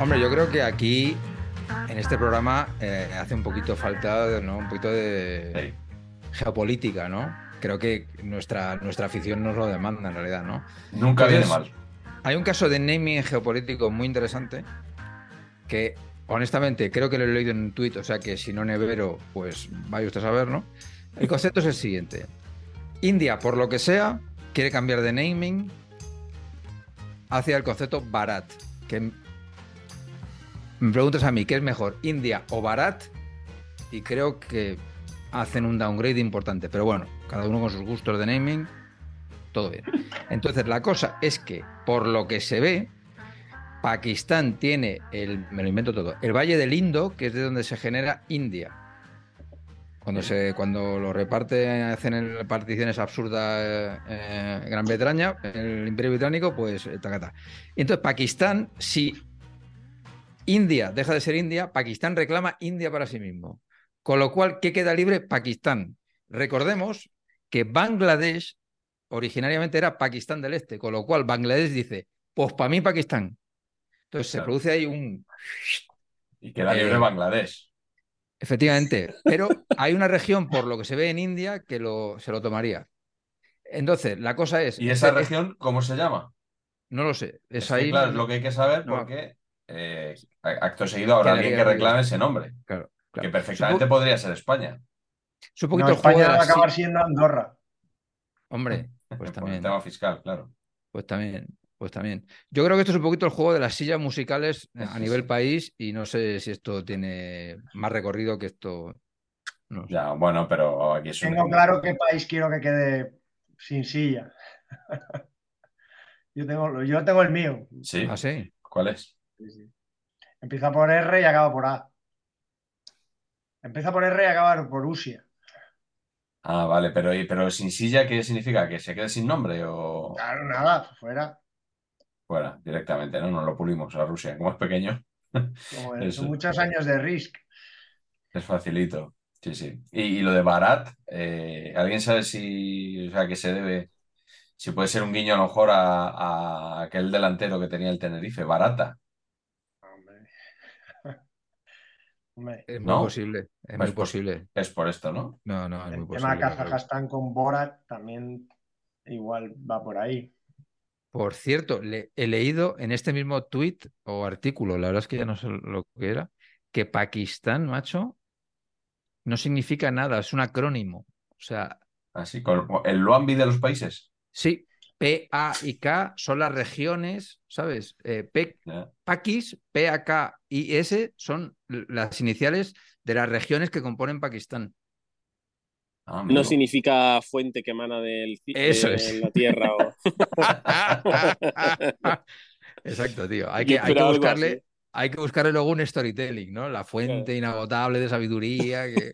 Hombre, yo creo que aquí, en este programa, eh, hace un poquito falta, ¿no? Un poquito de geopolítica, ¿no? Creo que nuestra, nuestra afición nos lo demanda, en realidad, ¿no? Nunca viene mal. Hay un caso de naming geopolítico muy interesante que, honestamente, creo que lo he leído en un tuit, o sea que si no nevero, pues vaya usted a saber, ¿no? El concepto es el siguiente. India, por lo que sea, quiere cambiar de naming hacia el concepto Bharat, que me preguntas a mí, ¿qué es mejor, India o Bharat? Y creo que hacen un downgrade importante, pero bueno, cada uno con sus gustos de naming, todo bien. Entonces, la cosa es que, por lo que se ve, Pakistán tiene el, me lo invento todo, el Valle del Indo, que es de donde se genera India. Cuando, se, cuando lo reparte, hacen el- particiones absurdas eh, eh, Gran Bretaña, el Imperio Británico, pues eh, tacata. Entonces Pakistán, si India deja de ser India, Pakistán reclama India para sí mismo. Con lo cual, ¿qué queda libre? Pakistán. Recordemos que Bangladesh originariamente era Pakistán del Este, con lo cual Bangladesh dice, pues para mí Pakistán. Entonces se produce ahí un... Y queda libre Eh, Bangladesh. Efectivamente, pero hay una región, por lo que se ve en India, que lo, se lo tomaría. Entonces, la cosa es... ¿Y esa región cómo se llama? No lo sé. Es, ahí... claro, es lo que hay que saber no. porque eh, acto seguido habrá alguien que reclame ese nombre. Claro, claro. Que perfectamente podría ser España. Es un poquito No, el juego España de va a acabar si- siendo Andorra. Hombre, pues Por el también. tema fiscal, claro. Pues también, pues también. Yo creo que esto es un poquito el juego de las sillas musicales eh, a nivel país y no sé si esto tiene más recorrido que esto. No sé. Ya, bueno, pero aquí es un... Tengo claro qué país quiero que quede sin silla. Yo tengo, yo tengo el mío. Sí, Ah, sí. ¿cuál es? Sí, sí. Empieza por R y acaba por A. Empieza por R y acaba por Rusia. Ah, vale, pero, y- pero sin silla, ¿qué significa? ¿Que se quede sin nombre o Claro, nada, fuera. fuera directamente? No, no lo pulimos a Rusia. Como es pequeño, Como son muchos años de Risk. es facilito. Sí, sí. Y, y lo de Barat, eh, ¿alguien sabe si, o sea, que se debe, si puede ser un guiño a lo mejor a, a aquel delantero que tenía el Tenerife, Barata? Hombre. Hombre, Es muy ¿No? posible, es Pues, muy posible. Es por esto, ¿no? No, no, es muy el posible. tema claro. Kazajstán con Borat también igual va por ahí. Por cierto, le- he leído en este mismo tuit o artículo, la verdad es que ya no sé lo que era, que Pakistán, macho, no significa nada, es un acrónimo. O sea, Así, con el Luambi de los países. sí, P, A y K son las regiones, ¿sabes? Eh, P. Pakis, P, A, K y S son las iniciales de las regiones que componen Pakistán. Ah, No significa fuente que emana del, Eso de es. la tierra. o- Exacto, tío. Hay que, hay que buscarle, así. hay que buscarle luego un storytelling, ¿no? La fuente inagotable de sabiduría. Que...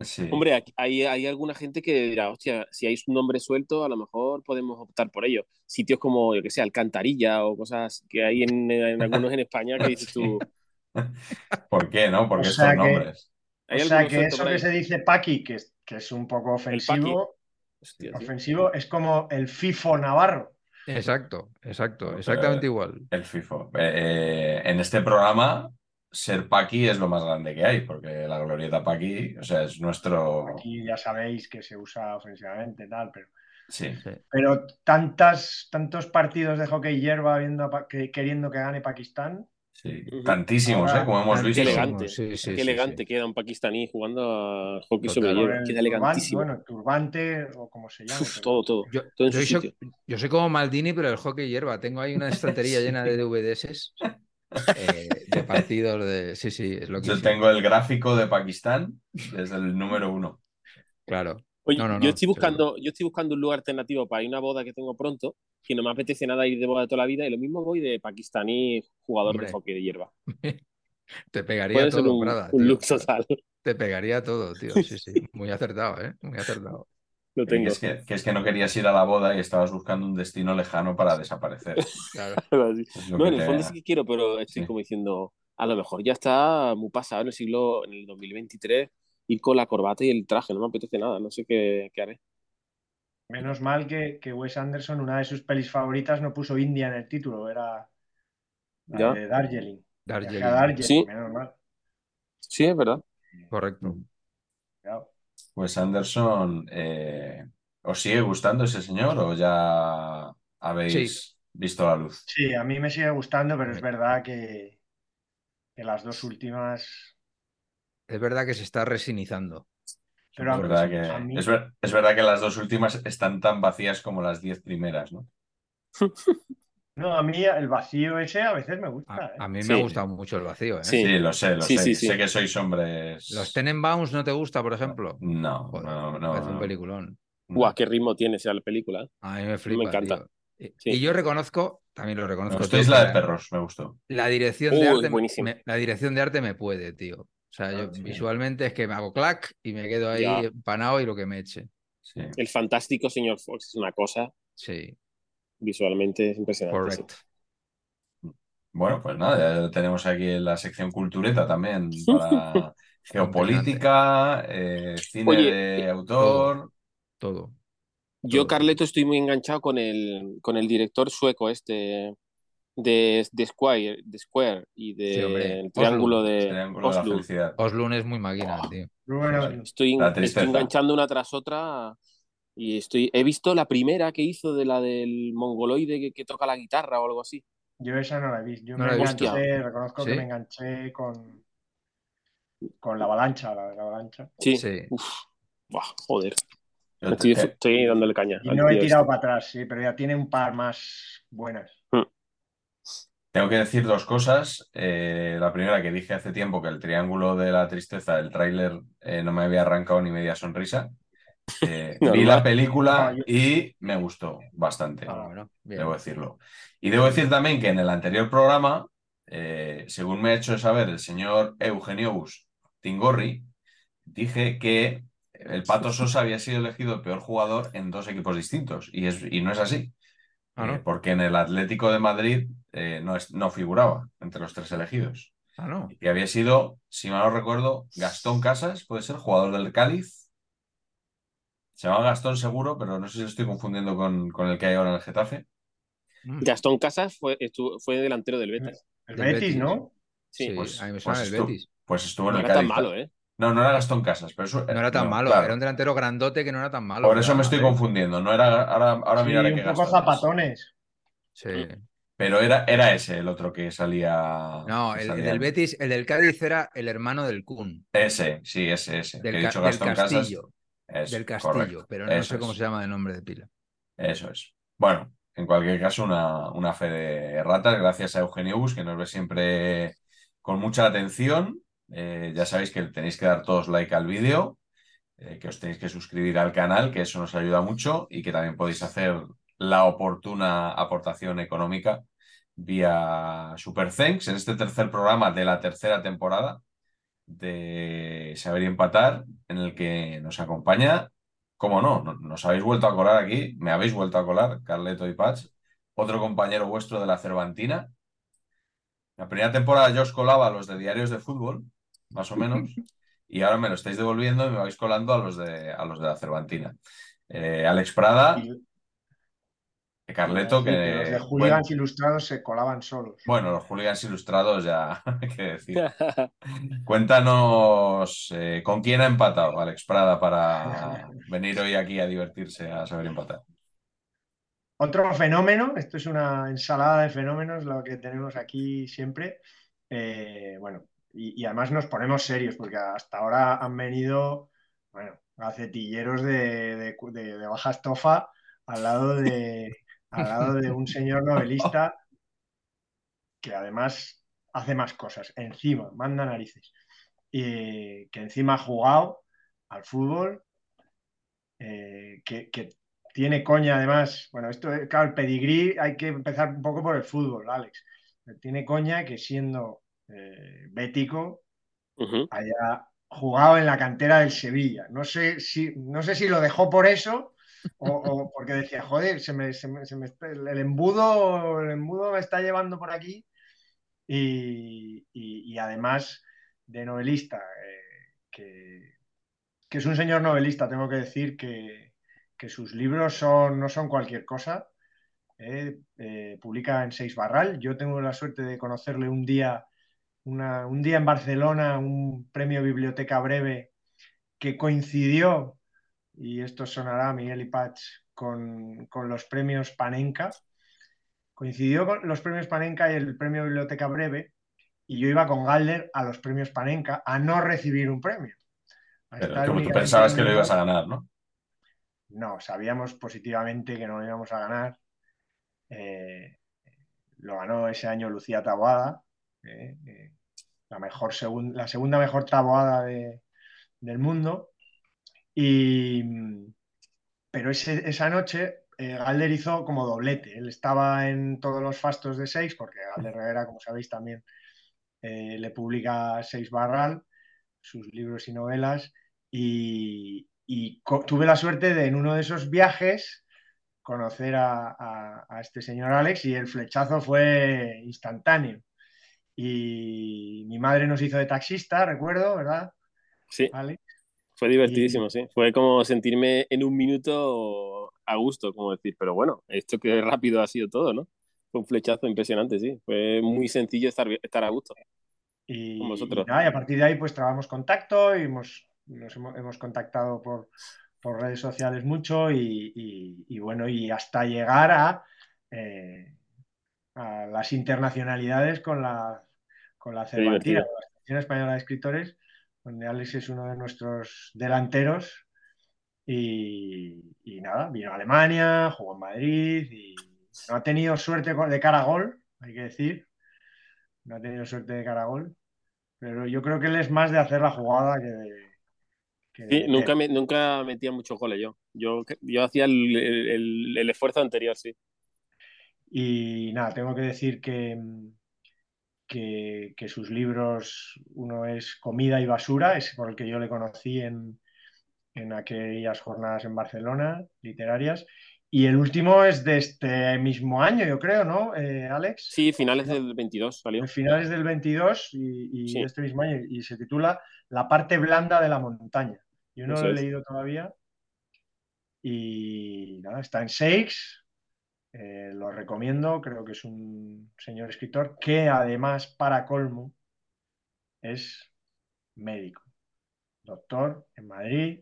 Sí. Hombre, aquí- hay, hay alguna gente que dirá, hostia, si hay un nombre suelto, a lo mejor podemos optar por ello. Sitios como, yo que sé, Alcantarilla o cosas que hay en, en algunos en España que dices tú. ¿Por qué, no? Porque O estos sea que- nombres. ¿Hay O sea alguno que suelto eso por que ahí? se dice Paqui, que es, que es un poco ofensivo, Hostia, tío. ofensivo, es como el FIFO Navarro. Exacto, exacto, exactamente igual. El FIFO. Eh, eh, en este programa ser Paqui es lo más grande que hay, porque la glorieta Paqui, o sea, es nuestro... Aquí ya sabéis que se usa ofensivamente, tal, pero, Sí, Sí. pero tantas, tantos partidos de hockey hierba viendo a Pa- que- queriendo que gane Pakistán. sí. Tantísimos, Ahora, ¿eh? Como hemos visto. Qué elegante, Sí, sí, qué elegante sí. queda un pakistaní jugando a hockey sobre Queda turbante, bueno, turbante o como se llame. Uf, pero- todo, todo. Yo, todo en yo su soy, sitio. yo soy como Maldini, pero el hockey hierba. Tengo ahí una estantería llena de DVDs eh, de partidos de. Sí, sí, es lo que Yo tengo el gráfico de Pakistán desde el número uno. Claro. Oye, No, no, yo, no, estoy buscando, yo estoy buscando un lugar alternativo para ir a una boda que tengo pronto, que no me apetece nada ir de boda de toda la vida, y lo mismo voy de pakistaní jugador Hombre. de hockey de hierba. Te pegaría Puede ser todo, un, Prada, un look total. Te pegaría todo, tío. Sí, sí. Muy acertado, ¿eh? Muy acertado. Lo Que tengo. es que, que es que no querías ir a la boda y estabas buscando un destino lejano para desaparecer. Claro. No, en el fondo sí que quiero, pero estoy Sí. como diciendo, a lo mejor ya está muy pasado en el siglo, en el 2023, ir con la corbata y el traje, no me apetece nada, no sé qué, qué haré. Menos mal que, que Wes Anderson, una de sus pelis favoritas, no puso India en el título, era la Ya. de Darjeeling. Darjeeling. Sí. menos mal. Sí, es verdad. Correcto. Pues Anderson, eh, ¿os sigue gustando ese señor o ya habéis visto la luz? Sí, a mí me sigue gustando, pero es verdad que, que las dos últimas. Es verdad que se está resinizando. Pero Es verdad, que, mí- es, ver- es verdad que las dos últimas están tan vacías como las diez primeras, ¿no? No, a mí el vacío ese a veces me gusta. A, ¿eh? a mí me ha gustado mucho el vacío, ¿eh? Sí. Sí, lo sé, lo Sí, sé. sí, sí. Sé que sois hombres. ¿Los Tenenbaums no te gusta, por ejemplo? No, Joder, no, me no. parece un peliculón. Guau, qué ritmo tiene esa la película. ¿eh? A mí me flipa, encanta. tío. Y, Sí. y yo reconozco, también lo Me reconozco, tío, Isla que de Perros, me gustó. La dirección de arte, me- me- la dirección de arte me puede, tío. O sea, yo Ah, sí. visualmente es que me hago clac y me quedo ahí Ya. empanado y lo que me eche. Sí. El fantástico señor Fox es una cosa, Sí, visualmente es impresionante. sí. correcto. Bueno, pues nada, ya tenemos aquí en la sección cultureta también para geopolítica, eh, cine Oye, de autor. Todo. Yo. Carleto, estoy muy enganchado con el, con el director sueco este de, de Square, de Square y de el triángulo de Triángulo de la Oslo. felicidad. Oslun es muy máquina, Oh. tío. Bueno. Estoy, La estoy enganchando una tras otra y estoy he visto la primera que hizo de la del mongoloide que, que toca la guitarra o algo así. yo esa no la he visto. Yo No me enganché, reconozco ¿Sí? que me enganché con, con la avalancha, la, la avalancha. Sí. Sí. Uf. Buah, joder. Estoy, dándole caña. Y no he tío tirado este. para atrás, sí, pero ya tiene un par más buenas. Tengo que decir dos cosas. Eh, la primera, que dije hace tiempo que el Triángulo de la Tristeza, el tráiler, eh, no me había arrancado ni media sonrisa. Eh, vi la película Ah, yo- y me gustó bastante, Ah, bueno, debo decirlo. Y debo decir también que en el anterior programa, eh, según me ha hecho saber el señor Eugeniobus Tingorri, dije que el Pato Sosa había sido elegido el peor jugador en dos equipos distintos. Y, es, y no es así. Ah. Eh, porque en el Atlético de Madrid no, es- no figuraba entre los tres elegidos. Ah, no. Y había sido, si mal no recuerdo, Gastón Casas, puede ser, jugador del Cádiz. Se llama Gastón seguro, pero no sé si lo estoy confundiendo con, con el que hay ahora en el Getafe. Mm. Gastón Casas fue, estuvo- fue delantero del Betis. El Del Betis, Betis. ¿no? Sí. Sí, Pues- a mí me pues suena el estu- Betis. Pues estuvo en no el era tan Cádiz. malo, ¿eh? No, no era Gastón Casas, pero eso, No era tan no, malo, claro. era un delantero grandote que no era tan malo. Por eso me estoy confundiendo. No era, ahora, ahora Sí, miraré un qué poco Gastón es. zapatones. Sí. Pero era, era ese el otro que salía. No, que el, salía del Betis, el del Cádiz era el hermano del Kun, Ese, sí, ese, ese. del, que he dicho del Gastón Casas. Eso, del Castillo, correcto. pero no Eso sé cómo es. se llama de nombre de pila. Eso es. Bueno, en cualquier caso, una, una fe de ratas, gracias a Eugenio Bus, que nos ve siempre con mucha atención. Eh, ya sabéis que tenéis que dar todos like al vídeo, eh, que os tenéis que suscribir al canal, que eso nos ayuda mucho y que también podéis hacer la oportuna aportación económica vía Super Thanks en este tercer programa de la tercera temporada de Saber Empatar, en el que nos acompaña ¿Cómo no? No- Nos habéis vuelto a colar aquí, me habéis vuelto a colar, Carleto y Patch, otro compañero vuestro de la Cervantina. La primera temporada yo os colaba a los de diarios de fútbol, más o menos, y ahora me lo estáis devolviendo y me vais colando a los de, a los de la Cervantina. Eh, Alex Prada, Y Carleto que... que... Los de hooligans ilustrados se colaban solos. Bueno, los hooligans ilustrados ya hay que decir. Cuéntanos eh, con quién ha empatado Alex Prada para venir hoy aquí a divertirse, a saber empatar. Otro fenómeno, esto es una ensalada de fenómenos, lo que tenemos aquí siempre. Eh, bueno, y, además nos ponemos serios, porque hasta ahora han venido, bueno, gacetilleros de, de, baja estofa al lado de, al lado de un señor novelista que además hace más cosas, encima, manda narices, y que encima ha jugado al fútbol, eh, que, tiene coña además, bueno, esto, claro, el pedigrí hay que empezar un poco por el fútbol, Alex. Tiene coña que siendo eh, bético haya jugado en la cantera del Sevilla. No sé si, no sé si lo dejó por eso o, porque decía, joder, me, el, embudo, el embudo me está llevando por aquí. Y, además de novelista, eh, que, que, es un señor novelista, tengo que decir que, que sus libros son, no son cualquier cosa. Eh, eh, publica en Seis Barral. Yo tengo la suerte de conocerle un día, un día en Barcelona, un premio Biblioteca Breve que coincidió, y esto sonará a Miguel y Patch, con, los premios Panenka. Coincidió con los premios Panenka y el premio Biblioteca Breve, y yo iba con Galder a los premios Panenka a no recibir un premio. Pero como tú pensabas que lo ibas a ganar, ¿no? No, sabíamos positivamente que no lo íbamos a ganar. Eh, lo ganó ese año Lucía Taboada, eh, eh, la, mejor la segunda mejor taboada del mundo. Y, pero esa noche Galder hizo como doblete. Él estaba en todos los fastos de seis, porque Galder Rivera, como sabéis, también le publica Seis Barral, sus libros y novelas. Y, y tuve la suerte de en uno de esos viajes conocer a, este señor Alex y el flechazo fue instantáneo. Y mi madre nos hizo de taxista, recuerdo, ¿verdad? Sí. Fue divertidísimo, sí. Fue como sentirme en un minuto a gusto, como decir, pero bueno, esto que rápido ha sido todo, ¿no? Fue un flechazo impresionante, sí. Fue muy sencillo estar, estar a gusto. Y, con vosotros. y a partir de ahí pues trabamos contacto y hemos nos hemos, contactado por, redes sociales mucho y, bueno, y hasta llegar a, eh, a las internacionalidades con la, con la Cervantina, la Asociación Española de Escritores, donde Alex es uno de nuestros delanteros y, nada, vino a Alemania, jugó en Madrid y no ha tenido suerte de cara a gol, hay que decir, no ha tenido suerte de cara a gol, pero yo creo que él es más de hacer la jugada que de, Sí, nunca, me, nunca metía muchos goles yo. Yo, yo hacía el, esfuerzo anterior, sí. Y nada, tengo que decir que, que, sus libros, uno es Comida y Basura, es por el que yo le conocí en, en aquellas jornadas en Barcelona, literarias. Y el último es de este mismo año, yo creo, ¿no, eh, Alex? Sí, finales del 22 salió. Finales del 22 y, de este mismo año. Y se titula La parte blanda de la montaña. Yo no lo he leído todavía. Y nada, está en Seix. Eh, lo recomiendo. Creo que es un señor escritor que además, para colmo, es médico. Doctor en Madrid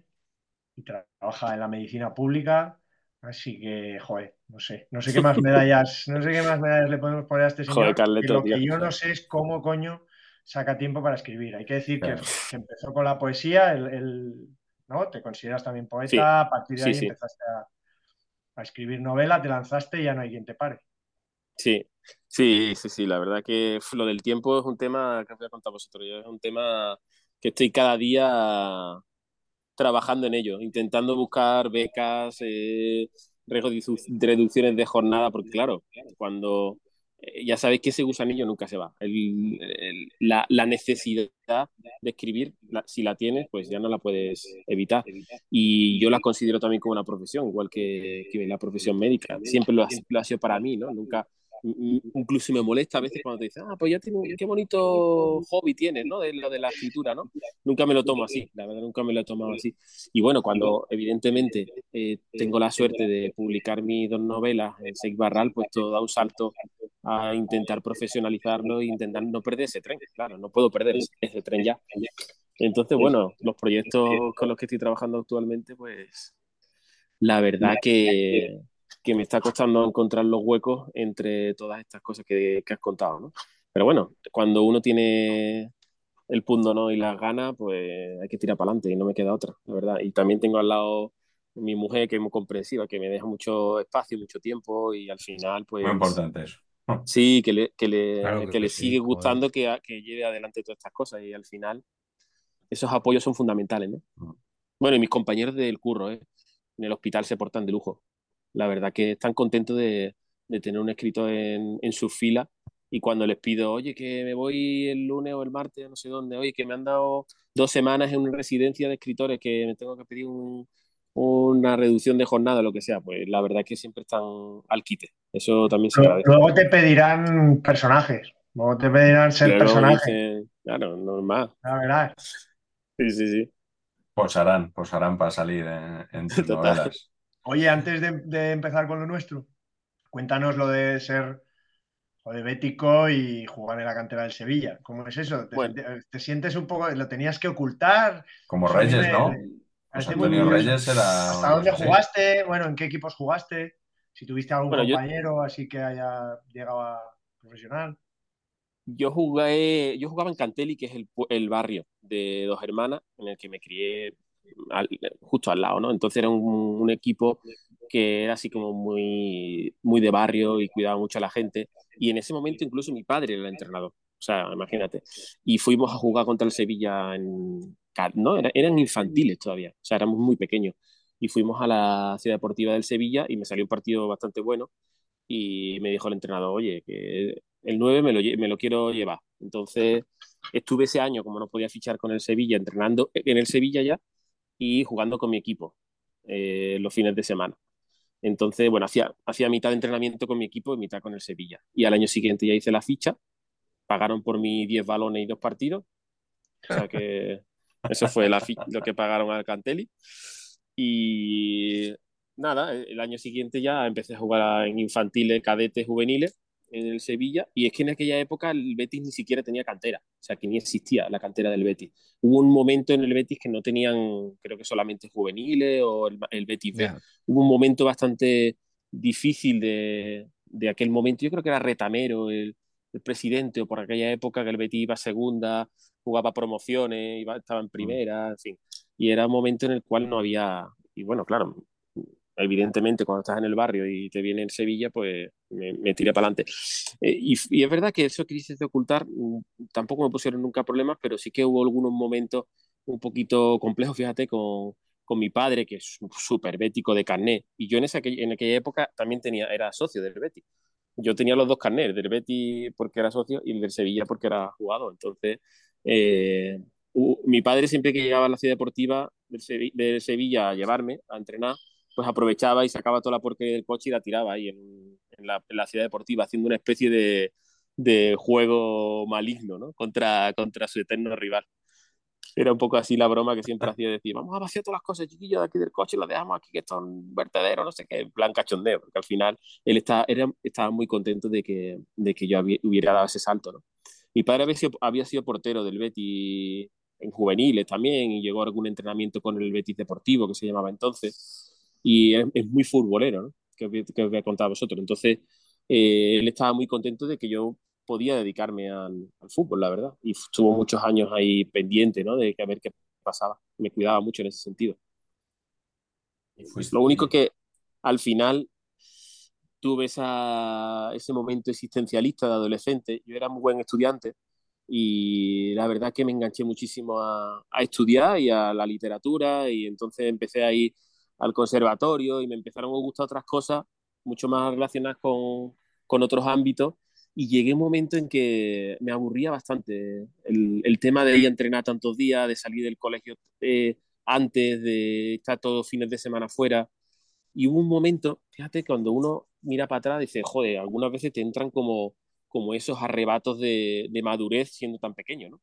y trabaja en la medicina pública. Así que, joder, no sé, no sé qué más medallas, no sé qué más medallas le podemos poner a este señor. lo que yo no sé es cómo coño saca tiempo para escribir. Hay que decir que, empezó con la poesía, el, ¿no? Te consideras también poeta, a partir de ahí empezaste a, escribir novela, te lanzaste y ya no hay quien te pare. Sí, sí, sí, sí, la verdad que lo del tiempo es un tema que os voy a contar vosotros, es un tema que estoy cada día trabajando en ello, intentando buscar becas, eh, reducciones de jornada, porque claro, cuando ya sabéis que ese gusanillo nunca se va. la, necesidad de escribir, si la tienes, pues ya no la puedes evitar. Y yo la considero también como una profesión, igual que, la profesión médica. Siempre lo ha, sido para mí, ¿no? Nunca, incluso me molesta a veces cuando te dicen, ah, pues ya tiene, qué bonito hobby tienes, ¿no? De lo de la escritura, ¿no? Nunca me lo tomo así, la verdad, nunca me lo he tomado así. Y bueno, cuando evidentemente eh, tengo la suerte de publicar mis dos novelas en Seik Barral, pues todo da un salto a intentar profesionalizarlo e intentar no perder ese tren, claro, no puedo perder ese tren ya. Entonces, bueno, los proyectos con los que estoy trabajando actualmente, pues la verdad que que me está costando encontrar los huecos entre todas estas cosas que, has contado, ¿no? Pero bueno, cuando uno tiene el punto ¿no? y las ganas, pues hay que tirar para adelante y no me queda otra, la verdad. Y también tengo al lado mi mujer que es muy comprensiva, que me deja mucho espacio, mucho tiempo y al final, pues... Muy importante eso. Sí, que le, que le, que le sigue gustando que, que, lleve adelante todas estas cosas y al final esos apoyos son fundamentales, ¿no? Mm. Bueno, y mis compañeros del curro, ¿eh? En el hospital se portan de lujo la verdad que están contentos de, tener un escritor en, en su fila y cuando les pido, oye, que me voy el lunes o el martes, no sé dónde, oye, que me han dado dos semanas en una residencia de escritores, que me tengo que pedir una reducción de jornada, lo que sea, pues la verdad que siempre están al quite. Eso también se agradece. Luego te pedirán personajes, luego te pedirán ser personajes. claro, normal. La verdad. Sí, sí, sí. Posarán, posarán para salir en, en tus novelas. Oye, antes de, empezar con lo nuestro, cuéntanos lo de ser bético y jugar en la cantera del Sevilla. ¿Cómo es eso? ¿Te, sientes un poco, lo tenías que ocultar? Como Reyes, ¿no? Antonio Reyes era... ¿Hasta dónde jugaste? Bueno, ¿en qué equipos jugaste? Si tuviste algún compañero así que haya llegado a profesional. Yo jugué, yo jugaba en Cantelli, que es el, el barrio de dos hermanas, en el que me crié justo al lado, ¿no? Entonces era un, equipo que era así como muy, muy de barrio y cuidaba mucho a la gente. Y en ese momento incluso mi padre era el entrenador. O sea, imagínate. Y fuimos a jugar contra el Sevilla en... ¿no? eran infantiles todavía. O sea, éramos muy pequeños. Y fuimos a la ciudad deportiva del Sevilla y me salió un partido bastante bueno. Y me dijo el entrenador, oye, que el 9 me lo, me lo quiero llevar. Entonces estuve ese año, como no podía fichar con el Sevilla, entrenando en el Sevilla ya, y jugando con mi equipo eh, los fines de semana. Entonces, bueno, hacía, hacía mitad de entrenamiento con mi equipo y mitad con el Sevilla. Y al año siguiente ya hice la ficha, pagaron por mí 10 balones y dos partidos. O sea que eso fue la lo que pagaron al Cantelli. Y nada, el año siguiente ya empecé a jugar en infantiles, cadetes, juveniles en el Sevilla, y es que en aquella época el Betis ni siquiera tenía cantera, o sea, que ni existía la cantera del Betis. Hubo un momento en el Betis que no tenían, creo que solamente juveniles o el, Betis B. Hubo un momento bastante difícil de, de, aquel momento, yo creo que era Retamero, el, el, presidente, o por aquella época que el Betis iba a segunda, jugaba promociones, iba, estaba en mm. primera, en fin. Y era un momento en el cual no había, y bueno, claro, evidentemente cuando estás en el barrio y te viene en Sevilla, pues me, me tiré para adelante. Eh, y, es verdad que eso que de ocultar mm, tampoco me pusieron nunca problemas, pero sí que hubo algunos momentos un poquito complejos, fíjate, con, con mi padre, que es súper bético de carnet. Y yo en, esa, en aquella época también tenía, era socio del Betis. Yo tenía los dos carnets, del Betis porque era socio y el del Sevilla porque era jugador. Entonces, eh, mi padre siempre que llegaba a la ciudad deportiva del, Sevilla a llevarme a entrenar, pues aprovechaba y sacaba toda la porquería del coche y la tiraba ahí en, la, ciudad deportiva, haciendo una especie de, de juego maligno, ¿no? Contra, contra su eterno rival. Era un poco así la broma que siempre hacía, decir, vamos a vaciar todas las cosas chiquillas de aquí del coche las dejamos aquí, que son vertederos, no sé qué, en plan cachondeo, porque al final él estaba, era, estaba muy contento de que, de que yo hubiera dado ese salto, ¿no? Mi padre había sido, había sido portero del Betis en juveniles también y llegó a algún entrenamiento con el Betis Deportivo, que se llamaba entonces y es, muy futbolero, ¿no? que, os voy a contar a vosotros. Entonces, eh, él estaba muy contento de que yo podía dedicarme al, fútbol, la verdad. Y estuvo muchos años ahí pendiente, ¿no? De a ver qué pasaba. Me cuidaba mucho en ese sentido. Lo único que al final tuve esa, ese momento existencialista de adolescente. Yo era muy buen estudiante y la verdad que me enganché muchísimo a, a estudiar y a la literatura y entonces empecé a ir al conservatorio y me empezaron a gustar otras cosas mucho más relacionadas con, con otros ámbitos y llegué a un momento en que me aburría bastante el, tema de ir a entrenar tantos días, de salir del colegio eh, antes, de estar todos fines de semana fuera. Y hubo un momento, fíjate, cuando uno mira para atrás, dice, joder, algunas veces te entran como, como esos arrebatos de, de madurez siendo tan pequeño, ¿no?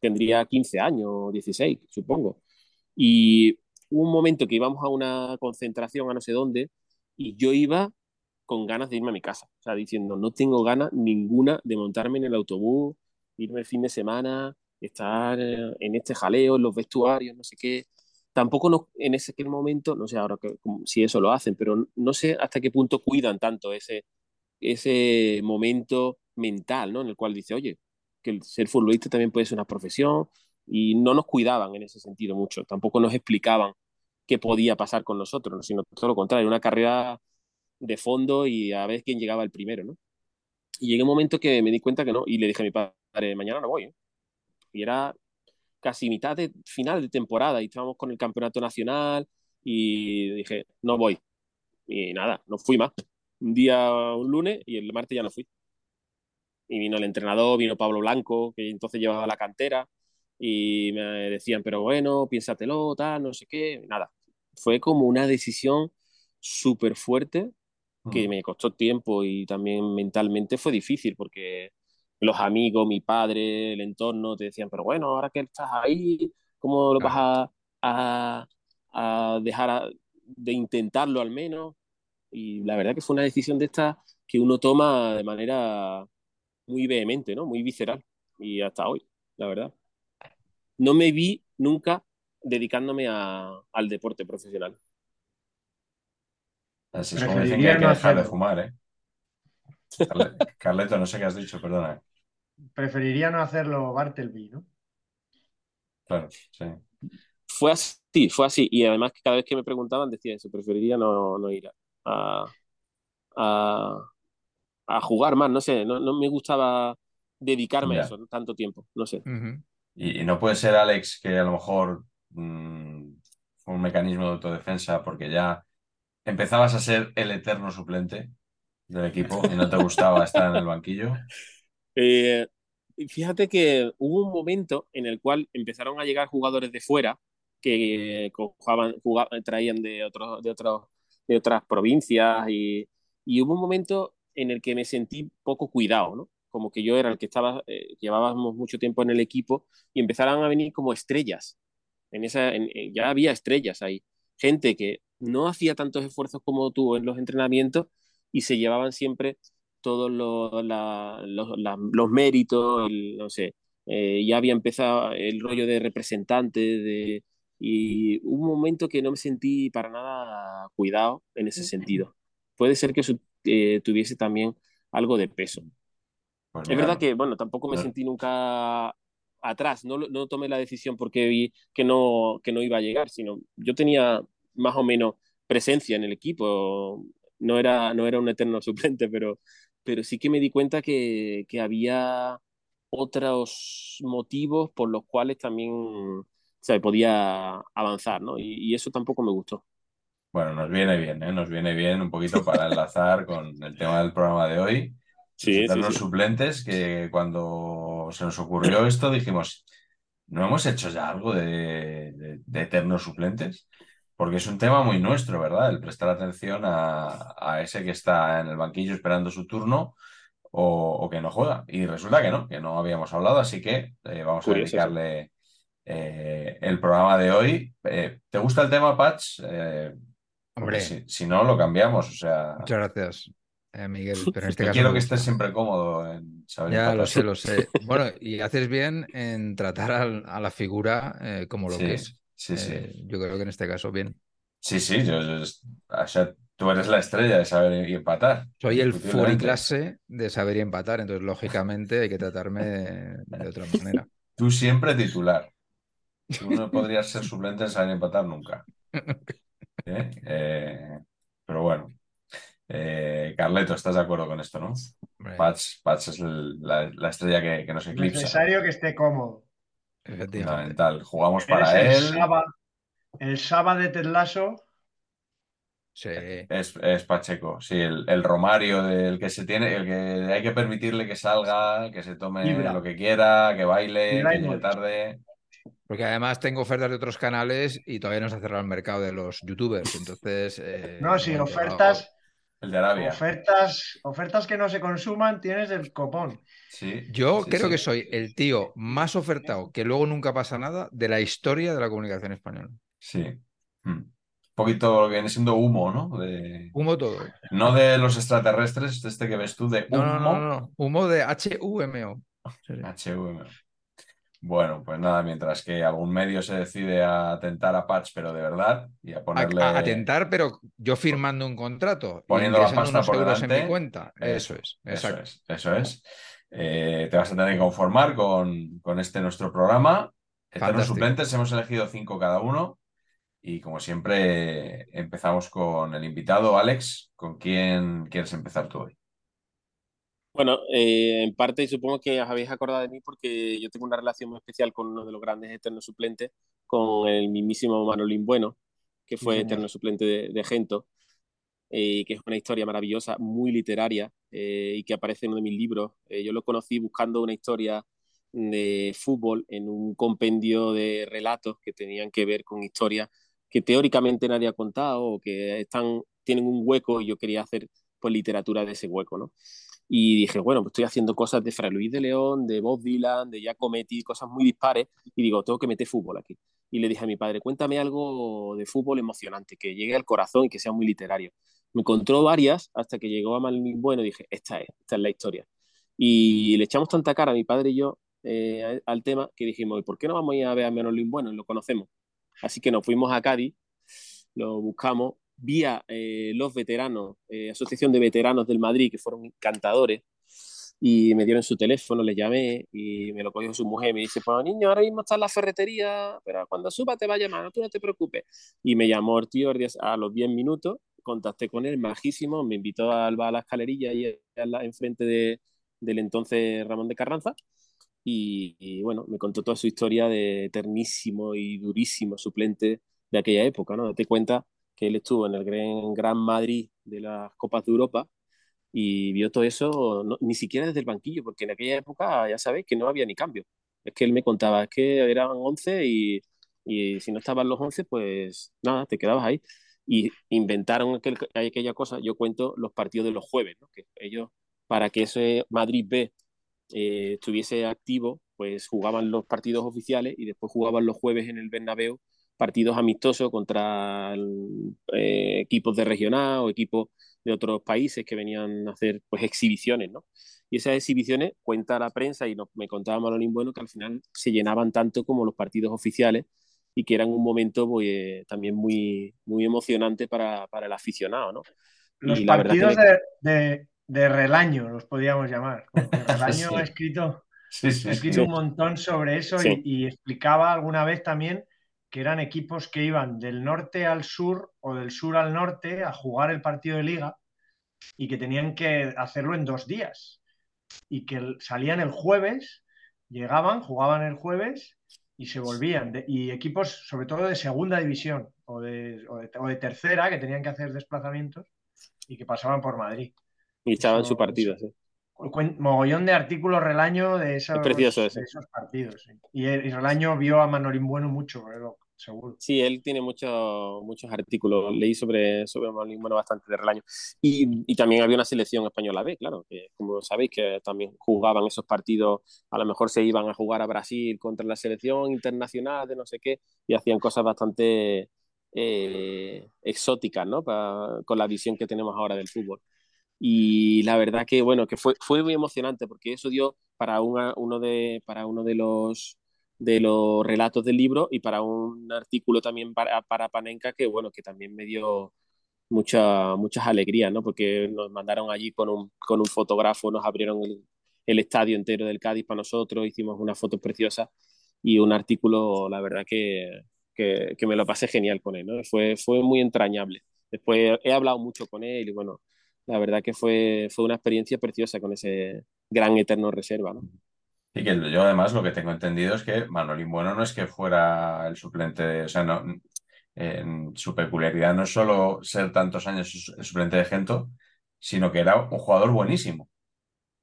Tendría 15 años, 16, supongo. Y un momento que íbamos a una concentración a no sé dónde y yo iba con ganas de irme a mi casa, o sea, diciendo, no tengo ganas ninguna de montarme en el autobús, irme el fin de semana, estar en este jaleo, en los vestuarios, no sé qué. Tampoco no, en ese momento, no sé ahora que, si eso lo hacen, pero no sé hasta qué punto cuidan tanto ese, ese momento mental, ¿no? En el cual dice, oye, que el ser futbolista también puede ser una profesión y no nos cuidaban en ese sentido mucho, tampoco nos explicaban qué podía pasar con nosotros, sino todo lo contrario, una carrera de fondo y a ver quién llegaba el primero, ¿no? Y llegué un momento que me di cuenta que no, y le dije a mi padre, mañana no voy, ¿eh? Y era casi mitad de final de temporada y estábamos con el campeonato nacional y dije, no voy. Y nada, no fui más. Un día, un lunes y el martes ya no fui. Y vino el entrenador, vino Pablo Blanco, que entonces llevaba la cantera y me decían, pero bueno, piénsatelo, tal, no sé qué. Nada, fue como una decisión súper fuerte que me costó tiempo y también mentalmente fue difícil porque los amigos, mi padre, el entorno te decían, pero bueno, ahora que estás ahí, ¿cómo lo vas a, a, dejar de intentarlo al menos? Y la verdad que fue una decisión de esta que uno toma de manera muy vehemente, ¿no? Muy visceral. Y hasta hoy, la verdad. No me vi nunca dedicándome al deporte profesional. Así es como dicen que hay que dejar de fumar, ¿eh? Carleto, no sé qué has dicho, perdona preferiría no hacerlo Bartleby, ¿no? Claro, sí. Fue así, fue así. Y además cada vez que me preguntaban decía eso, preferiría no, no ir a, a, a, jugar más, no sé, no, no me gustaba dedicarme a eso tanto tiempo, no sé. Y, no puede ser, Alex, que a lo mejor mm, fue un mecanismo de autodefensa porque ya empezabas a ser el eterno suplente del equipo y no te gustaba estar en el banquillo. Eh, fíjate que hubo un momento en el cual empezaron a llegar jugadores de fuera que jugaban, traían de, otros, de, otros, de otras provincias y, y, hubo un momento en el que me sentí poco cuidado, ¿no? Como que yo era el que estaba, eh, llevábamos mucho tiempo en el equipo y empezaron a venir como estrellas. En esa, ya había estrellas ahí. Gente que no hacía tantos esfuerzos como tú en los entrenamientos y se llevaban siempre todos los, los, méritos, no sé, eh, ya había empezado el rollo de representante de, y un momento que no me sentí para nada cuidado en ese sentido. Puede ser que eh, tuviese también algo de peso. Pues es verdad que, bueno, tampoco me sentí nunca atrás, no, no tomé la decisión porque vi que no, que no iba a llegar, sino yo tenía más o menos presencia en el equipo, no era, no era un eterno suplente, pero, pero sí que me di cuenta que, que había otros motivos por los cuales también se podía avanzar, ¿no? Y, eso tampoco me gustó. Bueno, nos viene bien, ¿eh? Nos viene bien un poquito para enlazar con el tema del programa de hoy. Sí, los suplentes que cuando se nos ocurrió esto dijimos, ¿no hemos hecho ya algo de, de eternos suplentes? Porque es un tema muy nuestro, ¿verdad? El prestar atención a, ese que está en el banquillo esperando su turno o, que no juega. Y resulta que no, que no habíamos hablado, así que eh, vamos a dedicarle eh, el programa de hoy. Eh, ¿Te gusta el tema, Patch? Hombre. Si, no, lo cambiamos. O sea... Muchas gracias. Miguel, pero en este caso. Quiero que estés siempre cómodo en saber. Ya lo sé, lo sé. Bueno, y haces bien en tratar a, la figura como lo que es. Sí, sí. Eh, yo creo que en este caso bien. Sí, sí, yo, o sea, tú eres la estrella de saber y empatar. Soy el clase de saber y empatar, entonces lógicamente hay que tratarme de, otra manera. Tú siempre titular. Tú no podrías ser suplente en saber y empatar nunca. ¿Eh? Eh, pero bueno. Carleto, ¿estás de acuerdo con esto, no? Patch, es la, estrella que, que nos eclipsa. Es necesario que esté cómodo. Fundamental. Jugamos para él. el Saba de Tetlaso. Sí. Es, Pacheco, sí, el, Romario del que se tiene, el que hay que permitirle que salga, que se tome lo que quiera, que baile, que llegue tarde. Porque además tengo ofertas de otros canales y todavía no se ha cerrado el mercado de los youtubers. Entonces. Eh, no, sí, ofertas. El de Arabia. Ofertas, ofertas que no se consuman tienes el copón. Sí, Yo sí, creo sí. que soy el tío más ofertado, que luego nunca pasa nada, de la historia de la comunicación española. Sí. Mm. Un poquito lo que viene siendo humo, ¿no? De... Humo todo. No de los extraterrestres, este que ves tú, de No, no, humo. no, no. Humo de H-U-M-O. HVM. Bueno, pues nada, mientras que algún medio se decide a atentar a Patch, pero de verdad, y a ponerle. a atentar, pero yo firmando un contrato, Poniendo la pasta unos por euros en delante. mi cuenta. Eso es, Eso exacto. es, eso es. Eh, te vas a tener que conformar con, con este nuestro programa. Eternos suplentes, hemos elegido cinco cada uno. Y como siempre, empezamos con el invitado, Alex. ¿Con quién quieres empezar tú hoy? Bueno, eh, en parte supongo que os habéis acordado de mí porque yo tengo una relación muy especial con uno de los grandes eternos suplentes, con el mismísimo Manolín Bueno, que fue eterno suplente de, de Gento, eh, que es una historia maravillosa, muy literaria eh, y que aparece en uno de mis libros. Eh, yo lo conocí buscando una historia de fútbol en un compendio de relatos que tenían que ver con historias que teóricamente nadie ha contado o que están, tienen un hueco y yo quería hacer pues literatura de ese hueco, ¿no? Y dije, bueno, pues estoy haciendo cosas de Fray Luis de León, de Bob Dylan, de Giacometti, cosas muy dispares, y digo, tengo que meter fútbol aquí. Y le dije a mi padre, cuéntame algo de fútbol emocionante, que llegue al corazón y que sea muy literario. Me encontró varias hasta que llegó a Malvin Bueno y dije, esta es, esta es la historia. Y le echamos tanta cara a mi padre y yo eh, al tema que dijimos, ¿y por qué no vamos a ir a ver a Manolín Bueno? Lo conocemos. Así que nos fuimos a Cádiz, lo buscamos, vía eh, los veteranos, eh, Asociación de Veteranos del Madrid, que fueron encantadores, y me dieron su teléfono, le llamé y me lo cogió su mujer. Me dice, pues niño, ahora mismo está en la ferretería, pero cuando suba te va a llamar, tú no te preocupes. Y me llamó el tío a los 10 minutos, contacté con él, majísimo, me invitó a, a la escalerilla y enfrente de, del entonces Ramón de Carranza. Y, y, bueno, me contó toda su historia de eternísimo y durísimo suplente de aquella época, ¿no? Te cuenta que él estuvo en el Gran, Gran Madrid de las Copas de Europa y vio todo eso, ni siquiera desde el banquillo, porque en aquella época ya sabéis que no había ni cambio. Es que él me contaba, es que eran 11 y, y si no estaban los 11, pues nada, te quedabas ahí. Y inventaron aquel, aquella cosa, yo cuento los partidos de los jueves, que ellos, para que ese Madrid B eh, estuviese activo, pues jugaban los partidos oficiales y después jugaban los jueves en el Bernabéu partidos amistosos contra eh, equipos de regional o equipos de otros países que venían a hacer pues exhibiciones, ¿no? Y esas exhibiciones cuenta la prensa y nos, me contaba Manolín Bueno que al final se llenaban tanto como los partidos oficiales y que eran un momento pues, también muy, muy emocionante para, para el aficionado, ¿no? Los y partidos me... de, de, de, relaño los podíamos llamar. Relaño sí. ha escrito, sí, sí, ha escrito sí. un montón sobre eso y, y explicaba alguna vez también que eran equipos que iban del norte al sur o del sur al norte a jugar el partido de liga y que tenían que hacerlo en dos días y que salían el jueves, llegaban, jugaban el jueves y se volvían. De, y equipos sobre todo de segunda división o de, o, de, o de, tercera que tenían que hacer desplazamientos y que pasaban por Madrid. Y estaban en su partido, sí. Mogollón de artículos Relaño de esos, precioso de esos partidos. Sí. Y, el, y Relaño vio a Manolín Bueno mucho, pero seguro. Sí, él tiene mucho, muchos artículos. Leí sobre, sobre Bueno bastante de Relaño. Y, y, también había una selección española B, claro, que como sabéis que también jugaban esos partidos, a lo mejor se iban a jugar a Brasil contra la selección internacional de no sé qué, y hacían cosas bastante eh, exóticas, ¿no? Con la visión que tenemos ahora del fútbol. Y la verdad que, bueno, que fue, fue muy emocionante porque eso dio para, una, uno, de, para uno de los de los relatos del libro y para un artículo también para, para Panenka que bueno que también me dio mucha, muchas alegrías ¿no? porque nos mandaron allí con un, con un fotógrafo nos abrieron el, estadio entero del Cádiz para nosotros hicimos unas fotos preciosas y un artículo la verdad que, que, que me lo pasé genial con él ¿no? fue, fue muy entrañable después he hablado mucho con él y bueno la verdad que fue, fue una experiencia preciosa con ese gran eterno reserva. Y que yo además lo que tengo entendido es que Manolín Bueno no es que fuera el suplente, o sea, no, en su peculiaridad no es solo ser tantos años el suplente de Gento, sino que era un jugador buenísimo.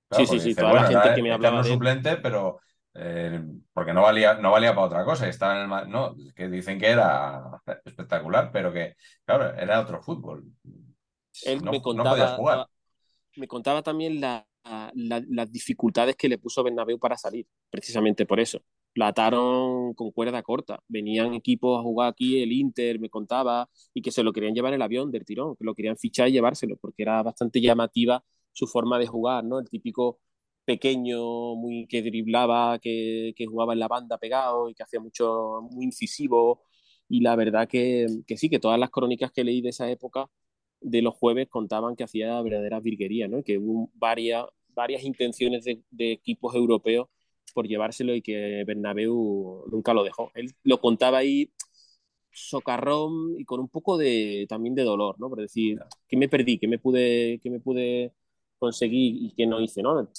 Claro, sí, sí, sí, dice, toda bueno, la gente que me hablaba de suplente, pero eh, porque no valía, no valía para otra cosa, estaba en el no, que dicen que era espectacular, pero que, claro, era otro fútbol. él no, me no contaba, podías jugar. me contaba también la- la- las dificultades que le puso Bernabéu para salir, precisamente por eso. La ataron con cuerda corta. Venían equipos a jugar aquí, el Inter me contaba, y que se lo querían llevar el avión del tirón, que lo querían fichar y llevárselo, porque era bastante llamativa su forma de jugar, ¿no? El típico pequeño, muy que driblaba, que, que jugaba en la banda pegado y que hacía mucho, muy incisivo. Y la verdad que, que sí, que todas las crónicas que leí de esa época de los jueves contaban que hacía verdaderas virguerías, ¿no? Que hubo varias, varias intenciones de, de equipos europeos por llevárselo y que Bernabéu nunca lo dejó. Él lo contaba ahí socarrón y con un poco de también de dolor, ¿no? Por decir, ¿qué me perdí? ¿Qué me pude, qué me pude conseguir y qué no hice, ¿no?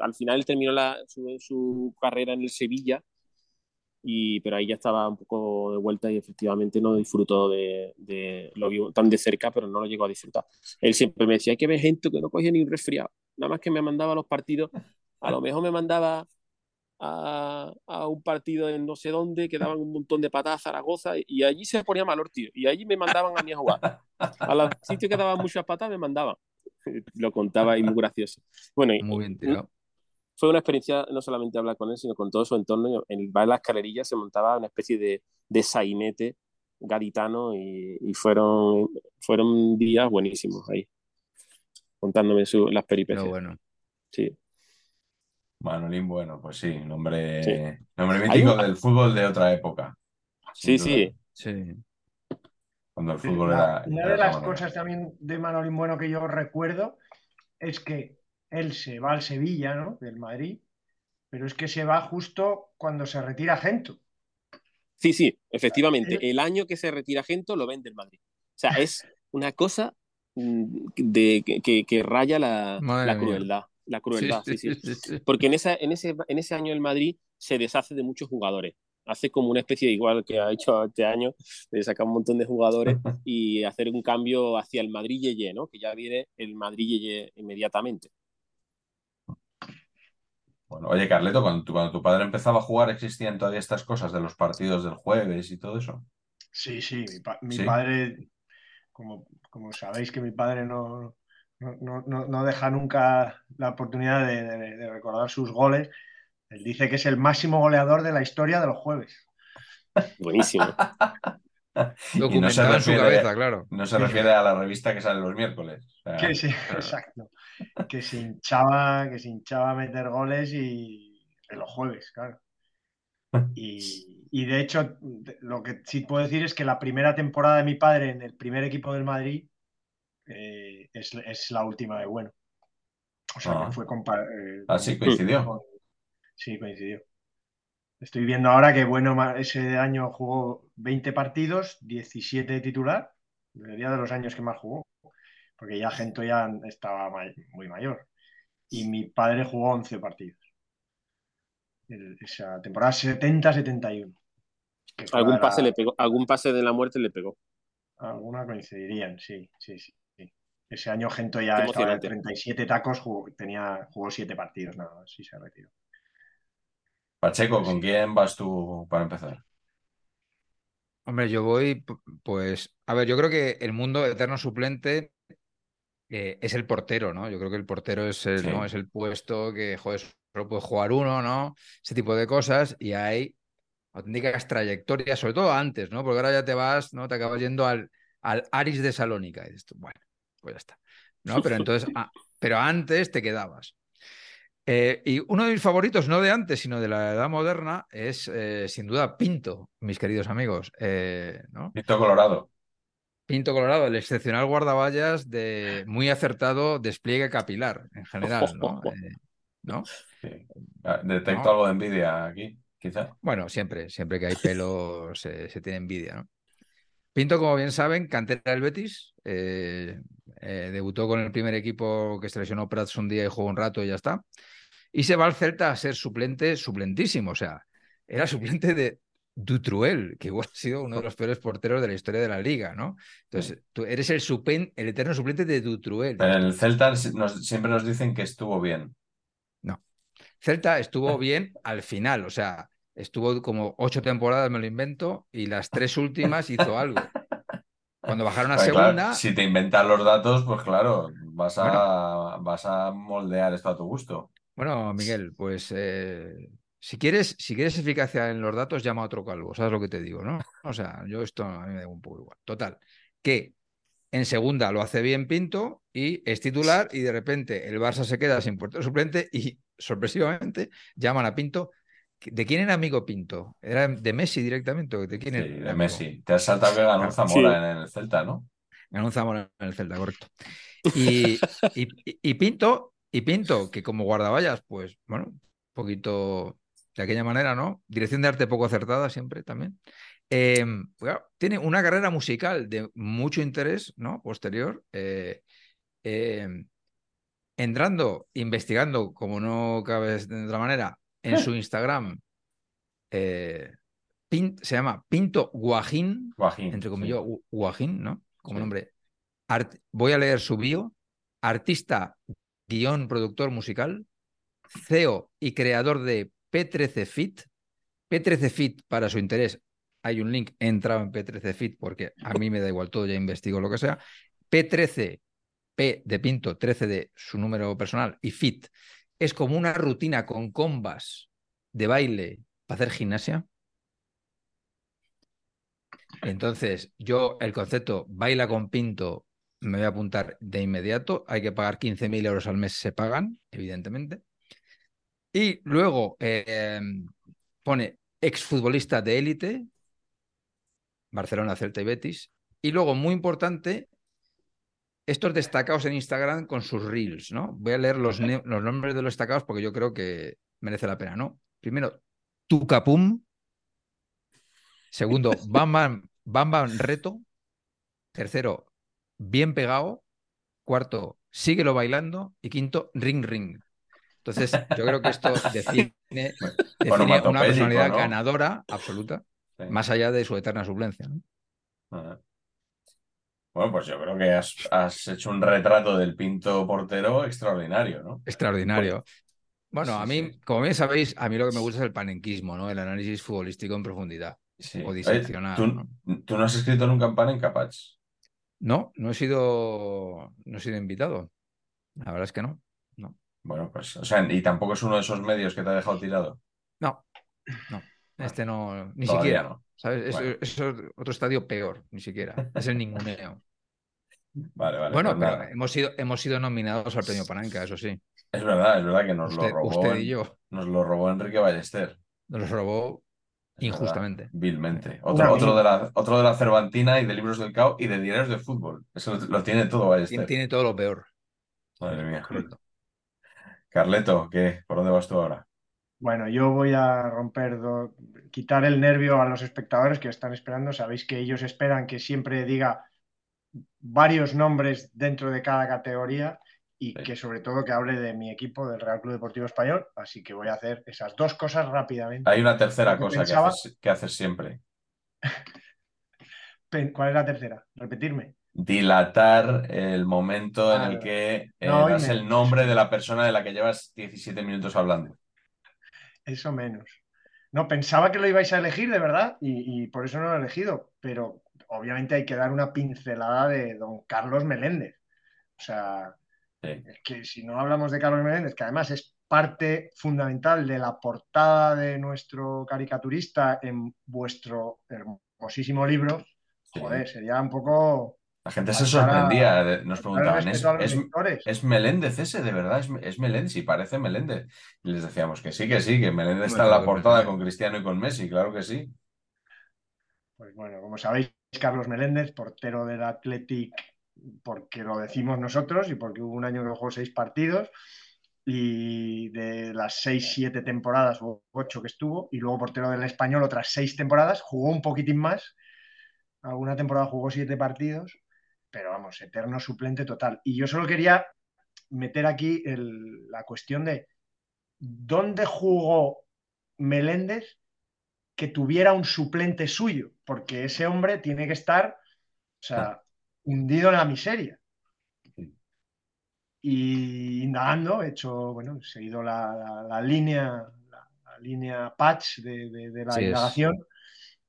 Al final él terminó la, su, su carrera en el Sevilla y, pero ahí ya estaba un poco de vuelta y efectivamente no disfrutó de, de lo vio tan de cerca, pero no lo llegó a disfrutar. Él siempre me decía, hay que ver gente que no cogía ni un resfriado, nada más que me mandaba los partidos, a lo mejor me mandaba a, a un partido en no sé dónde, que daban un montón de patadas a Zaragoza y, y allí se ponía malor, tío, y allí me mandaban a mí a jugar. A los sitios que daban muchas patadas me mandaban. Lo contaba y muy gracioso. Bueno, Muy bien tirado. fue una experiencia no solamente hablar con él, sino con todo su entorno. En el bar de la escalerilla se montaba una especie de, de sainete gaditano y, y fueron, fueron días buenísimos ahí, contándome su, las peripecias. Pero bueno. Sí. Manolín, bueno, pues sí, nombre, Sí. nombre mítico un- del fútbol de otra época. Sí, sí. Sí. Cuando el fútbol Una, era. una era de las manera. cosas también de Manolín Bueno que yo recuerdo es que él se va al Sevilla, ¿no? Del Madrid, pero es que se va justo cuando se retira Gento. Sí, sí, efectivamente. El año que se retira Gento lo vende el Madrid. O sea, es una cosa de, que, que- que raya la, la mía. crueldad. La crueldad, sí, sí. sí, sí. Porque en, esa, en, ese, en ese año el Madrid se deshace de muchos jugadores. Hace como una especie de igual que ha hecho este año, de sacar un montón de jugadores y hacer un cambio hacia el Madrid Yeye, ¿no? Que ya viene el Madrid Yeye inmediatamente. Bueno, oye, Carleto, cuando tu, cuando tu padre empezaba a jugar, ¿existían todavía estas cosas de los partidos del jueves y todo eso? Sí, sí, mi, pa- mi Sí. padre, como, como sabéis que mi padre no, no, no- no- deja nunca la oportunidad de, de- de recordar sus goles, él dice que es el máximo goleador de la historia de los jueves. Buenísimo. Y no se Documentado en su refiere, cabeza, claro. no se refiere a la revista que sale los miércoles. O sea, Que se, exacto, que se hinchaba, que se hinchaba a meter goles y en los jueves, claro. Y, y de hecho, lo que sí puedo decir es que la primera temporada de mi padre en el primer equipo del Madrid eh, es, es la última de bueno. O sea, Ah. que fue eh, Ah, sí, coincidió. con- Sí, coincidió. Estoy viendo ahora que bueno, ese año jugó 20 partidos, 17 de titular, debería de los años que más jugó, porque ya Gento ya estaba may- muy mayor. Y mi padre jugó 11 partidos. El- esa temporada 70-71. Algún la- pase le pegó, algún pase de la muerte le pegó. Alguna coincidirían, sí, sí, sí. sí. Ese año Gento ya Qué estaba en emocionante. 37 tacos, jugó, tenía, jugó 7 partidos nada más y se retiró. Pacheco, ¿con quién vas tú para empezar? Hombre, yo voy, pues, a ver, yo creo que el mundo eterno suplente eh, es el portero, ¿no? Yo creo que el portero es el, Sí. ¿no? es el puesto que, joder, solo puede jugar uno, ¿no? Ese tipo de cosas y hay auténticas trayectorias, sobre todo antes, ¿no? Porque ahora ya te vas, ¿no? Te acabas yendo al, al Aris de Salónica y dices tú, bueno, pues ya está, ¿no? Pero entonces, ah, pero antes te quedabas. Eh, y uno de mis favoritos, no de antes, sino de la edad moderna, es eh, sin duda Pinto, mis queridos amigos, eh, ¿no? Víctor Colorado. Pinto Colorado, el excepcional guardaballas de muy acertado despliegue capilar en general, ¿no? ¿no? Sí. Ah, Detecto No. algo de envidia aquí, quizá. Bueno, siempre, siempre que hay pelo se, se tiene envidia, ¿no? Pinto, como bien saben, cantera del Betis, eh, eh, debutó con el primer equipo que se lesionó Prats un día y jugó un rato y ya está. Y se va al Celta a ser suplente, suplentísimo, o sea, era suplente de Dutruel, que igual ha sido uno de los peores porteros de la historia de la liga, ¿no? Entonces, tú eres el, supen- el eterno suplente de Dutruel. Pero el Celta nos- siempre nos dicen que estuvo bien. Celta estuvo bien al final, o sea, estuvo como ocho temporadas, me lo invento, y las tres últimas hizo algo. Cuando bajaron a Pues claro, segunda, si te inventas los datos, pues claro, vas a, vas a moldear esto a tu gusto. bueno, Miguel, pues eh, si quieres, si quieres eficacia en los datos, llama a otro calvo, ¿sabes lo que te digo, no? O sea, yo esto a mí me da un poco igual. Total, que en segunda lo hace bien Pinto y es titular y de repente el Barça se queda sin portero suplente y sorpresivamente llaman a Pinto. ¿De quién era amigo Pinto? ¿Era de Messi directamente? o ¿De quién Sí, era de amigo? Messi. Te has saltado que ganó un Zamora en el Celta, ¿no? Ganó un Zamora en el Celta, correcto. Y, y- y Pinto, y Pinto, que como guardaballas, pues, bueno, un poquito de aquella manera, ¿no? Dirección de arte poco acertada siempre también. Eh, bueno, tiene una carrera musical de mucho interés, ¿no? Posterior. eh, eh, entrando, investigando, como no cabe de otra manera, en su Instagram, eh, Pin- se llama Pinto Guajín, Guajín. entre comillas, Gu- Guajín, ¿no? Como Sí. nombre. Art- voy a leer su bio. Artista, guion, productor musical, CEO y creador de P13 Fit. P13 Fit, para su interés, hay un link, he entrado en P13 Fit porque a mí me da igual todo, ya investigo lo que sea. P13, P de Pinto, 13 de su número personal y Fit. Es como una rutina con combas de baile para hacer gimnasia. Entonces, yo el concepto baila con Pinto me voy a apuntar de inmediato. Hay que pagar 15.000 euros al mes, se pagan, evidentemente. Y luego eh, pone exfutbolista de élite, Barcelona, Celta y Betis. Y luego, muy importante, estos destacados en Instagram con sus reels, ¿no? Voy a leer los, los nombres de los destacados porque yo creo que merece la pena, ¿no? Primero, Tucapum. Segundo, Bam Bam, Bam Bam Reto. Tercero, Bien Pegado. Cuarto, Síguelo Bailando. Y quinto, Ring Ring. Entonces, yo creo que esto define, define una personalidad ¿no? ganadora absoluta, Sí. más allá de su eterna suplencia. ¿no? Bueno, pues yo creo que has, has hecho un retrato del Pinto portero extraordinario, ¿no? Extraordinario. Bueno, Sí, a mí, sí. como bien sabéis, a mí lo que me gusta es el panenquismo, ¿no? El análisis futbolístico en profundidad. Sí. O diseccionar, ¿tú, ¿no? tú no has escrito nunca en Pan en Capach? No, no he sido, no he sido invitado. La verdad es que no. No, Bueno, pues, o sea, y tampoco es uno de esos medios que te ha dejado tirado. no, no. Este no, ni Todavía siquiera. no. ¿Sabes? Eso, Bueno. eso es otro estadio peor, ni siquiera. Es el ninguneo. Vale, vale. Bueno, pues pero nada. hemos sido, hemos sido nominados al premio Palanca, eso sí. Es verdad, es verdad que nos Usted, lo robó. usted y yo. Nos lo robó Enrique Ballester. Nos los robó es verdad, injustamente. vilmente. Otro, otro, de la, otro de la Cervantina y de libros del CAO y de diarios de fútbol. Eso lo, lo tiene todo Ballester. tiene todo lo peor. Madre mía. Correcto. Carleto, ¿qué? ¿Por dónde vas tú ahora? Bueno, yo voy a romper, do- quitar el nervio a los espectadores que están esperando. Sabéis que ellos esperan que siempre diga varios nombres dentro de cada categoría y Sí. que sobre todo que hable de mi equipo, del Real Club Deportivo Español. Así que voy a hacer esas dos cosas rápidamente. Hay una tercera cosa pensaba- que, haces, que haces siempre. ¿Cuál es la tercera? Repetirme. Dilatar el momento en Ah, el que eh, no, das me- el nombre de la persona de la que llevas 17 minutos hablando. Eso menos. No, pensaba que lo ibais a elegir de verdad y, y por eso no lo he elegido, pero obviamente hay que dar una pincelada de don Carlos Meléndez. O sea, Sí. es que si no hablamos de Carlos Meléndez, que además es parte fundamental de la portada de nuestro caricaturista en vuestro hermosísimo libro, Sí. joder, sería un poco... La gente se sorprendía, nos preguntaban, ¿es, es- Meléndez ese? ¿De verdad? ¿Es, es Meléndez? Sí, parece Meléndez. Y les decíamos que sí, que sí, que Meléndez está en la que portada con Cristiano y con Messi, claro que sí. Pues bueno, como sabéis, Carlos Meléndez, portero del Athletic, porque lo decimos nosotros y porque hubo un año que jugó seis partidos y de las seis, siete temporadas o ocho que estuvo, y luego portero del Español otras seis temporadas, jugó un poquitín más, alguna temporada jugó siete partidos, pero vamos, eterno suplente total. Y yo solo quería meter aquí el- la cuestión de dónde jugó Meléndez que tuviera un suplente suyo, porque ese hombre tiene que estar, o sea, hundido en la miseria. Y indagando, he hecho, bueno, he seguido la, la- la línea, la, la línea patch de, de- de la Sí, es.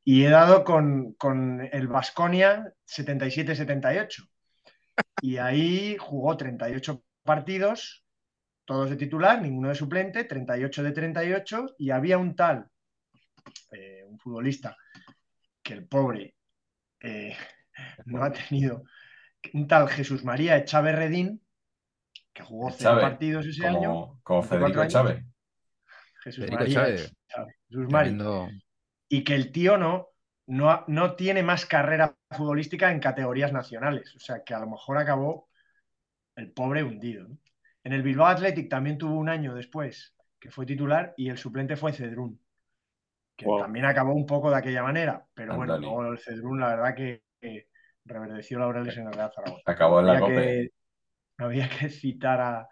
Y he dado con, con el Vasconia 77-78. Y ahí jugó 38 partidos, todos de titular, ninguno de suplente, 38 de 38, y había un tal, eh, un futbolista, que el pobre eh, no ha tenido, un tal Jesús María Chávez Redín, que jugó cero partidos ese año. Como Federico Chávez. Jesús María Jesús María. Y que el tío no, no, no tiene más carrera futbolística en categorías nacionales. O sea, que a lo mejor acabó el pobre hundido. En el Bilbao Athletic también tuvo un año después que fue titular y el suplente fue Cedrún, que también acabó un poco de aquella manera, pero bueno, luego el Cedrún la verdad que, reverdeció laureles en el Real Zaragoza. Acabó en la Copa. Había que citar a,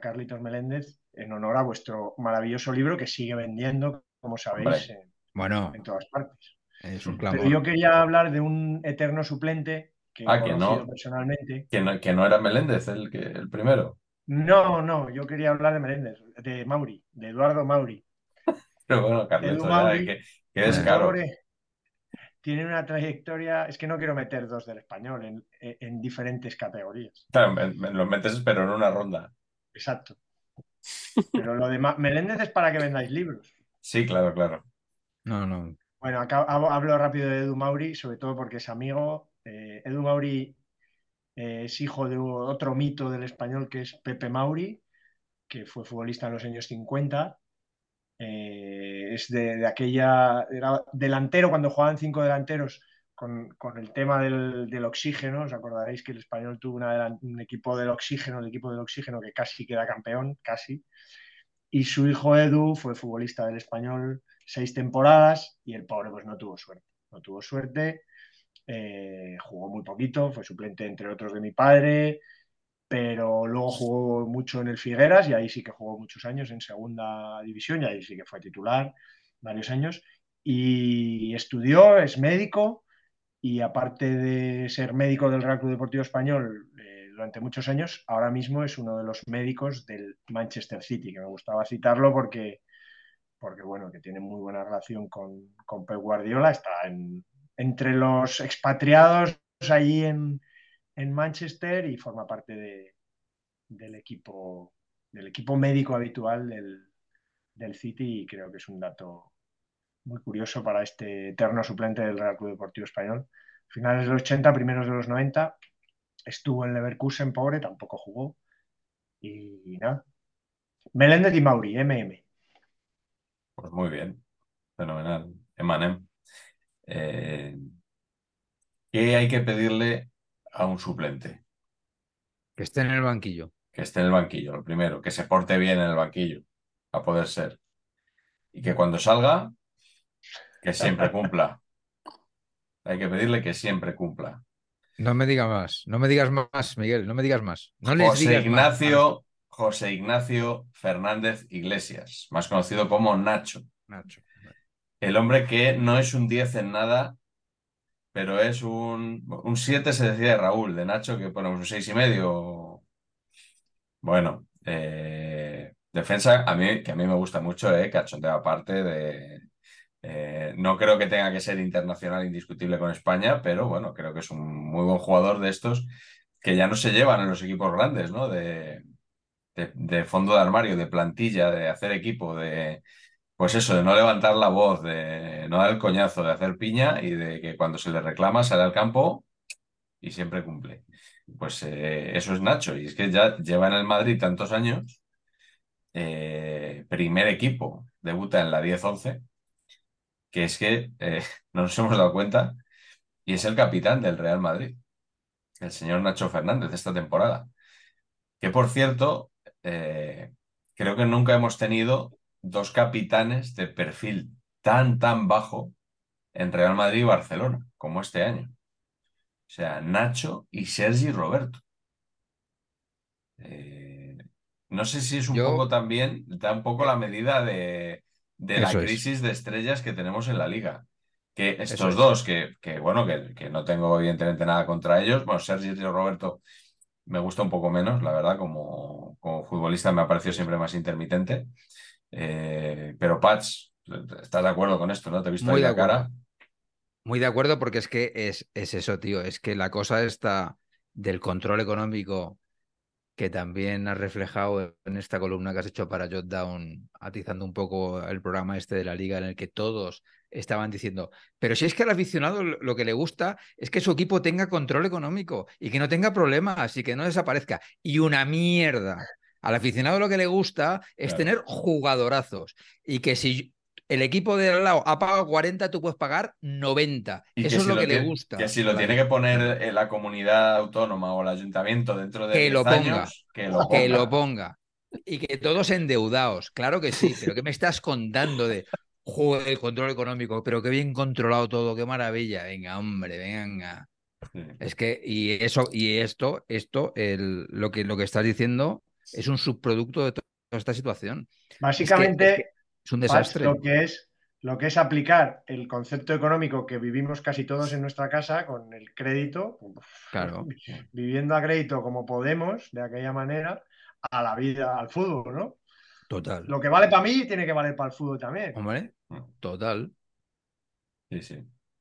Carlitos Meléndez en honor a vuestro maravilloso libro que sigue vendiendo, como sabéis, bueno, en todas partes. Es un Pero yo quería hablar de un eterno suplente que, ah, que no, personalmente. Que no, que no era Meléndez el, que, el primero. No, no, yo quería hablar de Meléndez, de Mauri, de Eduardo Mauri. Pero bueno, Carlos, que, es caro. Tiene una trayectoria, es que no quiero meter dos del español en, en diferentes categorías. Claro, me, los metes, pero en una ronda. Exacto. Pero lo de Meléndez es para que vendáis libros. Sí, claro, claro. No, no. Bueno, hablo rápido de Edu Mauri, sobre todo porque es amigo. Eh, Edu Mauri eh, es hijo de otro mito del español que es Pepe Mauri, que fue futbolista en los años 50. Eh, es de, aquella. Era delantero cuando jugaban cinco delanteros con, el tema del, oxígeno. Os acordaréis que el español tuvo un equipo del oxígeno, el equipo del oxígeno que casi queda campeón, casi. Y su hijo Edu fue futbolista del español seis temporadas y el pobre pues no tuvo suerte. No tuvo suerte, eh, jugó muy poquito, fue suplente entre otros de mi padre, pero luego jugó mucho en el Figueras y ahí sí que jugó muchos años en segunda división y ahí sí que fue titular varios años. Y estudió, es médico y aparte de ser médico del Real Club Deportivo Español eh, durante muchos años, ahora mismo es uno de los médicos del Manchester City, que me gustaba citarlo porque porque bueno, que tiene muy buena relación con, Pep Guardiola, está entre los expatriados allí en, Manchester y forma parte del, equipo, del equipo médico habitual del, City y creo que es un dato muy curioso para este eterno suplente del Real Club Deportivo Español. Finales de los 80, primeros de los 90, estuvo en Leverkusen, pobre, tampoco jugó. Y, nada. Meléndez y Mauri, MM. Pues muy bien, fenomenal. Emanem. Eh, ¿Qué hay que pedirle a un suplente? Que esté en el banquillo. Que esté en el banquillo, lo primero, que se porte bien en el banquillo, a poder ser. Y que cuando salga, que siempre cumpla. Hay que pedirle que siempre cumpla. No me digas más, no me digas más, Miguel, no me digas más. No José Ignacio José Ignacio Fernández Iglesias, más conocido como Nacho. Nacho. El hombre que no es un 10 en nada, pero es un, un 7, se decía de Raúl, de Nacho, que ponemos un 6 y medio. Bueno, eh, defensa, a mí, que a mí me gusta mucho, eh, cachondeo aparte de... Eh, no creo que tenga que ser internacional indiscutible con España, pero bueno, creo que es un muy buen jugador de estos que ya no se llevan en los equipos grandes, ¿no? De, de, fondo de armario, de plantilla, de hacer equipo, de pues eso, de no levantar la voz, de no dar el coñazo, de hacer piña y de que cuando se le reclama sale al campo y siempre cumple. Pues eh, eso es Nacho, y es que ya lleva en el Madrid tantos años, eh, primer equipo, debuta en la 10-11, que es que eh, no nos hemos dado cuenta, y es el capitán del Real Madrid, el señor Nacho Fernández esta temporada. Que por cierto, eh, creo que nunca hemos tenido dos capitanes de perfil tan, tan bajo en Real Madrid y Barcelona como este año. O sea, Nacho y Sergi Roberto. Eh, no sé si es un poco también, da un poco la medida de, la crisis de estrellas que tenemos en la liga. Que estos dos, que, bueno, que, que, no tengo evidentemente nada contra ellos, bueno, Sergi y Roberto me gusta un poco menos, la verdad, como, futbolista me ha parecido siempre más intermitente. Eh, pero Pats, ¿estás de acuerdo con esto? ¿No? Te he visto Muy la cara. Muy de acuerdo, porque es que es, es eso, tío. Es que la cosa está del control económico que también has reflejado en esta columna que has hecho para Jotdown, atizando un poco el programa este de la liga en el que todos estaban diciendo, pero si es que al aficionado lo que le gusta es que su equipo tenga control económico y que no tenga problemas y que no desaparezca. Y una mierda. Al aficionado lo que le gusta es tener jugadorazos y que si el equipo de al lado ha pagado 40, tú puedes pagar 90. Eso es lo, que le gusta. Que si lo tiene que poner en la comunidad autónoma o el ayuntamiento dentro de que lo ponga, que lo ponga. Que lo ponga. Y que todos endeudados. Claro que sí, pero ¿qué me estás contando de el control económico? Pero qué bien controlado todo, qué maravilla. Venga, hombre, venga. Es que, y eso, y esto, esto, el, lo, que, lo que estás diciendo es un subproducto de toda esta situación. Básicamente, es un desastre. Lo que es, lo que es aplicar el concepto económico que vivimos casi todos en nuestra casa con el crédito, claro. viviendo a crédito como podemos, de aquella manera, a la vida, al fútbol, ¿no? Total. Lo que vale para mí tiene que valer para el fútbol también. Hombre, total. Sí, sí.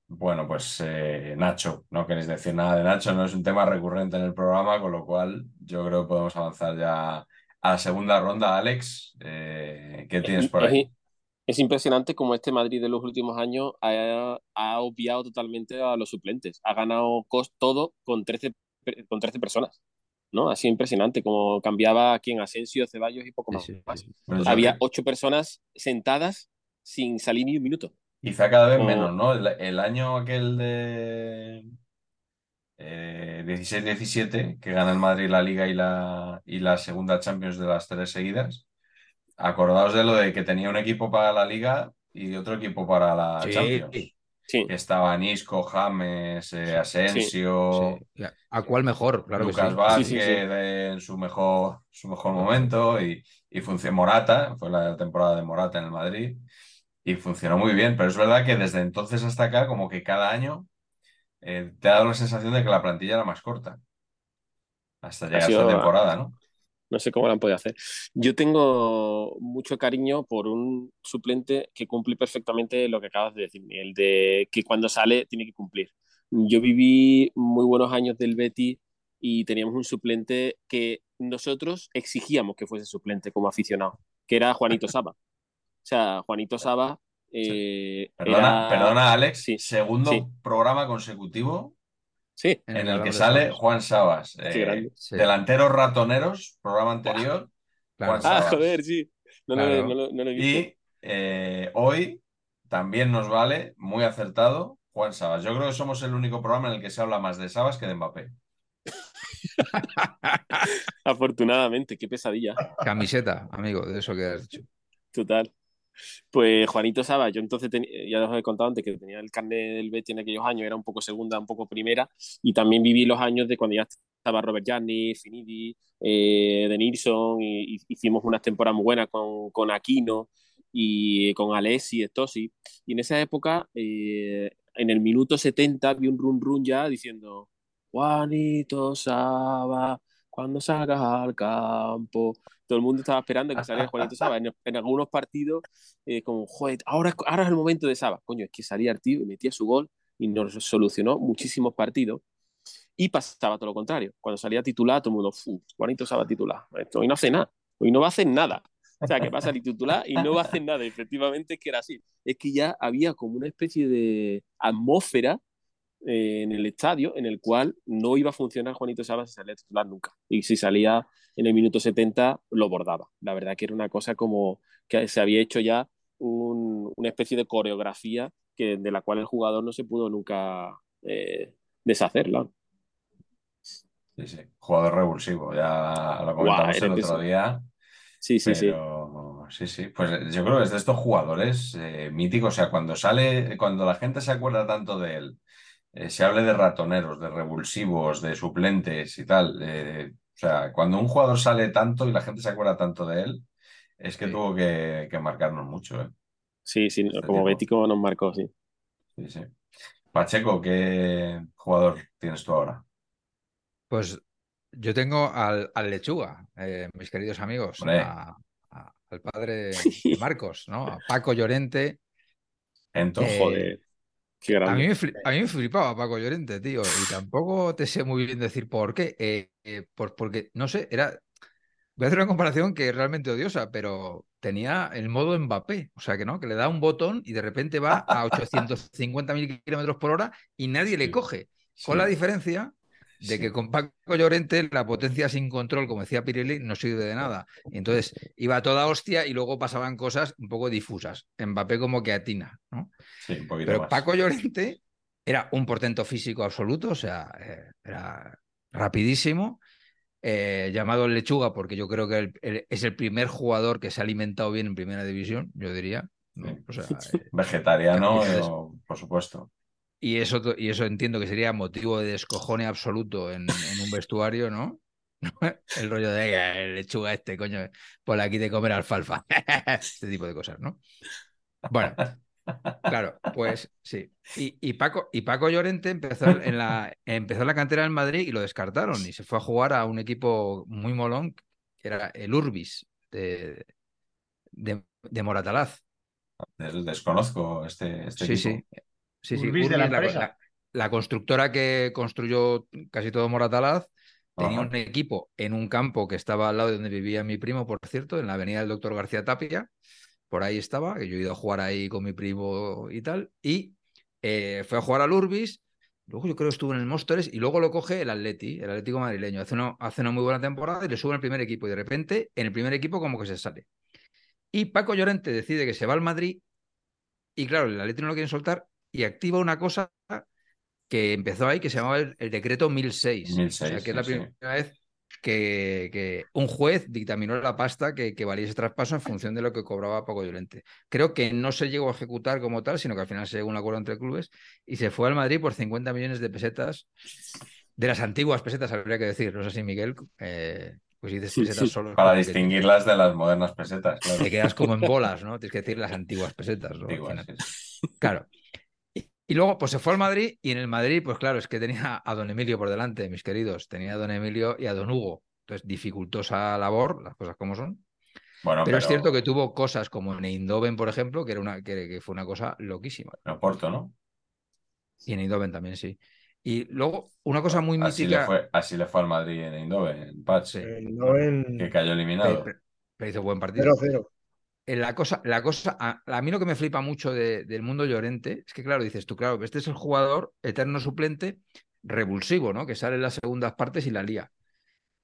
Bueno, pues eh, Nacho, no queréis decir nada de Nacho, no es un tema recurrente en el programa, con lo cual yo creo que podemos avanzar ya a la segunda ronda, Alex. Eh, ¿Qué tienes por ahí? Es, impresionante como este Madrid de los últimos años ha, obviado totalmente a los suplentes. Ha ganado todo con 13, con 13 personas. ¿No? Así impresionante como cambiaba aquí en Asensio, Ceballos y poco más. Había ocho personas sentadas sin salir ni un minuto. Quizá cada vez menos, ¿no? el, año aquel de 16-17, eh, que gana el Madrid la Liga y la, y la segunda Champions de las tres seguidas. Acordaos de lo de que tenía un equipo para la Liga y otro equipo para la Champions. Sí. Que estaban Isco, James, eh, Asensio. ¿A cuál mejor? Claro Lucas Vázquez en su mejor, su mejor momento y, y funcionó Morata, fue la temporada de Morata en el Madrid y funcionó muy bien, pero es verdad que desde entonces hasta acá, como que cada año eh, te ha dado la sensación de que la plantilla era más corta. Hasta llegar a esta temporada, ¿no? No sé cómo la han podido hacer. Yo tengo mucho cariño por un suplente que cumple perfectamente lo que acabas de decir, el de que cuando sale tiene que cumplir. Yo viví muy buenos años del Betty y teníamos un suplente que nosotros exigíamos que fuese suplente como aficionado, que era Juanito Saba. O sea, Juanito Saba eh, perdona, Alex. segundo programa consecutivo sí. en el que sale Juan Sabas. Eh, delanteros ratoneros, programa anterior. Juan Ah, joder, sí. y eh, hoy también nos vale, muy acertado, Juan Sabas. Yo creo que somos el único programa en el que se habla más de Sabas que de Mbappé. Afortunadamente, qué pesadilla. Camiseta, amigo, de eso que has dicho. Total. Pues Juanito Saba, yo entonces ya os he contado antes que tenía el carnet del Betis en aquellos años, era un poco segunda, un poco primera, y también viví los años de cuando ya estaba Robert Gianni, Finidi, eh, De y, hicimos unas temporadas muy buenas con, con Aquino y con Alessi, Estosi, y en esa época, eh, en el minuto 70, vi un run run ya diciendo Juanito Saba, cuando salgas al campo, todo el mundo estaba esperando que saliera Juanito Saba. En, algunos partidos, eh, como, joder, ahora, ahora es el momento de Saba. Coño, es que salía el tío y metía su gol y nos solucionó muchísimos partidos. Y pasaba todo lo contrario. Cuando salía titular, todo el mundo, Juanito Saba titular. Hoy no hace nada. Hoy no va a hacer nada. O sea, que pasa el titular y no va a hacer nada. Efectivamente, es que era así. Es que ya había como una especie de atmósfera eh, en el estadio en el cual no iba a funcionar Juanito Sabas si salía titular nunca. Y si salía en el minuto 70, lo bordaba. La verdad que era una cosa como que se había hecho ya una especie de coreografía que, de la cual el jugador no se pudo nunca eh, deshacer. Sí, sí, jugador revulsivo, ya lo comentamos el otro día. Sí, sí, sí. Sí, sí, pues yo creo que es de estos jugadores eh, míticos, o sea, cuando sale, cuando la gente se acuerda tanto de él, eh, se hable de ratoneros, de revulsivos, de suplentes y tal. o sea, cuando un jugador sale tanto y la gente se acuerda tanto de él, es que tuvo que, marcarnos mucho. ¿eh? Sí, sí, este como Bético nos marcó, sí. Sí, sí. Pacheco, ¿qué jugador tienes tú ahora? Pues yo tengo al, Lechuga, eh, mis queridos amigos, al padre de Marcos, ¿no? A Paco Llorente. Entonces, joder A mí, me a mí me flipaba Paco Llorente, tío, y tampoco te sé muy bien decir por qué. Eh, eh, porque, no sé, era. Voy a hacer una comparación que es realmente odiosa, pero tenía el modo Mbappé, o sea que no, que le da un botón y de repente va a 850.000 kilómetros por hora y nadie le coge. Con la diferencia de que con Paco Llorente la potencia sin control, como decía Pirelli, no sirve de nada. entonces iba a toda hostia y luego pasaban cosas un poco difusas. Mbappé como que atina, ¿no? Sí, un poquito Pero Paco Llorente era un portento físico absoluto, o sea, eh, era rapidísimo. Eh, llamado lechuga, porque yo creo que es el primer jugador que se ha alimentado bien en primera división, yo diría. Eh, Vegetariano, por supuesto. Y eso, y eso entiendo que sería motivo de descojone absoluto en, un vestuario, ¿no? El rollo de el lechuga este, coño, por aquí de comer alfalfa. este tipo de cosas, ¿no? Bueno, claro, pues sí. Y, Paco, y Paco Llorente empezó en, la, empezó la cantera en Madrid y lo descartaron y se fue a jugar a un equipo muy molón, que era el Urbis de, de, Moratalaz. Desconozco este, este sí, equipo. Sí, Sí, sí, la, constructora que construyó casi todo Moratalaz tenía un equipo en un campo que estaba al lado de donde vivía mi primo, por cierto, en la avenida del doctor García Tapia. Por ahí estaba, que yo he ido a jugar ahí con mi primo y tal. Y eh, fue a jugar al Urbis. Luego yo creo que estuvo en el Móstoles y luego lo coge el Atleti, el Atlético madrileño. Hace una, hace una muy buena temporada y le sube al primer equipo. Y de repente, en el primer equipo, como que se sale. Y Paco Llorente decide que se va al Madrid. Y claro, el Atleti no lo quieren soltar y activa una cosa que empezó ahí que se llamaba el, decreto 1006. 1006 o sea, que es la primera vez que, un juez dictaminó la pasta que, que, valía ese traspaso en función de lo que cobraba Paco Llorente. Creo que no se llegó a ejecutar como tal, sino que al final se llegó a un acuerdo entre clubes y se fue al Madrid por 50 millones de pesetas, de las antiguas pesetas, habría que decir. No sé si Miguel. Eh, pues dices pesetas solo. Para distinguirlas de las modernas pesetas. Te quedas como en bolas, ¿no? Tienes que decir las antiguas pesetas. ¿no? Claro. Y luego, pues se fue al Madrid y en el Madrid, pues claro, es que tenía a don Emilio por delante, mis queridos. Tenía a don Emilio y a don Hugo. Entonces, dificultosa labor, las cosas como son. Bueno, pero, es cierto que tuvo cosas como en Eindhoven, por ejemplo, que, era una, que, fue una cosa loquísima. En Porto, ¿no? Y en Eindhoven también, sí. Y luego, una cosa muy así mítica. Le fue, así le fue al Madrid en Eindhoven, en Patch. Que cayó eliminado. Pero, hizo buen partido. 0-0. Eh, la cosa, la cosa, a, mí lo que me flipa mucho del mundo Llorente es que, claro, dices tú, claro, este es el jugador eterno suplente revulsivo, ¿no? Que sale en las segundas partes y la lía.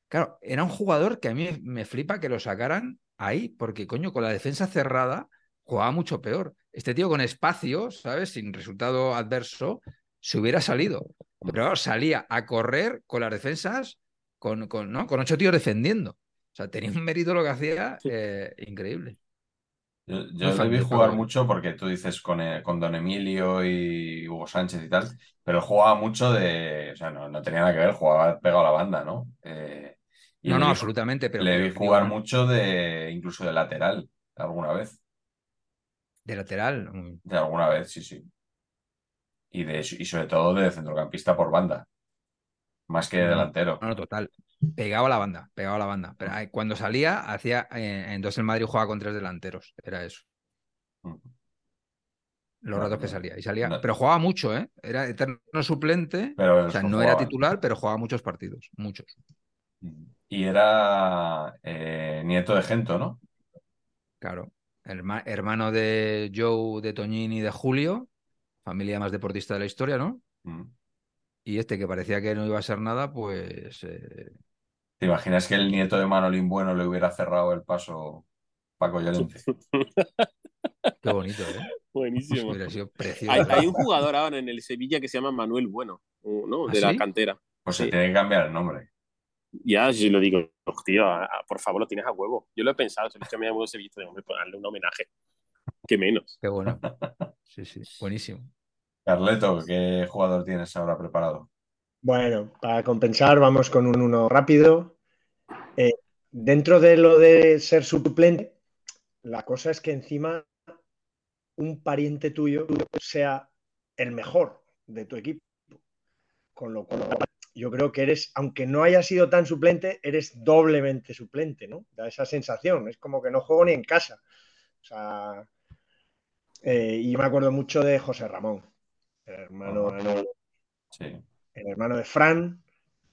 Claro, era un jugador que a mí me flipa que lo sacaran ahí, porque, coño, con la defensa cerrada jugaba mucho peor. Este tío con espacio, ¿sabes? Sin resultado adverso, se hubiera salido. Pero salía a correr con las defensas, con, con, ¿no? con ocho tíos defendiendo. O sea, tenía un mérito lo que hacía eh, increíble. Yo, yo vi jugar mucho porque tú dices con, eh, con, Don Emilio y Hugo Sánchez y tal, pero jugaba mucho de. O sea, no, no tenía nada que ver, jugaba pegado a la banda, ¿no? Eh, no, no, absolutamente. Pero le vi jugar mucho de incluso de lateral alguna vez. ¿De lateral? Mm. De alguna vez, sí, sí. Y, de, y sobre todo de centrocampista por banda. Más que delantero. No, no, total. Pegaba la banda, pegaba la banda. Pero cuando salía, hacía. Eh, entonces el Madrid jugaba con tres delanteros. Era eso. Los ratos que salía. Y salía. Pero jugaba mucho, ¿eh? Era eterno suplente. o sea, no era titular, pero jugaba muchos partidos. Muchos. Y era eh, nieto de Gento, ¿no? Claro. hermano de Joe, de Toñini y de Julio. Familia más deportista de la historia, ¿no? Y este que parecía que no iba a ser nada, pues. Eh, ¿Te imaginas que el nieto de Manolín Bueno le hubiera cerrado el paso Paco Llorente? Qué bonito, ¿eh? Buenísimo. Hay, un jugador ahora en el Sevilla que se llama Manuel Bueno, ¿no? ¿Ah, de la cantera. Pues se tiene que cambiar el nombre. Ya, si lo digo, tío, por favor, lo tienes a huevo. Yo lo he pensado, se lo he dicho a mi amigo de Sevilla, de hombre, pues darle un homenaje. Qué menos. Qué bueno. Sí, sí, buenísimo. Carleto, ¿qué jugador tienes ahora preparado? Bueno, para compensar, vamos con un uno rápido. Eh, dentro de lo de ser suplente, la cosa es que encima un pariente tuyo sea el mejor de tu equipo. Con lo cual, yo creo que eres, aunque no haya sido tan suplente, eres doblemente suplente, ¿no? Da esa sensación, es como que no juego ni en casa. O sea, eh, y me acuerdo mucho de José Ramón el hermano, Sí. el hermano de Fran,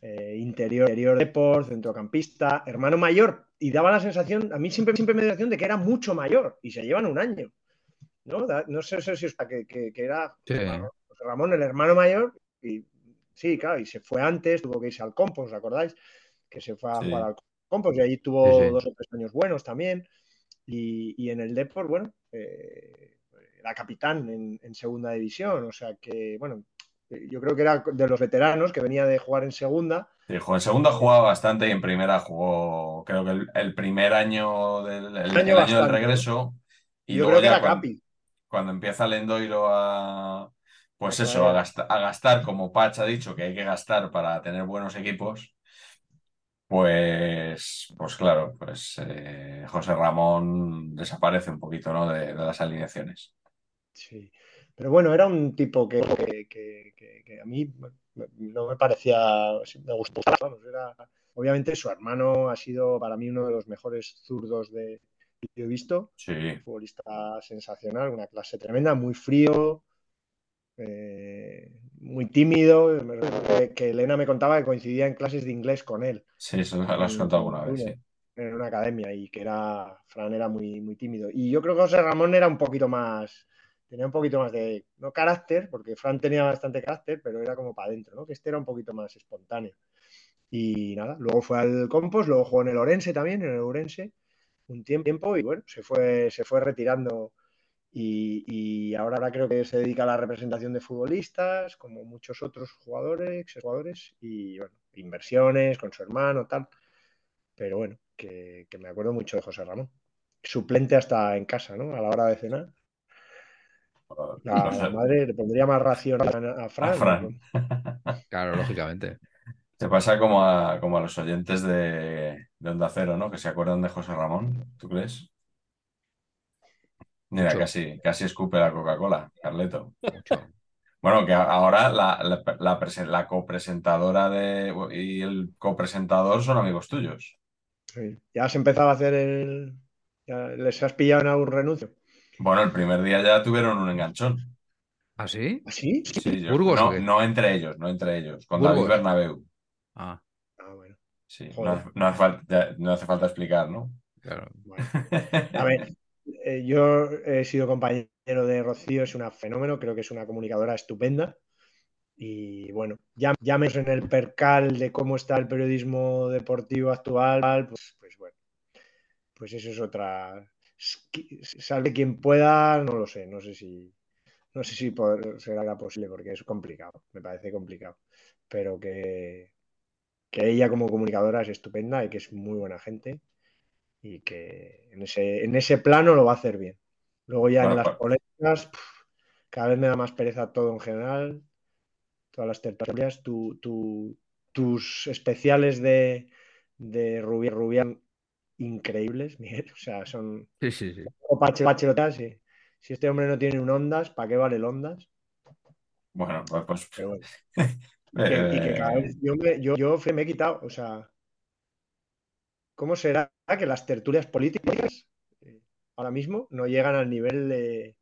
eh, interior, interior deport, centrocampista, hermano mayor, y daba la sensación, a mí siempre, siempre me da la sensación de que era mucho mayor, y se llevan un año. No, Da- no sé, sé si es que, que- que era Sí. Ramón, el hermano mayor, y sí, claro, y se fue antes, tuvo que irse al Compos, ¿os acordáis? Que se fue a Sí. jugar al Compos y allí tuvo dos o tres años buenos también. Y, y en el Depor, bueno, eh, era capitán en, en segunda división, o sea que, bueno, eh, yo creo que era de los veteranos que venía de jugar en segunda. Sí, en segunda jugaba bastante y en primera jugó, creo que el, el primer año del, el- el Año del regreso. Y yo creo que era cuan- capi. cuando empieza Lendoiro a, pues eso, a gastar, a gastar, como Patch ha dicho que hay que gastar para tener buenos equipos, pues, pues claro, pues eh, José Ramón desaparece un poquito, ¿no? de, de las alineaciones. Sí. Pero bueno, era un tipo que, que- que- a mí no me parecía, me vamos, era- obviamente su hermano ha sido para mí uno de los mejores zurdos de, que yo he visto. Sí, futbolista sensacional, una clase tremenda, muy frío, eh, muy tímido. Que Elena me contaba que coincidía en clases de inglés con él sí, eso lo has contado alguna vez, sí. en una academia y que era, Fran era muy, muy tímido. Y yo creo que José Ramón era un poquito más, tenía un poquito más de, no carácter, porque Fran tenía bastante carácter, pero era como para adentro, ¿no? Que este era un poquito más espontáneo. Y nada, luego fue al Compos, luego jugó en el Orense también, en el Orense, un tiempo y bueno, se fue, se fue retirando y, y ahora, ahora creo que se dedica a la representación de futbolistas, como muchos otros jugadores, jugadores y bueno, inversiones con su hermano, tal. Pero bueno, que, que me acuerdo mucho de José Ramón. Suplente hasta en casa, ¿no? A la hora de cenar. La, No sé, la madre le pondría más ración a, a Fran. a Fran. Claro, lógicamente. Te pasa como a, como a los oyentes de, de Onda Cero, ¿no? Que se acuerdan de José Ramón, ¿tú crees? Mira, Mucho. casi, casi escupe la Coca-Cola, Carleto. Mucho. Bueno, que ahora la, la, la presen- la copresentadora de, y el copresentador son amigos tuyos. Sí. Ya has empezado a hacer el. ya ¿Les has pillado en algún renuncio? Bueno, el primer día ya tuvieron un enganchón. ¿Ah, sí? ¿Así? Sí, yo- ¿Burgos o no, qué? no entre ellos, no entre ellos, con ¿Burgos? David Bernabéu. Ah, Ah, bueno. Sí, no, hace- no hace falta, ya- no hace falta explicar, ¿no? claro. bueno. A ver, eh, yo he sido compañero de Rocío, es una fenómeno, creo que es una comunicadora estupenda. Y bueno, ya, ya menos en el percal de cómo está el periodismo deportivo actual, pues, pues bueno, pues eso es otra. Salve quien pueda, no lo sé, no sé si, no sé si será posible porque es complicado, me parece complicado. Pero que, que ella como comunicadora es estupenda y que es muy buena gente y que en ese, en ese plano lo va a hacer bien. Luego ya Bueno, en las pues- polémicas, cada vez me da más pereza todo en general, todas las tertulias, tu- tu- tus especiales de, de Rubián, Rubián increíbles, Miguel, o sea, son Sí, sí, sí. pachelotas, sí. Si este hombre no tiene un Ondas, ¿para qué vale el Ondas? Bueno, pues, pues, Pero bueno. Y que, y que cada eh, vez yo me, yo, yo me he quitado, o sea, ¿cómo será que las tertulias políticas eh, ahora mismo no llegan al nivel de,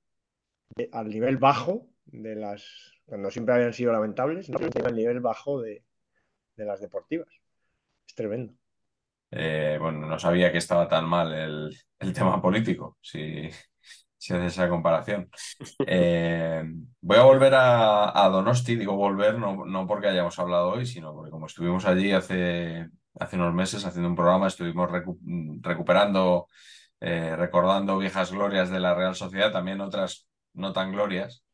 de- al nivel bajo de las, cuando siempre habían sido lamentables, no llegan al nivel bajo de, de las deportivas? Es tremendo. Eh, bueno, no sabía que estaba tan mal el, el tema político, si, si haces esa comparación. Eh, voy a volver a, a Donosti, digo volver no, no porque hayamos hablado hoy, sino porque como estuvimos allí hace, hace unos meses haciendo un programa, estuvimos recu- recuperando, eh, recordando viejas glorias de la Real Sociedad, también otras no tan glorias.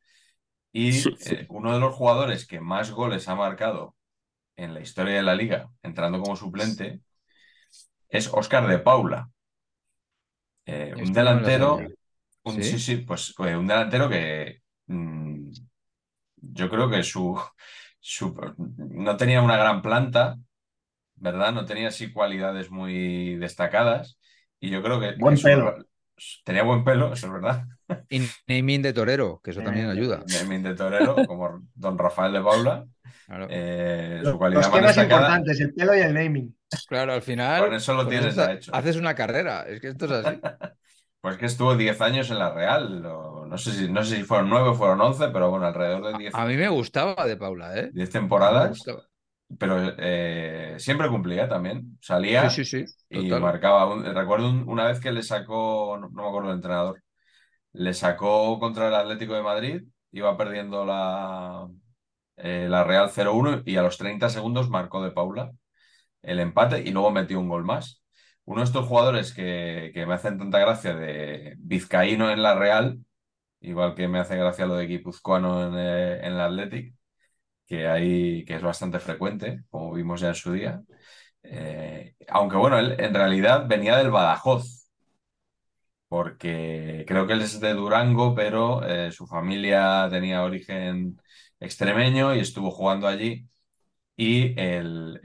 Y Sí, sí. eh, uno de los jugadores que más goles ha marcado en la historia de la liga, entrando como suplente, es Óscar de Paula. Eh, un me lo delantero, un, ¿Sí? sí, sí, pues eh, un delantero que mm, yo creo que su, su- no tenía una gran planta, ¿verdad? No tenía así cualidades muy destacadas. Y yo creo que, Buen que su- pelo. tenía buen pelo, eso es verdad. Y naming de torero, que eso también Eh, ayuda. Naming de torero, como don Rafael de Paula. Claro, Eh, su cualidad los más temas destacada. importantes, el pelo y el naming. Claro, al final. Con eso lo con tienes eso hecho. Haces una carrera, es que esto es así. Pues que estuvo 10 años en la Real. no, sé si, no sé si fueron 9 o fueron 11, pero bueno, alrededor de 10. A, mí me gustaba de Paula, ¿eh? 10 temporadas. Pero eh, siempre cumplía también. Salía y marcaba. recuerdo una vez que le sacó, no, me acuerdo el entrenador, le sacó contra el Atlético de Madrid, iba perdiendo la, eh, la Real 0-1 y a los 30 segundos marcó de Paula el empate y luego metió un gol más uno de estos jugadores que, me hacen tanta gracia de vizcaíno en la Real, igual que me hace gracia lo de guipuzcoano en, eh, en el Athletic, que, hay, que es bastante frecuente, como vimos ya en su día. Eh, aunque bueno, él en realidad venía del Badajoz, porque creo que él es de Durango, pero eh, su familia tenía origen extremeño y estuvo jugando allí. Y el,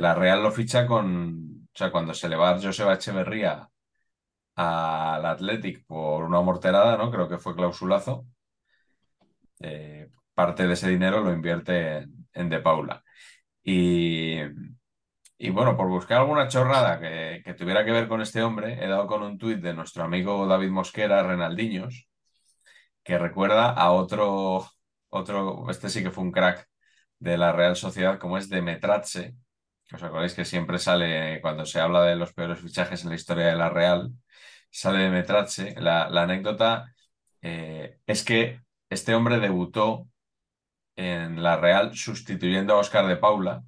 la Real lo ficha con, o sea, cuando se le va Joseba Echeverría al Athletic por una morterada, ¿no? Creo que fue clausulazo. Eh, parte de ese dinero lo invierte en, De Paula. Y, bueno, por buscar alguna chorrada que, tuviera que ver con este hombre, he dado con un tuit de nuestro amigo David Mosquera, Renaldiños, que recuerda a otro, otro, este sí que fue un crack de la Real Sociedad, como es Demetratse, ¿Os acordáis que siempre sale, cuando se habla de los peores fichajes en la historia de la Real, sale de Metrache? La, anécdota eh, es que este hombre debutó en la Real sustituyendo a Oscar de Paula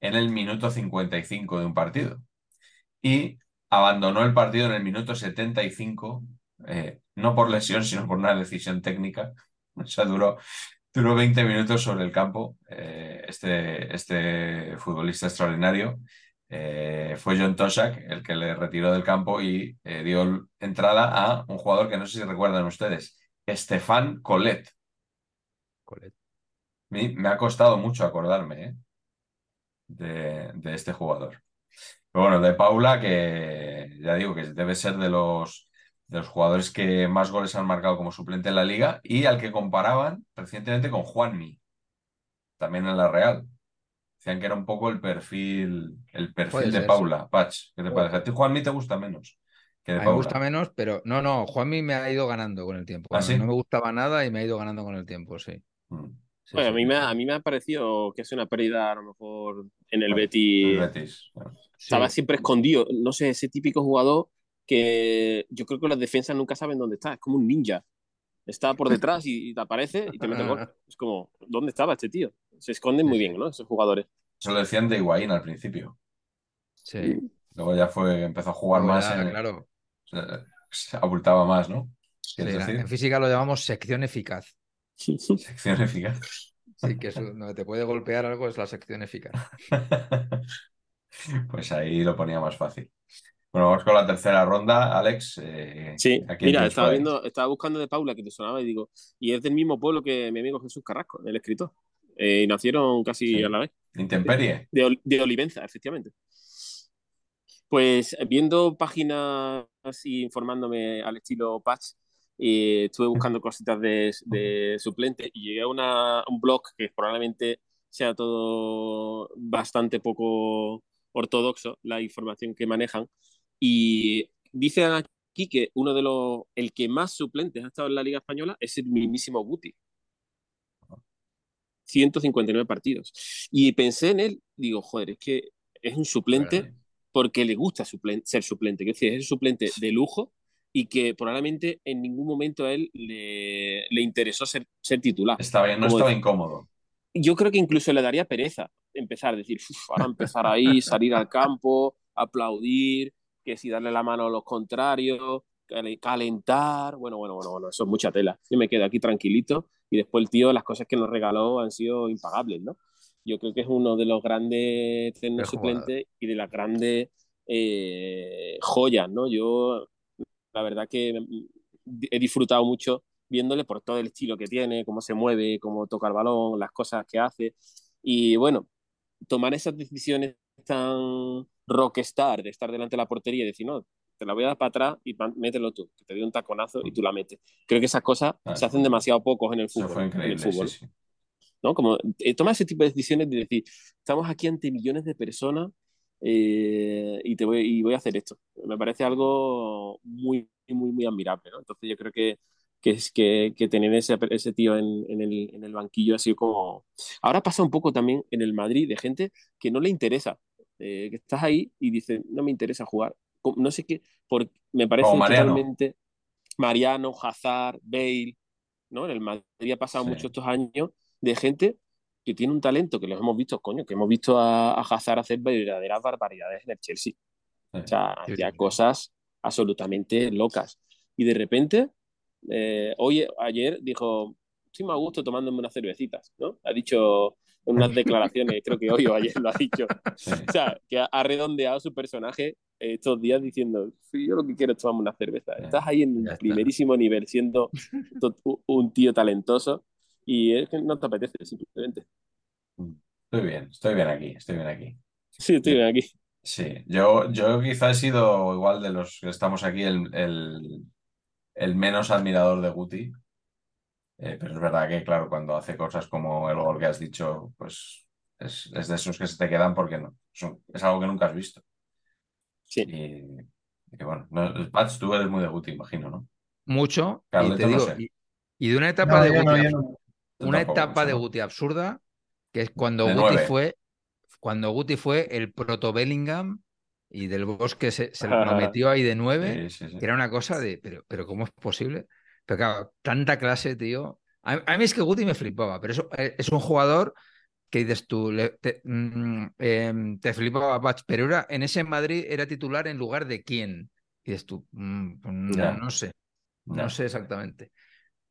en el minuto 55 de un partido. Y abandonó el partido en el minuto 75, eh, no por lesión, sino por una decisión técnica. O sea, duró Duró 20 minutos sobre el campo eh, este, este futbolista extraordinario. Eh, fue John Toshak el que le retiró del campo y eh, dio entrada a un jugador que no sé si recuerdan ustedes, Estefan Colet. Colet. Me, ha costado mucho acordarme de, de, este jugador. Pero bueno, de Paula, que ya digo que debe ser de los de los jugadores que más goles han marcado como suplente en la liga y al que comparaban recientemente con Juanmi, también en la Real. Decían que era un poco el perfil, el perfil de Paula. Pach, ¿qué te parece? A ti Juanmi te gusta menos. Que me gusta menos, pero no, no, Juanmi me ha ido ganando con el tiempo. ¿Ah, no me gustaba nada y me ha ido ganando con el tiempo, sí. Mm. a, mí me ha, a mí me ha parecido que es una pérdida a lo mejor en el Betis. Betis. Estaba siempre escondido. No sé, ese típico jugador que yo creo que las defensas nunca saben dónde está, es como un ninja. Está por detrás y, te aparece y te mete el gol. Es como, ¿dónde estaba este tío? Se esconden muy bien, ¿no? Esos jugadores. Eso lo decían de Higuaín al principio. Sí. Luego ya fue, empezó a jugar más. en, claro. Se abultaba más, ¿no? En física lo llamamos sección eficaz. sección eficaz. Sí, que eso, no te puede golpear algo es la sección eficaz. pues ahí lo ponía más fácil. Bueno, vamos con la tercera ronda, Alex. Eh, sí, mira, estaba viendo, estaba buscando de Paula que te sonaba y digo, y es del mismo pueblo que mi amigo Jesús Carrasco, el escritor. Eh, y nacieron casi a la vez. Intemperie. De, Olivenza, efectivamente. Pues viendo páginas y informándome al estilo Patch, eh, estuve buscando cositas de, suplente y llegué a un blog que probablemente sea todo bastante poco ortodoxo, la información que manejan, y dicen aquí que uno de los, el que más suplentes ha estado en la Liga Española es el mismísimo Guti. 159 partidos. Y pensé en él, digo, joder, es que es un suplente porque le gusta ser suplente. Es decir, es un suplente de lujo y que probablemente en ningún momento a él le, interesó ser, ser titular. Estaba, no estaba incómodo. Yo creo que incluso le daría pereza empezar a decir, ahora empezar ahí, salir al campo, aplaudir, que si darle la mano a los contrarios, calentar, bueno, bueno, bueno, bueno, eso es mucha tela. Yo me quedo aquí tranquilito y después el tío, las cosas que nos regaló han sido impagables, ¿no? Yo creo que es uno de los grandes trenes suplentes y de las grandes eh, joyas, ¿no? Yo, la verdad que he disfrutado mucho viéndole por todo el estilo que tiene, cómo se mueve, cómo toca el balón, las cosas que hace. Y bueno, tomar esas decisiones tan rockstar de estar delante de la portería y decir, no, te la voy a dar para atrás y mételo tú, que te doy un taconazo y tú la metes. Creo que esas cosas ah, se hacen demasiado pocos en el fútbol. en el fútbol. ¿no? Como eh, toma ese tipo de decisiones de decir, estamos aquí ante millones de personas eh, y, te voy, y voy a hacer esto. Me parece algo muy, muy, muy admirable, ¿no? Entonces yo creo que, que, es, que, que tener ese, ese tío en, en, el, en el banquillo así como... Ahora pasa un poco también en el Madrid de gente que no le interesa, eh, que estás ahí y dice, no me interesa jugar. No sé qué, porque me parece totalmente... Mariano, Hazard, Bale, ¿no? En el Madrid ha pasado mucho estos años de gente que tiene un talento que los hemos visto, coño, que hemos visto a, a Hazard hacer verdaderas barbaridades en el Chelsea. O sea, hacía cosas absolutamente locas. Y de repente, eh, hoy, ayer dijo, sí me gusto tomándome unas cervecitas, ¿no? Ha dicho en unas declaraciones, creo que hoy o ayer lo ha dicho. O sea, que ha redondeado su personaje estos días diciendo, sí, yo lo que quiero es tomarme una cerveza. Estás ahí en el primerísimo nivel siendo un tío talentoso y es que no te apetece simplemente. Mm. Estoy bien, estoy bien aquí, estoy bien aquí. Sí, estoy bien aquí. Sí, yo, yo quizá he sido igual de los que estamos aquí el, el, menos admirador de Guti. Eh, pero es verdad que, claro, cuando hace cosas como el gol que has dicho, pues es, es de esos que se te quedan porque no. es algo que nunca has visto. Sí. Y, bueno, no, Pats, tú eres muy de Guti, imagino, ¿no? Mucho. y, te digo, y, de una etapa de Guti, una etapa de Guti absurda, que es cuando Guti fue, cuando Guti fue el proto Bellingham y del Bosque se, se lo metió ahí de nueve, que era una cosa de, pero, pero ¿cómo es posible? Pero claro, tanta clase, tío. A, mí es que Guti me flipaba, pero eso, eh, es un jugador que dices tú, te, mm, em, te flipaba Bach, pero era, en ese Madrid era titular en lugar de quién. Y dices tú, mm, pues no, sé, no. sé exactamente.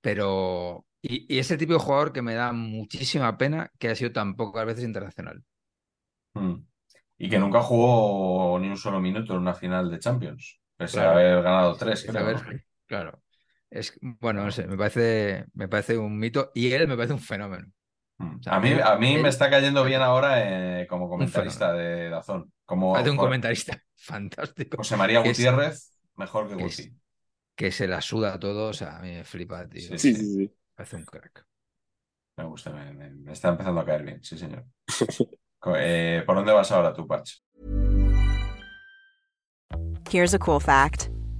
Pero, y, y, ese tipo de jugador que me da muchísima pena que ha sido tan pocas veces internacional. Mm. Y que nunca jugó ni un solo minuto en una final de Champions, pese a haber ganado tres. Claro. Es, bueno, no sé, me parece, me parece un mito y él me parece un fenómeno. Mm. a mí, a mí me está cayendo bien ahora eh, como comentarista de Dazón. Como, Parece un comentarista fantástico. José María Gutiérrez, mejor que Guti. Que, se la suda a todos, a mí me flipa, tío. Sí, sí, sí. Parece un crack. Me gusta, me, está empezando a caer bien, sí, señor. eh, ¿Por dónde vas ahora tú, Patch? Here's a cool fact.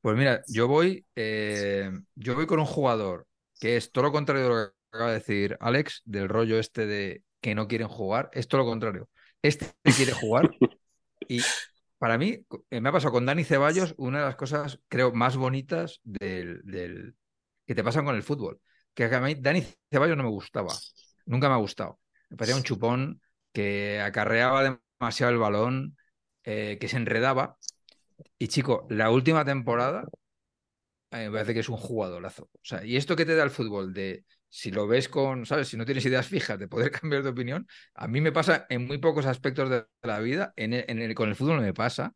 Pues mira, yo voy, eh, yo voy con un jugador que es todo lo contrario de lo que acaba de decir Alex, del rollo este de que no quieren jugar, es todo lo contrario. Este quiere jugar y para mí eh, me ha pasado con Dani Ceballos una de las cosas, creo, más bonitas del, del que te pasan con el fútbol. Que a mí Dani Ceballos no me gustaba, nunca me ha gustado. Me parecía un chupón que acarreaba demasiado el balón, eh, que se enredaba y chico, la última temporada me parece que es un jugadorazo. O sea, y esto que te da el fútbol de si lo ves con, ¿sabes? Si no tienes ideas fijas de poder cambiar de opinión, a mí me pasa en muy pocos aspectos de la vida, en el, con el fútbol no me pasa.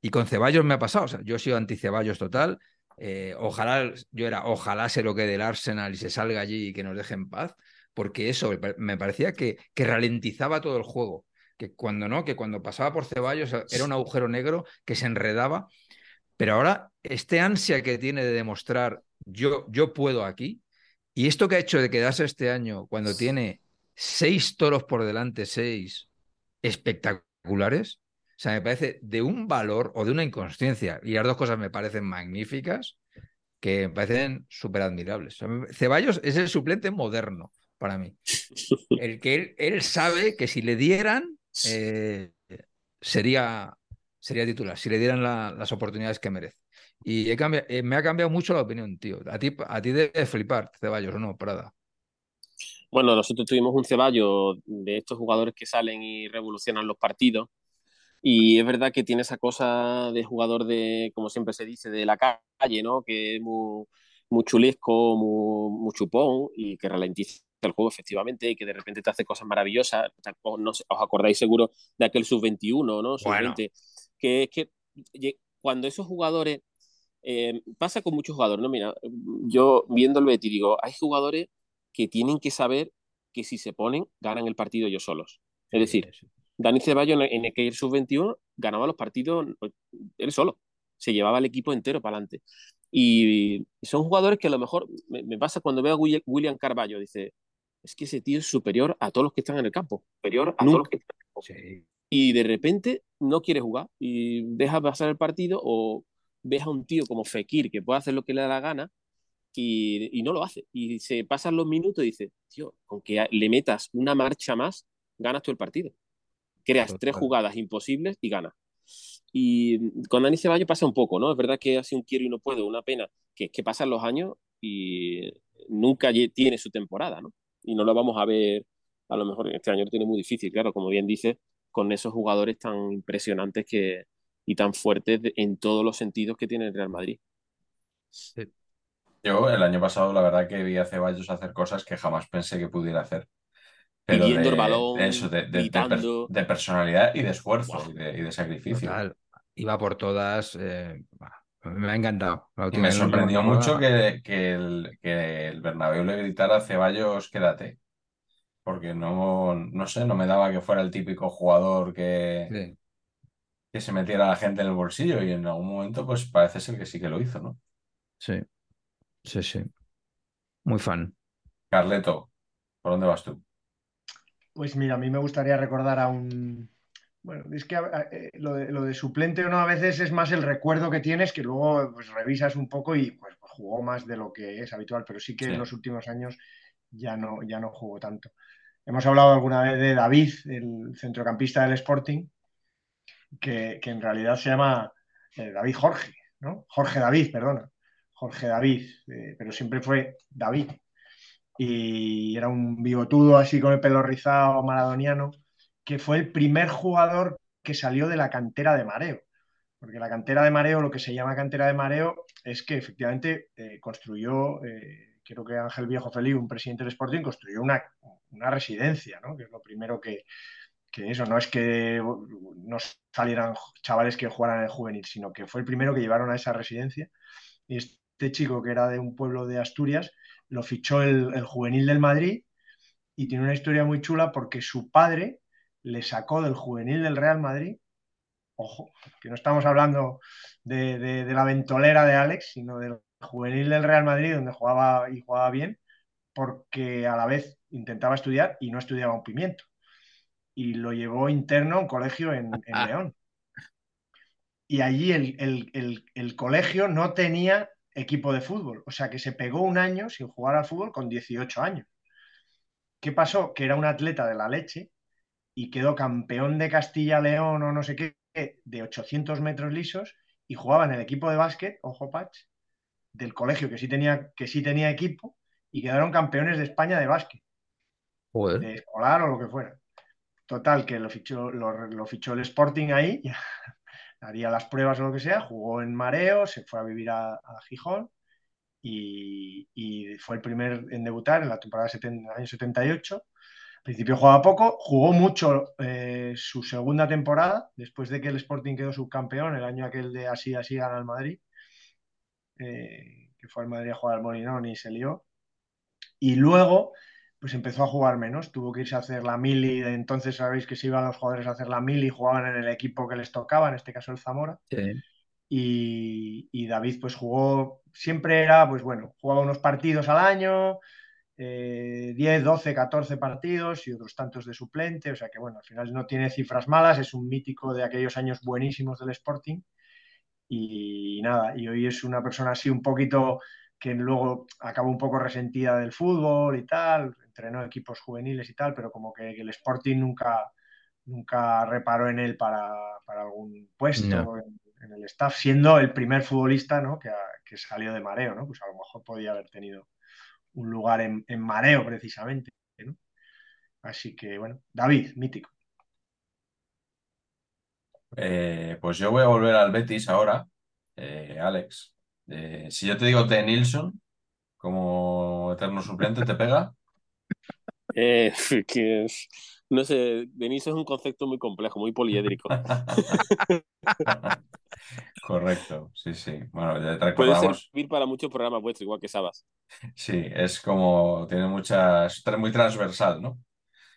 Y con Ceballos me ha pasado, o sea, yo he sido anti-Ceballos total. Eh, ojalá, yo era, ojalá se lo quede el Arsenal y se salga allí y que nos deje en paz, porque eso me parecía que, que ralentizaba todo el juego que cuando no, que cuando pasaba por Ceballos era un agujero negro que se enredaba. Pero ahora, este ansia que tiene de demostrar yo, yo puedo aquí, y esto que ha hecho de quedarse este año cuando tiene seis toros por delante, seis espectaculares, o sea, me parece de un valor o de una inconsciencia, y las dos cosas me parecen magníficas, que me parecen súper admirables. Ceballos es el suplente moderno para mí. El que él, él sabe que si le dieran, eh, sería, sería titular, si le dieran las oportunidades que merece. Y eh, me ha cambiado mucho la opinión, tío. A ti, a ti debe flipar, Ceballos, ¿o no, Prada? Bueno, nosotros tuvimos un Ceballos de estos jugadores que salen y revolucionan los partidos. Y es verdad que tiene esa cosa de jugador de, como siempre se dice, de la calle, ¿no? Que es muy, muy chulesco, muy, chupón y que ralentiza el juego, efectivamente, y que de repente te hace cosas maravillosas. No os acordáis seguro de aquel sub-21, ¿no? Sub-20. Que es que cuando esos jugadores. Eh, pasa con muchos jugadores, ¿no? Mira, yo viendo el Betis digo, hay jugadores que tienen que saber que si se ponen, ganan el partido ellos solos. Es decir, Dani Ceballos en aquel sub-21 ganaba los partidos él solo. Se llevaba el equipo entero para adelante. Y son jugadores que a lo mejor me, pasa cuando veo a William Carballo, dice, es que ese tío es superior a todos los que están en el campo. Superior a todos los que están en el campo. Y de repente no quiere jugar y deja pasar el partido o ves a un tío como Fekir que puede hacer lo que le da la gana y, no lo hace. Y se pasan los minutos y dice, tío, con que le metas una marcha más, ganas tú el partido. Creas tres jugadas imposibles y ganas. Y con Dani Ceballos pasa un poco, ¿no? Es verdad que hace un quiero y no puedo, una pena, que, que pasan los años y nunca tiene su temporada, ¿no? Y no lo vamos a ver, a lo mejor este año lo tiene muy difícil, claro, como bien dice, con esos jugadores tan impresionantes que, y tan fuertes en todos los sentidos que tiene el Real Madrid. Yo el año pasado la verdad que vi a Ceballos hacer cosas que jamás pensé que pudiera hacer. Pero Pidiendo el balón, eso, de, de, personalidad y de esfuerzo y, de, sacrificio. Iba por todas. Eh, me ha encantado. Y me sorprendió mucho que, que, el, que el Bernabéu le gritara a Ceballos, quédate. Porque no, no sé, no me daba que fuera el típico jugador que, que se metiera a la gente en el bolsillo y en algún momento pues parece ser que sí que lo hizo, ¿no? Sí, sí, sí. Muy fan. Carleto, ¿por dónde vas tú? Pues mira, a mí me gustaría recordar a un... Bueno, es que eh, lo, de, suplente o no a veces es más el recuerdo que tienes que luego pues, revisas un poco y pues, jugó más de lo que es habitual, pero sí que en los últimos años ya no, ya no jugó tanto. Hemos hablado alguna vez de David, el centrocampista del Sporting, que, en realidad se llama eh, David Jorge, ¿no? Jorge David, perdona. Jorge David, eh, pero siempre fue David. Y era un bigotudo así con el pelo rizado maradoniano, que fue el primer jugador que salió de la cantera de Mareo. Porque la cantera de Mareo, lo que se llama cantera de Mareo, es que efectivamente eh, construyó, creo que Ángel Viejo Feliz, un presidente del Sporting, construyó una, residencia, ¿no? que es lo primero que, eso, no es que no salieran chavales que jugaran en el juvenil, sino que fue el primero que llevaron a esa residencia. Y este chico, que era de un pueblo de Asturias, lo fichó el, juvenil del Madrid y tiene una historia muy chula porque su padre le sacó del juvenil del Real Madrid. Ojo, que no estamos hablando de, de la ventolera de Alex, sino del juvenil del Real Madrid, donde jugaba y jugaba bien, porque a la vez intentaba estudiar y no estudiaba un pimiento y lo llevó interno a un colegio en, ah. León. Y allí el, colegio no tenía equipo de fútbol, o sea que se pegó un año sin jugar al fútbol con 18 años. ¿Qué pasó? Que era un atleta de la leche y quedó campeón de Castilla-León o no sé qué, de 800 metros lisos y jugaba en el equipo de básquet, ojo Patch, del colegio que sí tenía, que sí tenía equipo y quedaron campeones de España de básquet. De escolar o lo que fuera. Total, que lo fichó, lo, fichó el Sporting ahí, haría las pruebas o lo que sea, jugó en Mareo, se fue a vivir a, Gijón y, fue el primer en debutar en la temporada del año 78. Al principio jugaba poco, jugó mucho eh, su segunda temporada, después de que el Sporting quedó subcampeón, el año aquel de así, así gana el Madrid, eh, que fue al Madrid a jugar al Molinón y se lió. Y luego pues empezó a jugar menos, tuvo que irse a hacer la mili, entonces sabéis que se iban los jugadores a hacer la mili y jugaban en el equipo que les tocaba, en este caso el Zamora. Y, David pues jugó, siempre era, pues bueno, jugaba unos partidos al año, 10, 12, 14 partidos y otros tantos de suplente, o sea que bueno, al final no tiene cifras malas, es un mítico de aquellos años buenísimos del Sporting. Y nada, y hoy es una persona así un poquito que luego acabó un poco resentida del fútbol y tal, entrenó equipos juveniles y tal, pero como que, el Sporting nunca, nunca reparó en él para, algún puesto en, el staff, siendo el primer futbolista ¿no? que, que, salió de mareo, ¿no? Pues a lo mejor podía haber tenido un lugar en, mareo precisamente. ¿no? Así que bueno, David, mítico. Eh, pues yo voy a volver al Betis ahora, eh, Alex. Eh, si yo te digo T. Nilsson como eterno suplente, ¿te pega? Eh, que, no sé, Denis es un concepto muy complejo, muy poliédrico. Correcto, sí, sí. Bueno, ya te Puede recordamos. servir para muchos programas vuestros, igual que Sabas. Sí, es como, tiene muchas, es muy transversal, ¿no?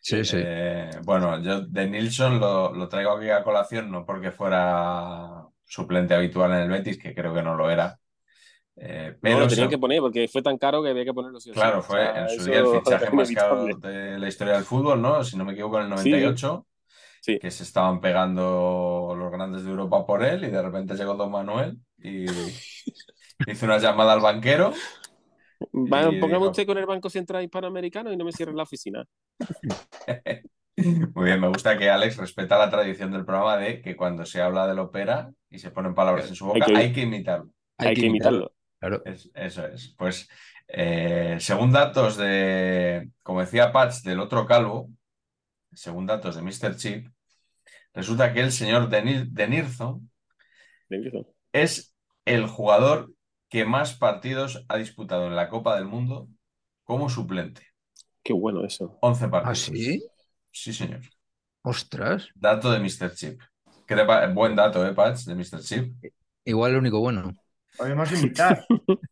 Sí, sí. Eh, bueno, yo de Nilsson lo, lo traigo aquí a colación, no porque fuera suplente habitual en el Betis, que creo que no lo era. Eh, No, lo tenían que poner porque fue tan caro que había que ponerlo sí claro, O fue sea, en su día el fichaje más caro de la historia del fútbol, ¿no? Si no me equivoco, en el Sí. 98, Sí. que se estaban pegando los grandes de Europa por él y de repente llegó Don Manuel y hizo una llamada al banquero. Va, dijo- usted con el Banco Central Hispanoamericano y no me cierren la oficina. Muy bien, me gusta que Alex respeta la tradición del programa de que cuando se habla del ópera y se ponen palabras en su boca, Hay que- hay que imitarlo. Hay, que imitarlo. Claro. Es- eso es. Pues, eh, según datos de, como decía Patch, del otro calvo, según datos de Mr. Chip, resulta que el señor Denir- Denirson es el jugador que más partidos ha disputado en la Copa del Mundo como suplente. Qué bueno eso. 11 ¿Ah, partidos. sí? Sí, señor. Ostras. Dato de Mr. Chip. ¿Qué te pa- Buen dato, ¿eh, Patch? De Mr. Chip. Igual el único bueno. Podemos invitar.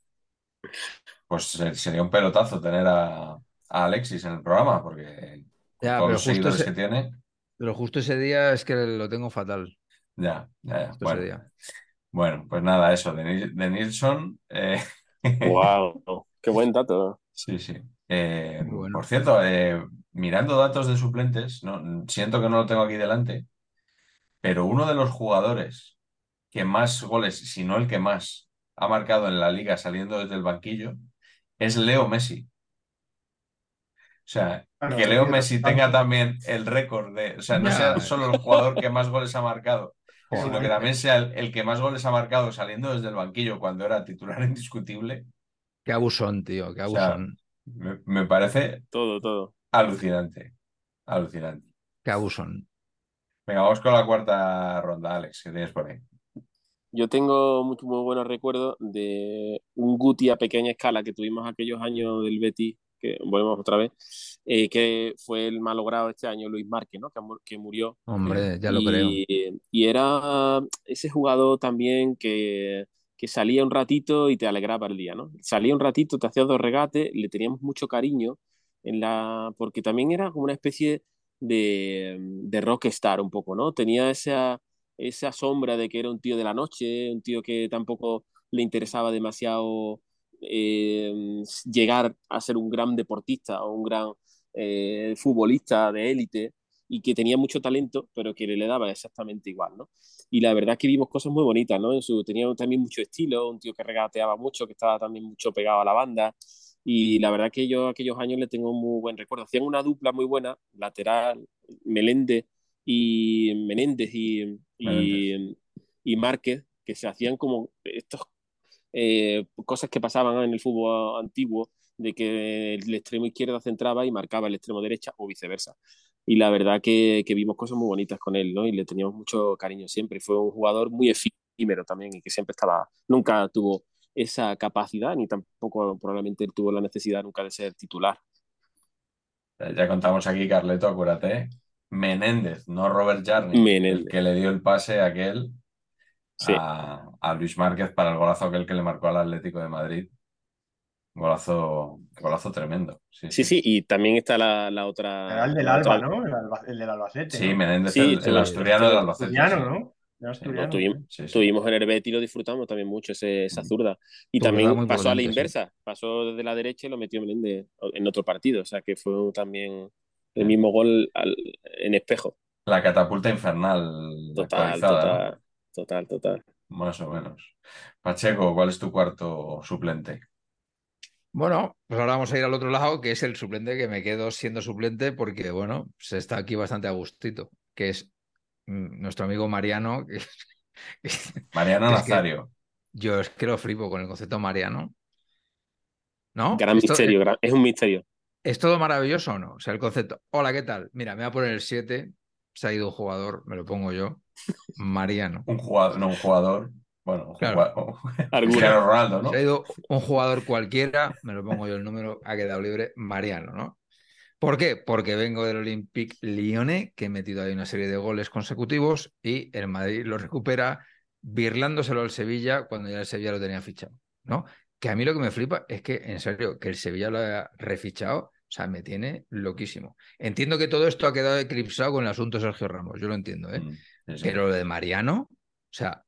Pues se- sería un pelotazo tener a, a Alexis en el programa, porque con Ya, todos pero los seguidores ese- que tiene. Pero justo ese día es que lo tengo fatal. Ya, ya, ya. Justo Bueno, ese día. bueno, pues nada, eso, de, Nil- de Nilsson. eh, Wow, qué buen dato. Sí, sí. Eh, bueno. Por cierto, eh, mirando datos de suplentes, no, siento que no lo tengo aquí delante, pero uno de los jugadores que más goles, si no el que más, ha marcado en la liga saliendo desde el banquillo, es Leo Messi. O sea, que Leo Messi tenga también el récord de, o sea, no sea solo el jugador que más goles ha marcado, sino que también sea el, el que más goles ha marcado saliendo desde el banquillo cuando era titular indiscutible, Qué abusón, tío. Qué O sea, abusón. me, me parece Todo, todo. alucinante. Alucinante. Qué abusón. Venga, vamos con la cuarta ronda, Alex, que tienes por ahí. Yo tengo muy, muy buenos recuerdos de un Guti a pequeña escala que tuvimos aquellos años del Betis, que volvemos otra vez, eh, que fue el malogrado este año Luis Márquez, ¿no? Que murió. Hombre, ya lo y, creo. y era ese jugador también que, que salía un ratito y te alegraba el día, ¿no? Salía un ratito, te hacía dos regates, le teníamos mucho cariño en la, porque también era como una especie de, de rockstar un poco, ¿no? Tenía esa, esa sombra de que era un tío de la noche, un tío que tampoco le interesaba demasiado eh, llegar a ser un gran deportista o un gran eh, futbolista de élite y que tenía mucho talento, pero que le daba exactamente igual, ¿no? Y la verdad que vimos cosas muy bonitas, ¿no? Tenía también mucho estilo, un tío que regateaba mucho, que estaba también mucho pegado a la banda. Y la verdad que yo aquellos años le tengo muy buen recuerdo. Hacían una dupla muy buena, lateral, Meléndez y Menéndez y, y, y Márquez, que se hacían como estos eh, cosas que pasaban en el fútbol antiguo, de que el extremo izquierda centraba y marcaba el extremo derecha o viceversa. Y la verdad que, que vimos cosas muy bonitas con él, ¿no? Y le teníamos mucho cariño siempre. Fue un jugador muy efímero también y que siempre estaba, nunca tuvo esa capacidad ni tampoco probablemente tuvo la necesidad nunca de ser titular. Ya contamos aquí, Carleto, acuérdate. ¿Eh? Menéndez, no Robert Jarni, Menéndez. el que le dio el pase aquel Sí. a, a Luis Márquez para el golazo aquel que le marcó al Atlético de Madrid. Golazo, golazo tremendo. Sí, Sí, sí, y también está la, la otra. Era el del Alba, otra- ¿no? El, Alba- el del Albacete. Sí, ¿no? Menéndez, Sí, el, el asturiano del Albacete. Asturiano, sí. ¿no? Asturiano. Lo tuvimos, Sí, sí. tuvimos en el Betis y lo disfrutamos también mucho, ese, esa zurda. Y también pasó a la sí. inversa, pasó desde la derecha y lo metió Meléndez en otro partido. O sea que fue también el mismo gol al- en espejo. La catapulta infernal Total, total, total, total. Más o menos. Pacheco, ¿cuál es tu cuarto suplente? Bueno, pues ahora vamos a ir al otro lado, que es el suplente que me quedo siendo suplente porque, bueno, se está aquí bastante a gustito, que es mm, nuestro amigo Mariano. que- Mariano que- Nazario. yo es que lo flipo con el concepto Mariano. ¿No? Gran Esto- misterio, gran- es un misterio. ¿Es todo maravilloso o no? O sea, el concepto, hola, ¿qué tal? Mira, me voy a poner el 7, se ha ido un jugador, me lo pongo yo, Mariano. Un jugador, no un jugador. Bueno, un Claro. jugador. Cristiano Ronaldo, ¿no? Se ha ido un jugador cualquiera, me lo pongo yo el número, ha quedado libre, Mariano, ¿no? ¿Por qué? Porque vengo del Olympique Lyonnais, que he metido ahí una serie de goles consecutivos y el Madrid lo recupera birlándoselo al Sevilla cuando ya el Sevilla lo tenía fichado, ¿no? Que a mí lo que me flipa es que, en serio, que el Sevilla lo haya refichado, o sea, me tiene loquísimo. Entiendo que todo esto ha quedado eclipsado con el asunto de Sergio Ramos, yo lo entiendo, ¿eh? Mm. Pero lo de Mariano, o sea,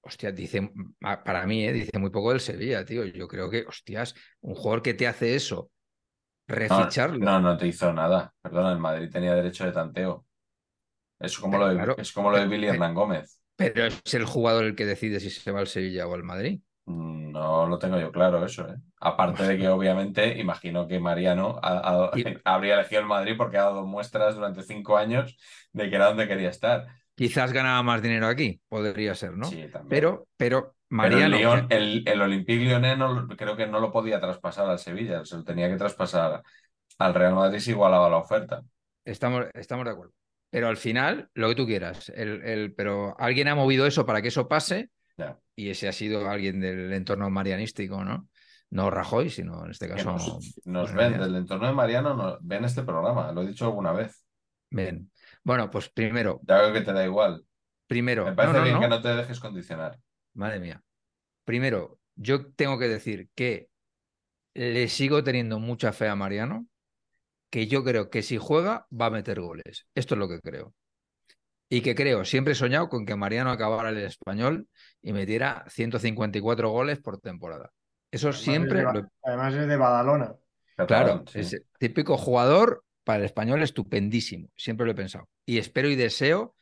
hostia, dice, para mí, ¿eh? dice muy poco del Sevilla, tío. Yo creo que, hostias, un jugador que te hace eso, reficharlo. No, no, no te hizo nada. Perdona, el Madrid tenía derecho de tanteo. Es como, Pero lo de, claro, es como lo de Billy Hernán Gómez. Pero es el jugador el que decide si se va al Sevilla o al Madrid. No lo tengo yo claro eso, ¿eh? Aparte de que obviamente imagino que Mariano ha- ha- Y- habría elegido el Madrid porque ha dado muestras durante cinco años de que era donde quería estar. Quizás ganaba más dinero aquí, podría ser, ¿no? Sí, también. Pero, pero Pero el, Mariano, Lyon- que- el, el Olympique Lyonnais no creo que no lo podía traspasar al Sevilla, se lo tenía que traspasar al Real Madrid si igualaba la oferta. estamos, estamos de acuerdo. Pero al final, lo que tú quieras. El, el- pero alguien ha movido eso para que eso pase Y ese ha sido alguien del entorno marianístico, ¿no? No Rajoy, sino en este caso. nos, nos pues, ven Mariano. del entorno de Mariano, nos, ven este programa, lo he dicho alguna vez. Bien. Bueno, pues primero, Ya veo que te da igual. primero. Me no, parece no, bien no. que no te dejes condicionar. Madre mía. Primero, yo tengo que decir que le sigo teniendo mucha fe a Mariano, que yo creo que si juega va a meter goles. Esto es lo que creo. Y que creo, siempre he soñado con que Mariano acabara el español y metiera 154 goles por temporada. Eso Además siempre es de, lo además es de Badalona. Claro, sí. es el típico jugador para el español estupendísimo, siempre lo he pensado. Y espero y deseo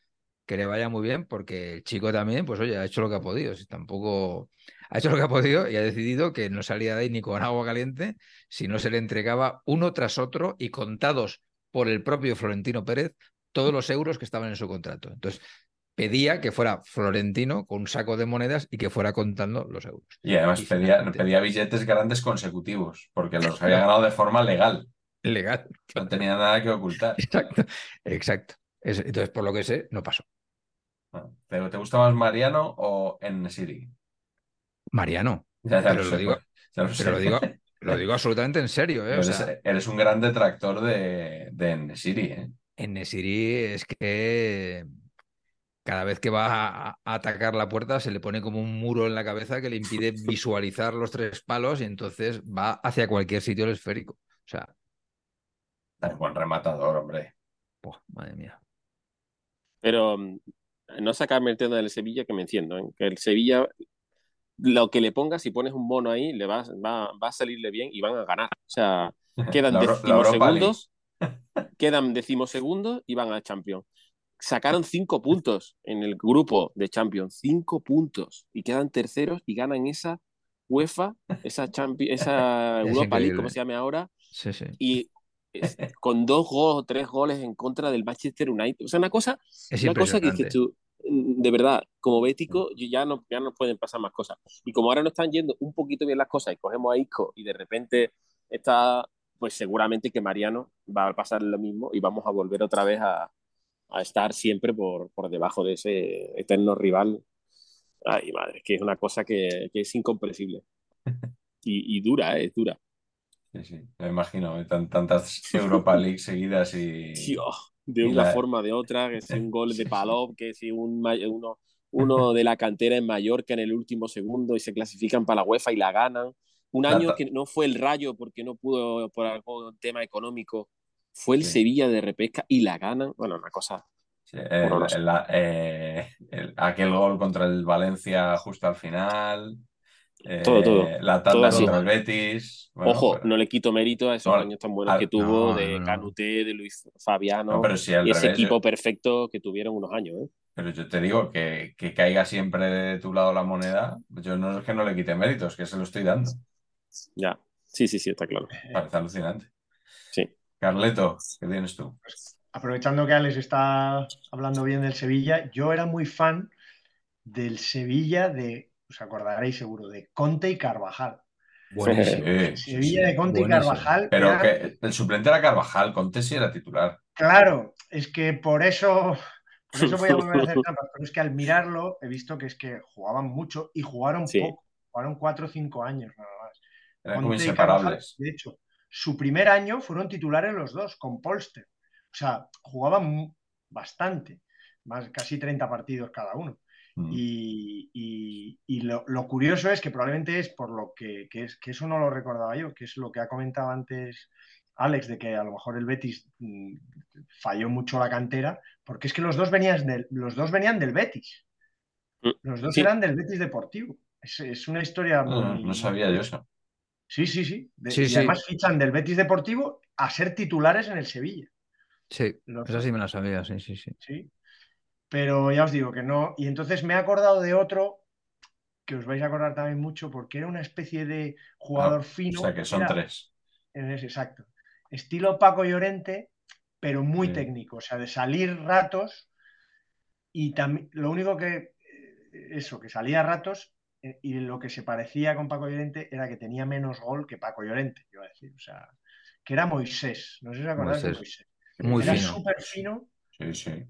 que le vaya muy bien, porque el chico también, pues oye, ha hecho lo que ha podido. Si tampoco ha hecho lo que ha podido y ha decidido que no salía de ahí ni con agua caliente, si no se le entregaba uno tras otro y contados por el propio Florentino Pérez todos los euros que estaban en su contrato. Entonces, pedía que fuera Florentino con un saco de monedas y que fuera contando los euros. Y además Y pedía, pedía billetes grandes consecutivos, porque los había ganado de forma legal. Legal. No tenía nada que ocultar. Exacto, exacto. Es- Entonces, por lo que sé, no pasó. ¿Te, te gusta más Mariano o En-Siri? Mariano, Ya, ya Pero lo sé, digo- ya lo pero lo digo, lo digo absolutamente en serio, ¿eh? O Eres, sea, eres un gran detractor de, de En-Siri, ¿eh? en Nesiri es que cada vez que va a, a atacar la puerta se le pone como un muro en la cabeza que le impide visualizar los tres palos y entonces va hacia cualquier sitio el esférico. O sea, Es buen rematador, hombre. madre mía. Pero mm, no sacarme el tema del Sevilla que me enciendo, ¿eh? Que el Sevilla, lo que le pongas, si pones un mono ahí, le va, va, va a salirle bien y van a ganar. O sea, quedan decimosegundos, quedan decimosegundos y van a Champions. Sacaron cinco puntos en el grupo de Champions, cinco puntos, y quedan terceros y ganan esa UEFA, esa, Champi- esa Es Europa League, como se llame ahora, Sí, sí. y es- con dos goles o tres goles en contra del Manchester United. O sea, una cosa, Es una cosa que dices tú, mm, de verdad, como bético, yo ya no, ya no pueden pasar más cosas. Y como ahora no están yendo un poquito bien las cosas y cogemos a Isco y de repente está, pues seguramente que Mariano va a pasar lo mismo y vamos a volver otra vez a, a estar siempre por, por debajo de ese eterno rival. Ay, madre, es que es una cosa que, que es incomprensible. Y, y dura, ¿eh? es dura. Sí, sí, me imagino. ¿eh? Tan- tantas Europa League seguidas y... Dios, de Y una la- forma de otra, que si un gol de. Palop, que si un, uno, uno de la cantera en Mallorca en el último segundo y se clasifican para la UEFA y la ganan. Un año que no fue el Rayo porque no pudo por algún tema económico, fue el Sí. Sevilla de repesca y la ganan. Bueno, una cosa. Sí, el- Horroroso. el- eh, el- aquel gol contra el Valencia justo al final. eh, Todo, todo. La Todo tanda así. contra el Betis. Bueno, Ojo, pero- no le quito mérito a esos No, años tan buenos al- que tuvo no, de no. Canuté, de Luis Fabiano no, pero sí, al y ese revés. equipo Yo, perfecto que tuvieron unos años. ¿eh? pero yo te digo que, que caiga siempre de tu lado la moneda. Yo no es que no le quite méritos, que se lo estoy dando. Ya, sí, sí, sí, está claro. Parece alucinante. Carleto, ¿qué tienes tú? Aprovechando que Alex está hablando bien del Sevilla, yo era muy fan del Sevilla de, os acordaréis seguro, de Conte y Carvajal. Buenísimo. Sí, sí, Sevilla sí. de Conte Buenísimo. y Carvajal. Pero era- que el suplente era Carvajal, Conte sí era titular. Claro, es que por eso, por eso voy a volver a hacer trampas, pero es que al mirarlo he visto que es que jugaban mucho y jugaron Sí. poco, jugaron cuatro o cinco años nada más. Eran como Conte y Carvajal, inseparables. de hecho, su primer año fueron titulares los dos, con Polster. O sea, jugaban bastante, más casi 30 partidos cada uno. Mm. Y, lo, curioso es que probablemente es por lo que, es, que eso no lo recordaba yo, que es lo que ha comentado antes Alex, de que a lo mejor el Betis mm, falló mucho la cantera, porque es que los dos venían del, los dos venían del Betis. Mm, los dos eran del Betis Deportivo. Es, una historia muy... No, sabía yo eso. Sí, sí, sí. y además fichan del Betis Deportivo a ser titulares en el Sevilla. Sí, eso sí me lo sabía, sí, sí, sí. Sí, pero ya os digo que no. Y entonces me he acordado de otro que os vais a acordar también mucho porque era una especie de jugador ah, fino. O sea, que son tres. exacto. Estilo Paco Llorente, pero muy técnico. O sea, de salir ratos y también lo único que. Eh, eso, que salía ratos y lo que se parecía con Paco Llorente era que tenía menos gol que Paco Llorente, iba a decir. O sea, que era Moisés. No sé si os acordáis de Moisés. Muy era súper fino. Sí, sí.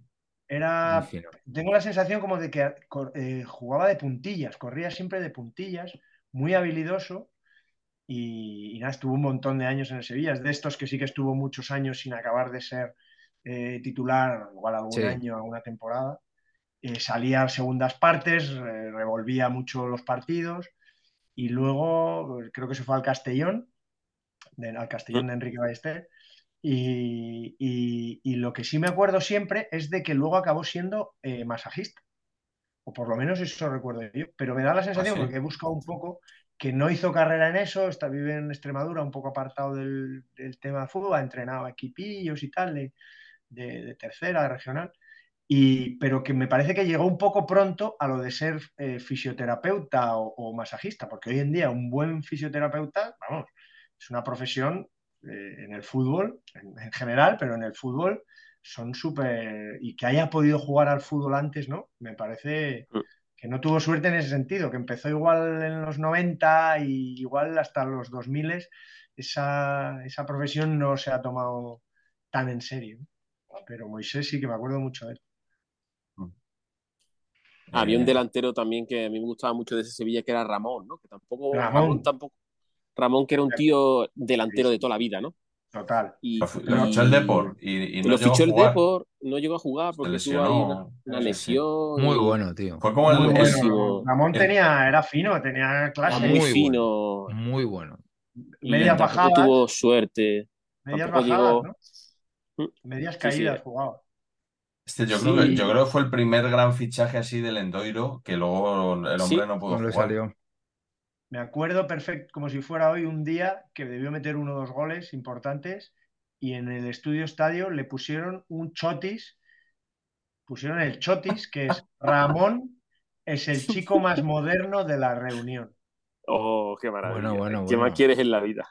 Era, tengo la sensación como de que eh, jugaba de puntillas, corría siempre de puntillas, muy habilidoso y, nada, estuvo un montón de años en el Sevilla. Es de estos que sí que estuvo muchos años sin acabar de ser eh, titular, igual algún año, alguna temporada. Eh, salía a segundas partes, revolvía mucho los partidos y luego creo que se fue al Castellón, al Castellón de Enrique Ballester y, lo que sí me acuerdo siempre es de que luego acabó siendo eh, masajista. O por lo menos eso recuerdo yo. Pero me da la sensación, ¿Ah, porque he buscado un poco, que no hizo carrera en eso, está, vive en Extremadura, un poco apartado del, tema de fútbol, ha entrenado equipillos y tal, de, de, tercera, de regional. Y, pero que me parece que llegó un poco pronto a lo de ser eh, fisioterapeuta o, o, masajista, porque hoy en día un buen fisioterapeuta, vamos, es una profesión eh, en el fútbol, en, general, pero en el fútbol son súper... Y que haya podido jugar al fútbol antes, ¿no? Me parece mm. que no tuvo suerte en ese sentido, que empezó igual en los 90 y igual hasta los 2000 esa, esa profesión no se ha tomado tan en serio. Pero Moisés sí que me acuerdo mucho de él. Había un eh, delantero también que a mí me gustaba mucho de ese Sevilla, que era Ramón, ¿no? Que tampoco, Ramón tampoco, Ramón, que era un tío delantero de toda la vida, ¿no? Total. Y, lo, fichó el Depor y, no lo fichó el Depor, no llegó a jugar porque tuvo ahí una, lesión. Muy bueno, tío. Fue como el, Ramón tenía, era fino, tenía clase. muy fino. Muy bueno. Medias bajadas. tuvo suerte. Medias bajadas, ¿no? Mm. Medias caídas jugaba. Este, yo, creo que, yo creo que fue el primer gran fichaje así del Endoiro que luego el hombre no pudo jugar. Salió. Me acuerdo perfecto, como si fuera hoy un día que debió meter uno o dos goles importantes y en el estudio estadio le pusieron un chotis, pusieron el chotis, que es Ramón, es el chico más moderno de la reunión. Oh, qué maravilla. ¿Qué más quieres en la vida?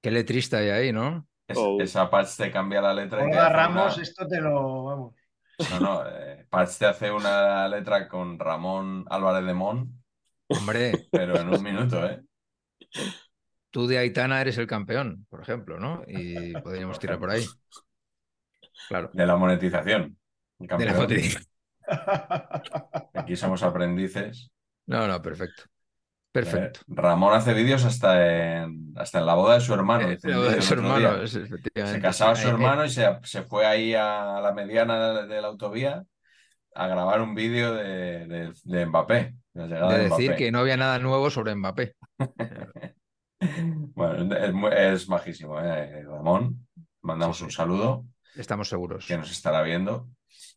Qué letrista hay ahí, ¿no? Oh. Esa Patch te cambia la letra. Hola, Ramos, esto te lo. Vamos. No, no, eh, Patch te hace una letra con Ramón Álvarez de Mon Hombre. Pero en un minuto, ¿eh? Tú de Aitana eres el campeón, por ejemplo, ¿no? Y podríamos tirar por ahí. Claro. De la monetización. De la monetización. Aquí somos aprendices. No, no, perfecto. Perfecto. Eh, Ramón hace vídeos hasta en, hasta en la boda de su hermano. Eh, de su hermano se casaba su hermano y se, se, fue ahí a la mediana de la autovía a grabar un vídeo de, de, Mbappé. De, decir que no había nada nuevo sobre Mbappé. bueno, es, majísimo, ¿eh? Ramón. Mandamos un saludo. Estamos seguros. Que nos estará viendo.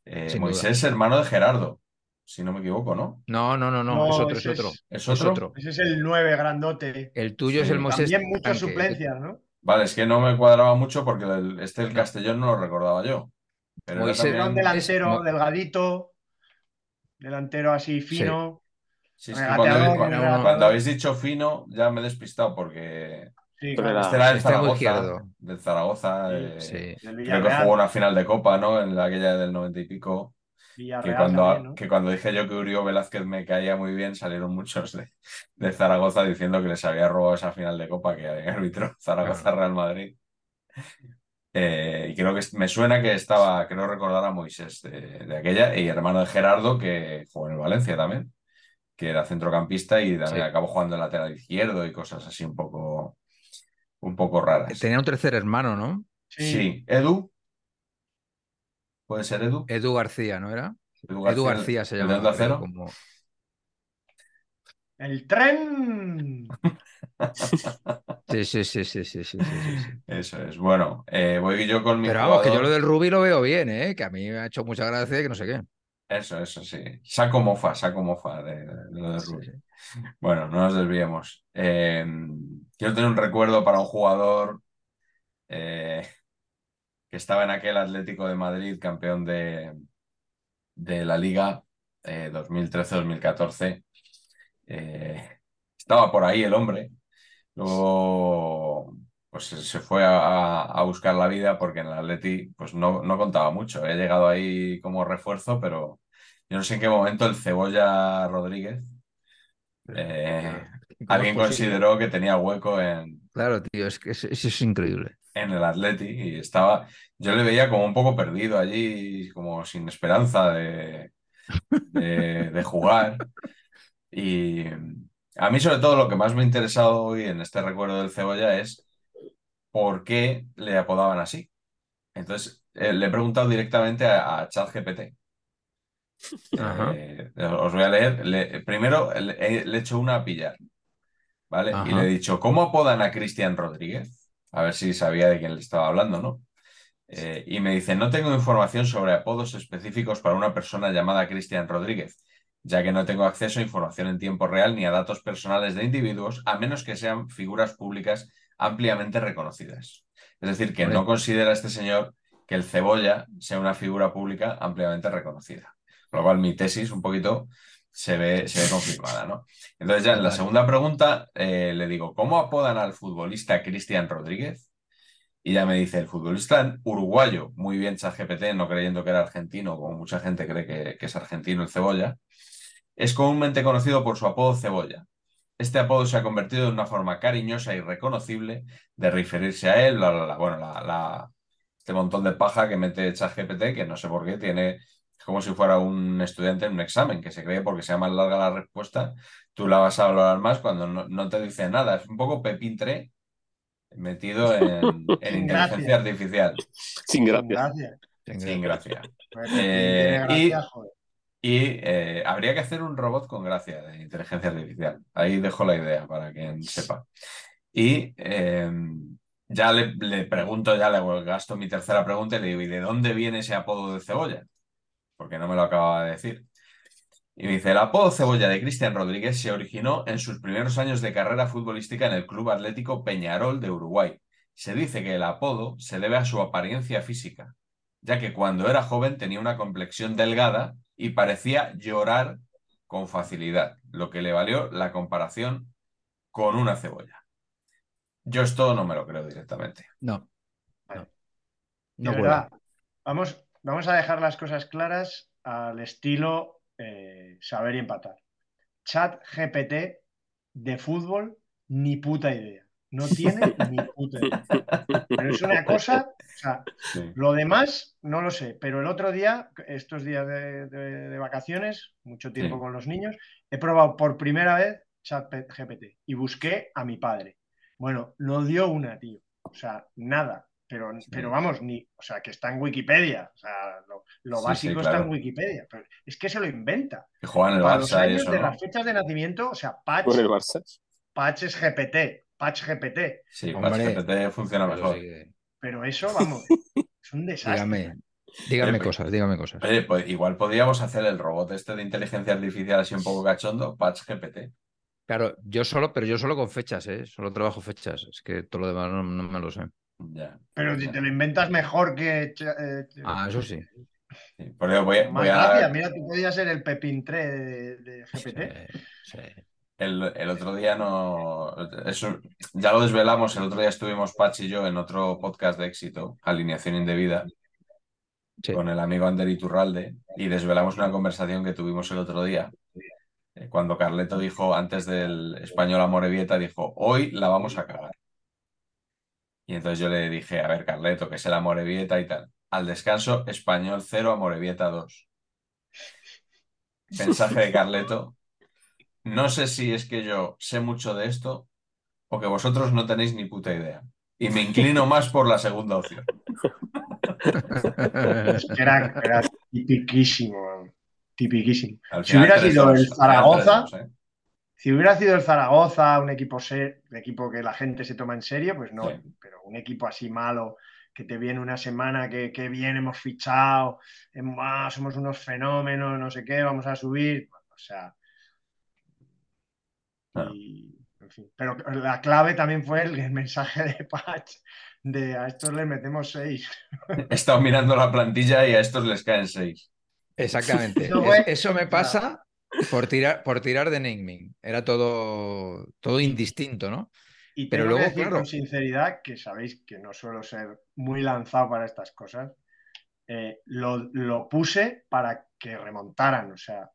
Eh, Moisés, hermano de Gerardo, si no me equivoco, ¿no? No, no, no, no, es otro, es otro. ¿Es otro? Ese es el 9 grandote. El tuyo es el Moisés. También muchas suplencias, ¿no? Vale, es que no me cuadraba mucho porque este el Castellón no lo recordaba yo. Pero un delantero delgadito, delantero así fino. Sí, cuando, habéis dicho fino, ya me he despistado porque este era del Zaragoza. Del Zaragoza. Eh, creo que jugó una final de Copa, ¿no? En aquella del noventa y pico. Que, cuando, que cuando dije yo que Urió Velázquez me caía muy bien, salieron muchos de, de, Zaragoza diciendo que les había robado esa final de Copa que árbitro Zaragoza-Real Madrid. Eh, y creo que me suena que estaba, creo recordar a Moisés de, aquella, y hermano de Gerardo, que jugó en el Valencia también, que era centrocampista y también acabó jugando en lateral izquierdo y cosas así un poco, un poco raras. Tenía un tercer hermano, ¿no? Sí, Edu. ¿Puede ser Edu? Edu García, ¿no era? Edu García, se llama. Edu Acero. Como... El tren. Sí sí sí, sí, sí, sí, Eso es. Bueno, eh, voy yo con mi. Pero vamos, que yo lo del Ruby lo veo bien, ¿eh? Que a mí me ha hecho mucha gracia y que no sé qué. Eso, eso sí. Saco mofa, saco mofa de, de lo del Ruby. Bueno, no nos desviemos. Eh, quiero tener un recuerdo para un jugador eh, que estaba en aquel Atlético de Madrid, campeón de, de la Liga eh, 2013-2014. Eh, estaba por ahí el hombre. Luego, pues se fue a, a buscar la vida porque en el Atleti pues no, no contaba mucho. He llegado ahí como refuerzo, pero yo no sé en qué momento el Cebolla Rodríguez eh, ¿Cómo alguien posible? consideró que tenía hueco en, Claro, tío, es que es- eso es increíble. en el Atleti y estaba, yo le veía como un poco perdido allí, como sin esperanza de, de, de jugar. Y a mí sobre todo lo que más me ha interesado hoy en este recuerdo del Cebolla es por qué le apodaban así. Entonces, eh, le he preguntado directamente a, a ChatGPT. Eh, os voy a leer. Le- primero le, he- le he hecho una a pillar, ¿vale? Y le he dicho, ¿cómo apodan a Cristian Rodríguez? A ver si sabía de quién le estaba hablando, ¿no? Eh, y me dice, no tengo información sobre apodos específicos para una persona llamada Cristian Rodríguez, ya que no tengo acceso a información en tiempo real ni a datos personales de individuos, a menos que sean figuras públicas ampliamente reconocidas. Es decir, que no considera este señor que el cebolla sea una figura pública ampliamente reconocida. Con lo cual mi tesis un poquito se ve, se ve confirmada, ¿no? Entonces ya en la segunda pregunta eh, le digo, ¿cómo apodan al futbolista Cristian Rodríguez? Y ya me dice, el futbolista uruguayo, muy bien ChatGPT, no creyendo que era argentino, como mucha gente cree que, que es argentino el cebolla, es comúnmente conocido por su apodo cebolla. Este apodo se ha convertido en una forma cariñosa y reconocible de referirse a él, bla, bla, bla. Bueno, la, la- este montón de paja que mete ChatGPT, que no sé por qué, tiene como si fuera un estudiante en un examen, que se cree porque sea más larga la respuesta, tú la vas a valorar más cuando no, no te dice nada. Es un poco Pepín 3 metido en, inteligencia gracia. artificial. Sin gracia. Gracias. Sin gracia. Pues, Eh, y-. Y eh, habría que hacer un robot con gracia de inteligencia artificial. Ahí dejo la idea para quien sepa. Y eh, ya le, le pregunto, ya le gasto mi tercera pregunta y le digo, ¿y de dónde viene ese apodo de cebolla? Porque no me lo acaba de decir. Y me dice, el apodo cebolla de Cristian Rodríguez se originó en sus primeros años de carrera futbolística en el Club Atlético Peñarol de Uruguay. Se dice que el apodo se debe a su apariencia física, ya que cuando era joven tenía una complexión delgada y parecía llorar con facilidad, lo que le valió la comparación con una cebolla. Yo esto no me lo creo directamente. No. Vale. No, no verdad, vamos, vamos a dejar las cosas claras al estilo eh, saber y empatar. Chat GPT de fútbol, ni puta idea. No tiene ni puta idea. Pero es una cosa, o sea, Sí. lo demás no lo sé, pero el otro día, estos días de, de- de vacaciones, mucho tiempo Sí. con los niños, he probado por primera vez Chat GPT y busqué a mi padre. Bueno, no dio una, tío. O sea, nada. Pero, pero vamos, ni, o sea, que está en Wikipedia. O sea, lo, lo Sí, sí, básico está en Wikipedia. Pero es que se lo inventa. Que juegan el Para los Barça y años eso, de ¿no? las fechas de nacimiento, o sea, Patch, Con el Barça. Patch es GPT, Patch GPT. Sí, Hombre, ChatGPT funciona Eso mejor. sí que- Pero eso, vamos, es un desastre. Dígame, dígame cosas, dígame cosas. Oye, pues igual podríamos hacer el robot este de inteligencia artificial así un poco cachondo, Patch GPT. Claro, yo solo, pero yo solo con fechas, ¿eh? Ssolo trabajo fechas. Es que todo lo demás no, no me lo sé. Ya. Pero si te lo inventas mejor que. eh, Ah, eso sí. Sí, Por ello voy, a. Mira, tú podías ser el Pepín 3 de, de GPT. Sí, sí. El, el otro día no. Eso, ya lo desvelamos. El otro día estuvimos Patch y yo en otro podcast de éxito, Alineación Indebida, Sí. con el amigo Ander Iturralde, y desvelamos una conversación que tuvimos el otro día. eh, Cuando Carleto dijo, antes del español Amorebieta, dijo: Hoy la vamos a cagar. Y entonces yo le dije: A ver, Carleto, que es el Amorebieta y tal. Al descanso, español 0, Amorebieta 2. Mensaje de Carleto. No sé si es que yo sé mucho de esto o que vosotros no tenéis ni puta idea. Y me inclino más por la segunda opción. Era, era tipiquísimo, tipiquísimo. Si hubiera sido el Zaragoza, dos, ¿eh? Si hubiera sido el Zaragoza, un equipo, ser, un equipo que la gente se toma en serio, pues no. Sí. Pero un equipo así malo, que te viene una semana, que, que bien hemos fichado, ah, somos unos fenómenos, no sé qué, vamos a subir. O sea. Claro. y, en fin. Pero la clave también fue el, el mensaje de Patch de a estos le metemos seis. He estado mirando la plantilla y a estos les caen seis. Exactamente. Eso me pasa por tirar, por tirar de naming. Era todo, todo indistinto, ¿no? Y Pero tengo que luego, decir claro. con sinceridad, que sabéis que no suelo ser muy lanzado para estas cosas, eh, lo, lo puse para que remontaran. O sea,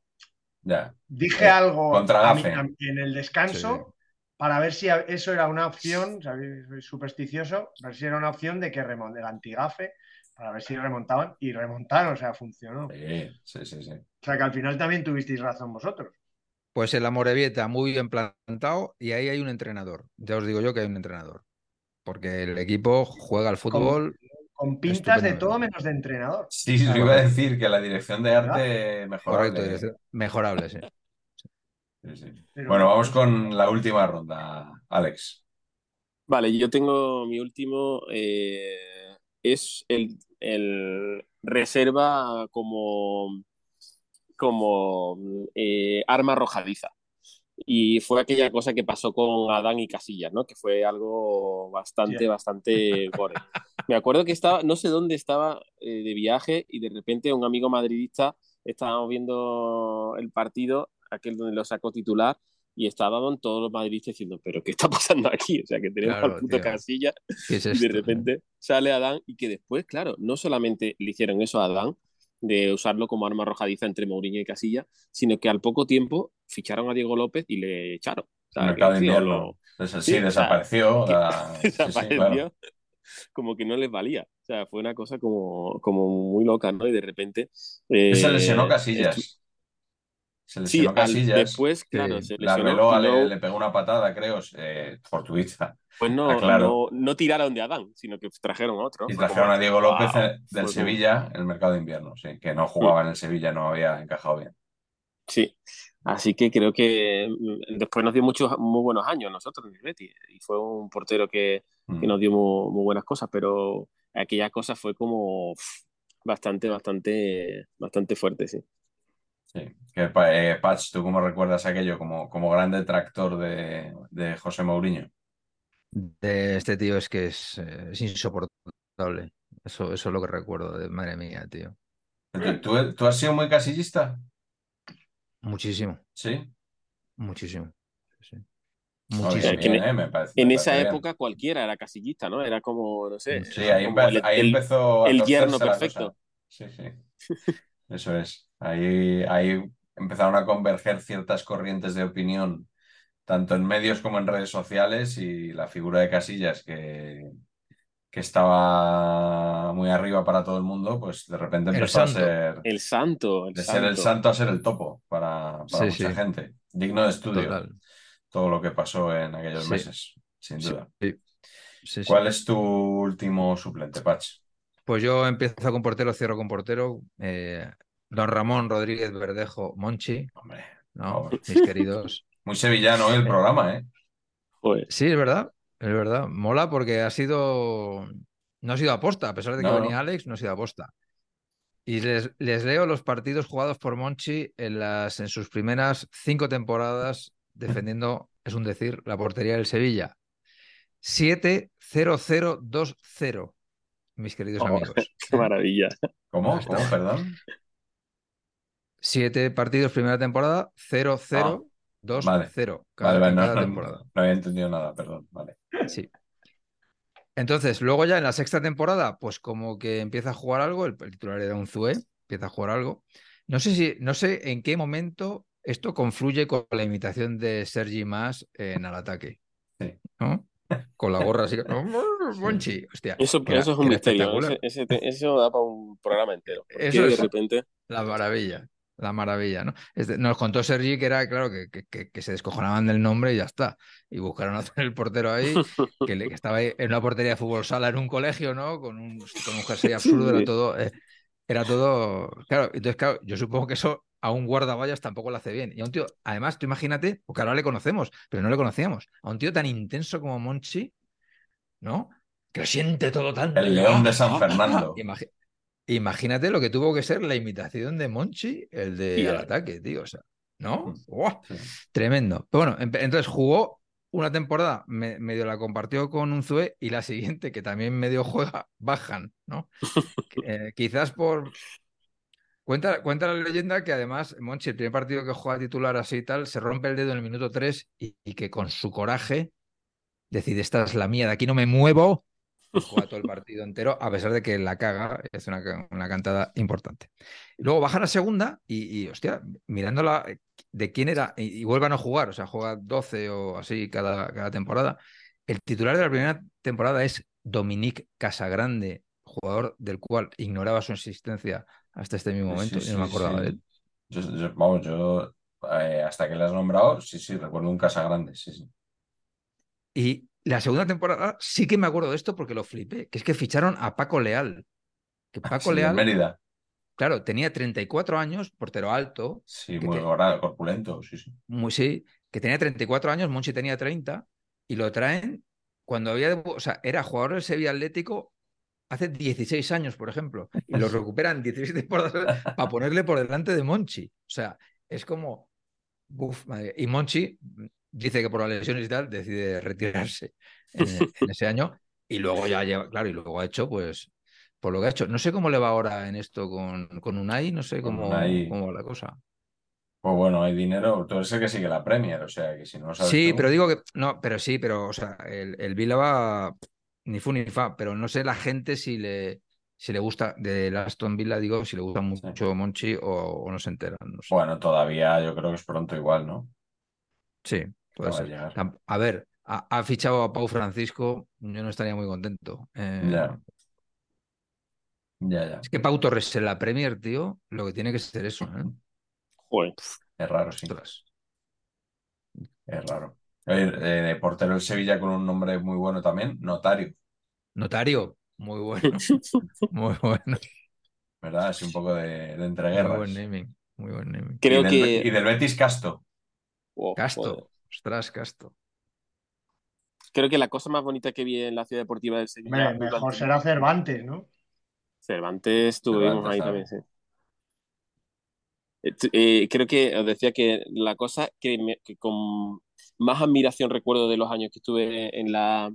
Ya. dije Eh, algo a mí- Gafe. a mí en el descanso para ver si a- eso era una opción, ¿sabéis? Soy supersticioso, a ver si era una opción de que remonte el antigafe, para ver si remontaban, y remontaron, o sea, funcionó. O Sí, sí, sí, sí. sea, que al final también tuvisteis razón vosotros. Pues el Amorebieta muy bien plantado y ahí hay un entrenador. Ya os digo yo que hay un entrenador. Porque el equipo juega al fútbol. Con pintas de todo menos de entrenador. Sí, sí, iba a decir que la dirección de arte mejorable. Correcto, dirección- mejorable, sí. Sí, sí. Pero- Bueno, vamos con la última ronda, Alex. Vale, yo tengo mi último, eh, es el, el reserva como, como eh, arma arrojadiza. Y fue aquella cosa que pasó con Adán y Casillas, ¿no? Que fue algo bastante, Sí. bastante gore. Me acuerdo que estaba, no sé dónde estaba eh, de viaje y de repente un amigo madridista estábamos viendo el partido, aquel donde lo sacó titular, y estaban todos los madridistas diciendo, pero ¿qué está pasando aquí? O sea, que tenemos Claro, al puto tío. Casillas ¿Qué es y de repente sale Adán y que después, claro, no solamente le hicieron eso a Adán, de usarlo como arma arrojadiza entre Mourinho y Casilla, sino que al poco tiempo ficharon a Diego López y le echaron. O sea, Mercado que lo- sí, sí, o sea, desapareció. que la- sí, sí, desapareció claro. como que no les valía. O sea, fue una cosa como, como muy loca, ¿no? Y de repente... eh, Se lesionó Casillas. Se Sí, lesionó al- Casillas. después, claro, Sí. se La lesionó y le, le pegó una patada, creo, eh, fortuita. pues no, Ah, claro. no, no tiraron de Adán, sino que trajeron a otro. Y trajeron a Diego López eh, del Sevilla en el mercado de invierno, sí, que no jugaba en el Sevilla, no había encajado bien. Sí, así que creo que mm, después nos dio muchos muy buenos años nosotros en el Betis y fue un portero que, que Mm. nos dio muy, muy buenas cosas, pero aquella cosa fue como bastante, bastante, bastante fuerte, sí. Sí. Que, eh, Patch, ¿tú cómo recuerdas aquello como, como gran detractor de, de José Mourinho? De este tío es que es, eh, es insoportable. Eso, eso es lo que recuerdo de madre mía, tío. ¿Tú, tú- has sido muy casillista? Muchísimo, Sí. muchísimo. Sí. Muchísimo. que bien, en- eh, me parece- En me esa parece bien. época cualquiera era casillista, ¿no? Era como, no sé, Sí, ahí, como empe- el- ahí el- empezó a el yerno perfecto. Sí, sí. Eso es. Ahí, ahí empezaron a converger ciertas corrientes de opinión, tanto en medios como en redes sociales, y la figura de Casillas, que, que estaba muy arriba para todo el mundo, pues de repente El empezó a ser El santo, el de ser el santo. a ser el topo para, para Sí, mucha sí. gente. Digno de estudio Total. todo lo que pasó en aquellos Sí. meses, sin duda. sí. Sí, sí. ¿Cuál es tu último suplente, Patch? Pues yo empiezo con portero, cierro con portero. Eh, don Ramón Rodríguez Verdejo Monchi, Hombre, ¿no? Mis queridos. muy sevillano el programa, ¿eh? Joder. Sí, es verdad, es verdad. Mola porque ha sido. No ha sido aposta, a pesar de que No, no. venía Alex, no ha sido aposta. Y les, les leo los partidos jugados por Monchi en, las, en sus primeras cinco temporadas defendiendo, es un decir, la portería del Sevilla. 7-0-0-2-0, mis queridos Oh, amigos. Qué maravilla. ¿Cómo? ¿Cómo? Perdón. Siete partidos primera temporada, 0-0, 2-0 vale. cada, Vale, no, cada no- temporada. no había entendido nada, perdón. Vale. Sí. Entonces, luego ya en la sexta temporada, pues como que empieza a jugar algo, el, el titular era un Zue, empieza a jugar algo. No sé si, no sé en qué momento esto confluye con la imitación de Sergi Mas en al ataque. Sí. ¿No? Con la gorra así. que- Monchi, hostia. Eso, que era- eso es que un misterio. espectacular. Ese- ese te- eso da para un programa entero. Eso de es- repente. La maravilla, la maravilla, ¿no? nos contó Sergi que era, claro, que, que, se descojonaban del nombre y ya está. Y buscaron hacer el portero ahí, que, le, estaba ahí en una portería de fútbol sala en un colegio, ¿no? Con un, con un jersey absurdo, era todo. Eh, era todo. Claro, entonces, claro, yo supongo que eso a un guardaballas tampoco lo hace bien. Y a un tío, además, tú imagínate, porque ahora le conocemos, pero no le conocíamos, a un tío tan intenso como Monchi, ¿no? Que lo siente todo tanto. El león de San Fernando. Imagínate lo que tuvo que ser la imitación de Monchi, el de ataque, tío. O sea, ¿no? Mm, tremendo. Pero bueno, entonces jugó una temporada, medio la compartió con un Zue y la siguiente, que también medio juega, bajan, ¿no? Eh, quizás por. Cuenta, cuenta la leyenda que además Monchi, el primer partido que juega titular así y tal, se rompe el dedo en el minuto 3 y, y que con su coraje decide: Esta es la mía, de aquí no me muevo juega todo el partido entero, a pesar de que la caga, es una, cantada importante. Luego bajan a segunda y, hostia, mirándola eh, de quién era, y, vuelvan a jugar, o sea, juega 12 o así cada, cada temporada. El titular de la primera temporada es Dominique Casagrande, jugador del cual ignoraba su existencia hasta este mismo momento y no me acordaba de él. vamos, yo eh, hasta que le has nombrado, sí, sí, recuerdo un Casagrande, sí, sí. Y la segunda temporada sí que me acuerdo de esto porque lo flipé, que es que ficharon a Paco Leal. Que ah, Paco Leal. Mérida. Claro, tenía 34 años, portero alto. Sí, muy corpulento, sí, sí. Muy, sí, que tenía 34 años, Monchi tenía 30, y lo traen cuando había. O sea, era jugador del Sevilla Atlético hace 16 años, por ejemplo, y lo recuperan 17 temporadas para ponerle por delante de Monchi. O sea, es como. Uf, madre. Y Monchi dice que por las lesiones y tal decide retirarse en, ese año y luego ya lleva, claro, y luego ha hecho pues por lo que ha hecho. No sé cómo le va ahora en esto con, con Unai, no sé cómo, cómo va la cosa. Pues bueno, hay dinero, tú eres el que sigue la Premier, o sea que si no sabes. Sí, pero digo que, no, pero sí, pero, o sea, el, el Vila va ni fu ni fa, pero no sé la gente si le, si le gusta de Aston Villa, digo, si le gusta mucho Monchi o, no se enteran. Bueno, todavía yo creo que es pronto igual, ¿no? Sí, a, ver, ha, fichado a Pau Francisco, yo no estaría muy contento. Eh, ya. Ya, Es que Pau Torres en la Premier, tío, lo que tiene que ser eso. ¿eh? Es raro, sí. Es raro. Eh, portero del Sevilla con un nombre muy bueno también, Notario. Notario, muy bueno. muy bueno. ¿Verdad? Es un poco de, de entreguerras. Muy buen naming. Muy buen naming. Creo y, del, que... y del Betis Casto. Casto. Ostras, Casto. Creo que la cosa más bonita que vi en la ciudad deportiva del Sevilla. mejor será Cervantes, ¿no? Cervantes estuvimos ahí también, sí. Eh, eh, creo que os decía que la cosa que, con más admiración recuerdo de los años que estuve en la,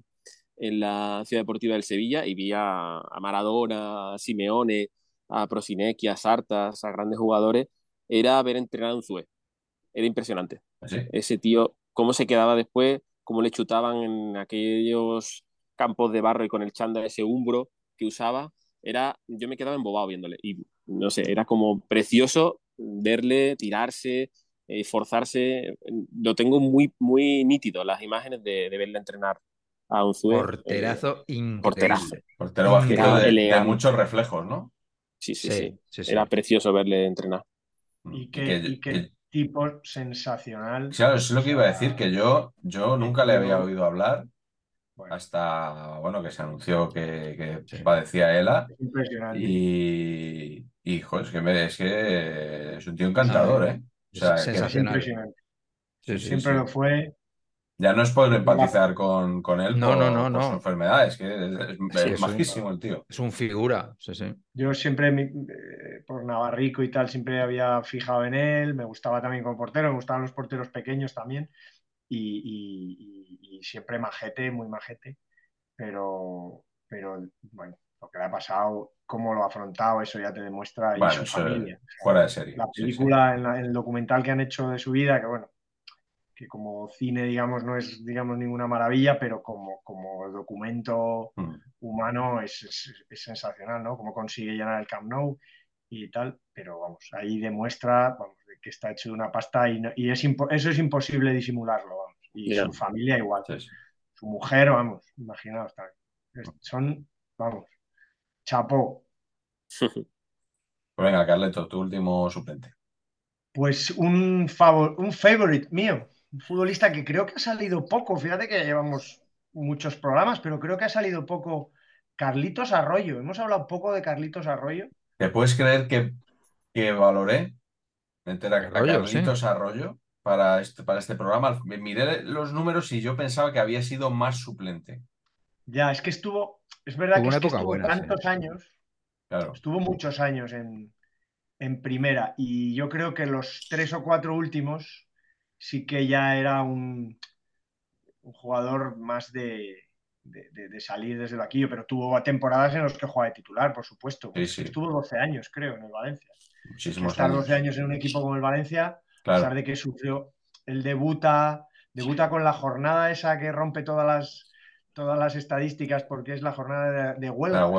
en la ciudad deportiva del Sevilla y vi a, Maradona, a Simeone, a Prosinecki, a Sartas, a grandes jugadores, era ver entrenar a un Zue. Era impresionante. Ese tío, cómo se quedaba después, cómo le chutaban en aquellos campos de barro y con el chanda ese umbro que usaba, era, yo me quedaba embobado viéndole. Y no sé, era como precioso verle tirarse, esforzarse. Lo tengo muy, muy nítido, las imágenes de, verle entrenar a un Zue. Porterazo eh, Porterazo. Portero de, muchos reflejos, ¿no? Sí sí, sí, Era precioso verle entrenar. Y que, tipo sensacional. Claro, eso es lo que iba a decir, que yo, yo nunca le había oído hablar hasta, bueno, que se anunció que, padecía ELA. Impresionante. Y, y es, que es que es un tío encantador, ¿eh? O sea, sensacional. Siempre lo fue. Ya no es por empatizar con, con él no, por, no, no, no. su enfermedad, es que es, majísimo el tío. Es un figura, sí, sí. Yo siempre, eh, por Navarrico y tal, siempre había fijado en él, me gustaba también como portero, me gustaban los porteros pequeños también, y, siempre majete, muy majete, pero, pero bueno, lo que le ha pasado, cómo lo ha afrontado, eso ya te demuestra y su familia. Fuera de serie. La película, en, en el documental que han hecho de su vida, que bueno, que como cine, digamos, no es, digamos, ninguna maravilla, pero como, como documento mm. humano es, sensacional, ¿no? Cómo consigue llenar el Camp Nou y tal, pero vamos, ahí demuestra que está hecho de una pasta y, y es eso es imposible disimularlo, vamos. Y su familia igual. Su mujer, vamos, imaginaos, son, vamos, chapó. Pues venga, Carleto, tu último suplente. Pues un, favor, un favorite mío, un futbolista que creo que ha salido poco, fíjate que llevamos muchos programas, pero creo que ha salido poco, Carlitos Arroyo. Hemos hablado poco de Carlitos Arroyo. ¿Te puedes creer que, que valoré meter a, Carlitos Arroyo para este, para este programa? Miré los números y yo pensaba que había sido más suplente. Ya, es que estuvo, es verdad que, una es que época estuvo buena, tantos sí. años, Claro. estuvo muchos años en, en primera y yo creo que los tres o cuatro últimos sí que ya era un, un jugador más de, de- de- de salir desde el vaquillo, pero tuvo temporadas en las que jugaba de titular, por supuesto. Sí, sí. Estuvo 12 años, creo, en el Valencia. Muchísimos estar años. 12 años en un equipo como el Valencia, a Claro. pesar de que sufrió, él debuta, debuta con la jornada esa que rompe todas las, todas las estadísticas porque es la jornada de, de huelga.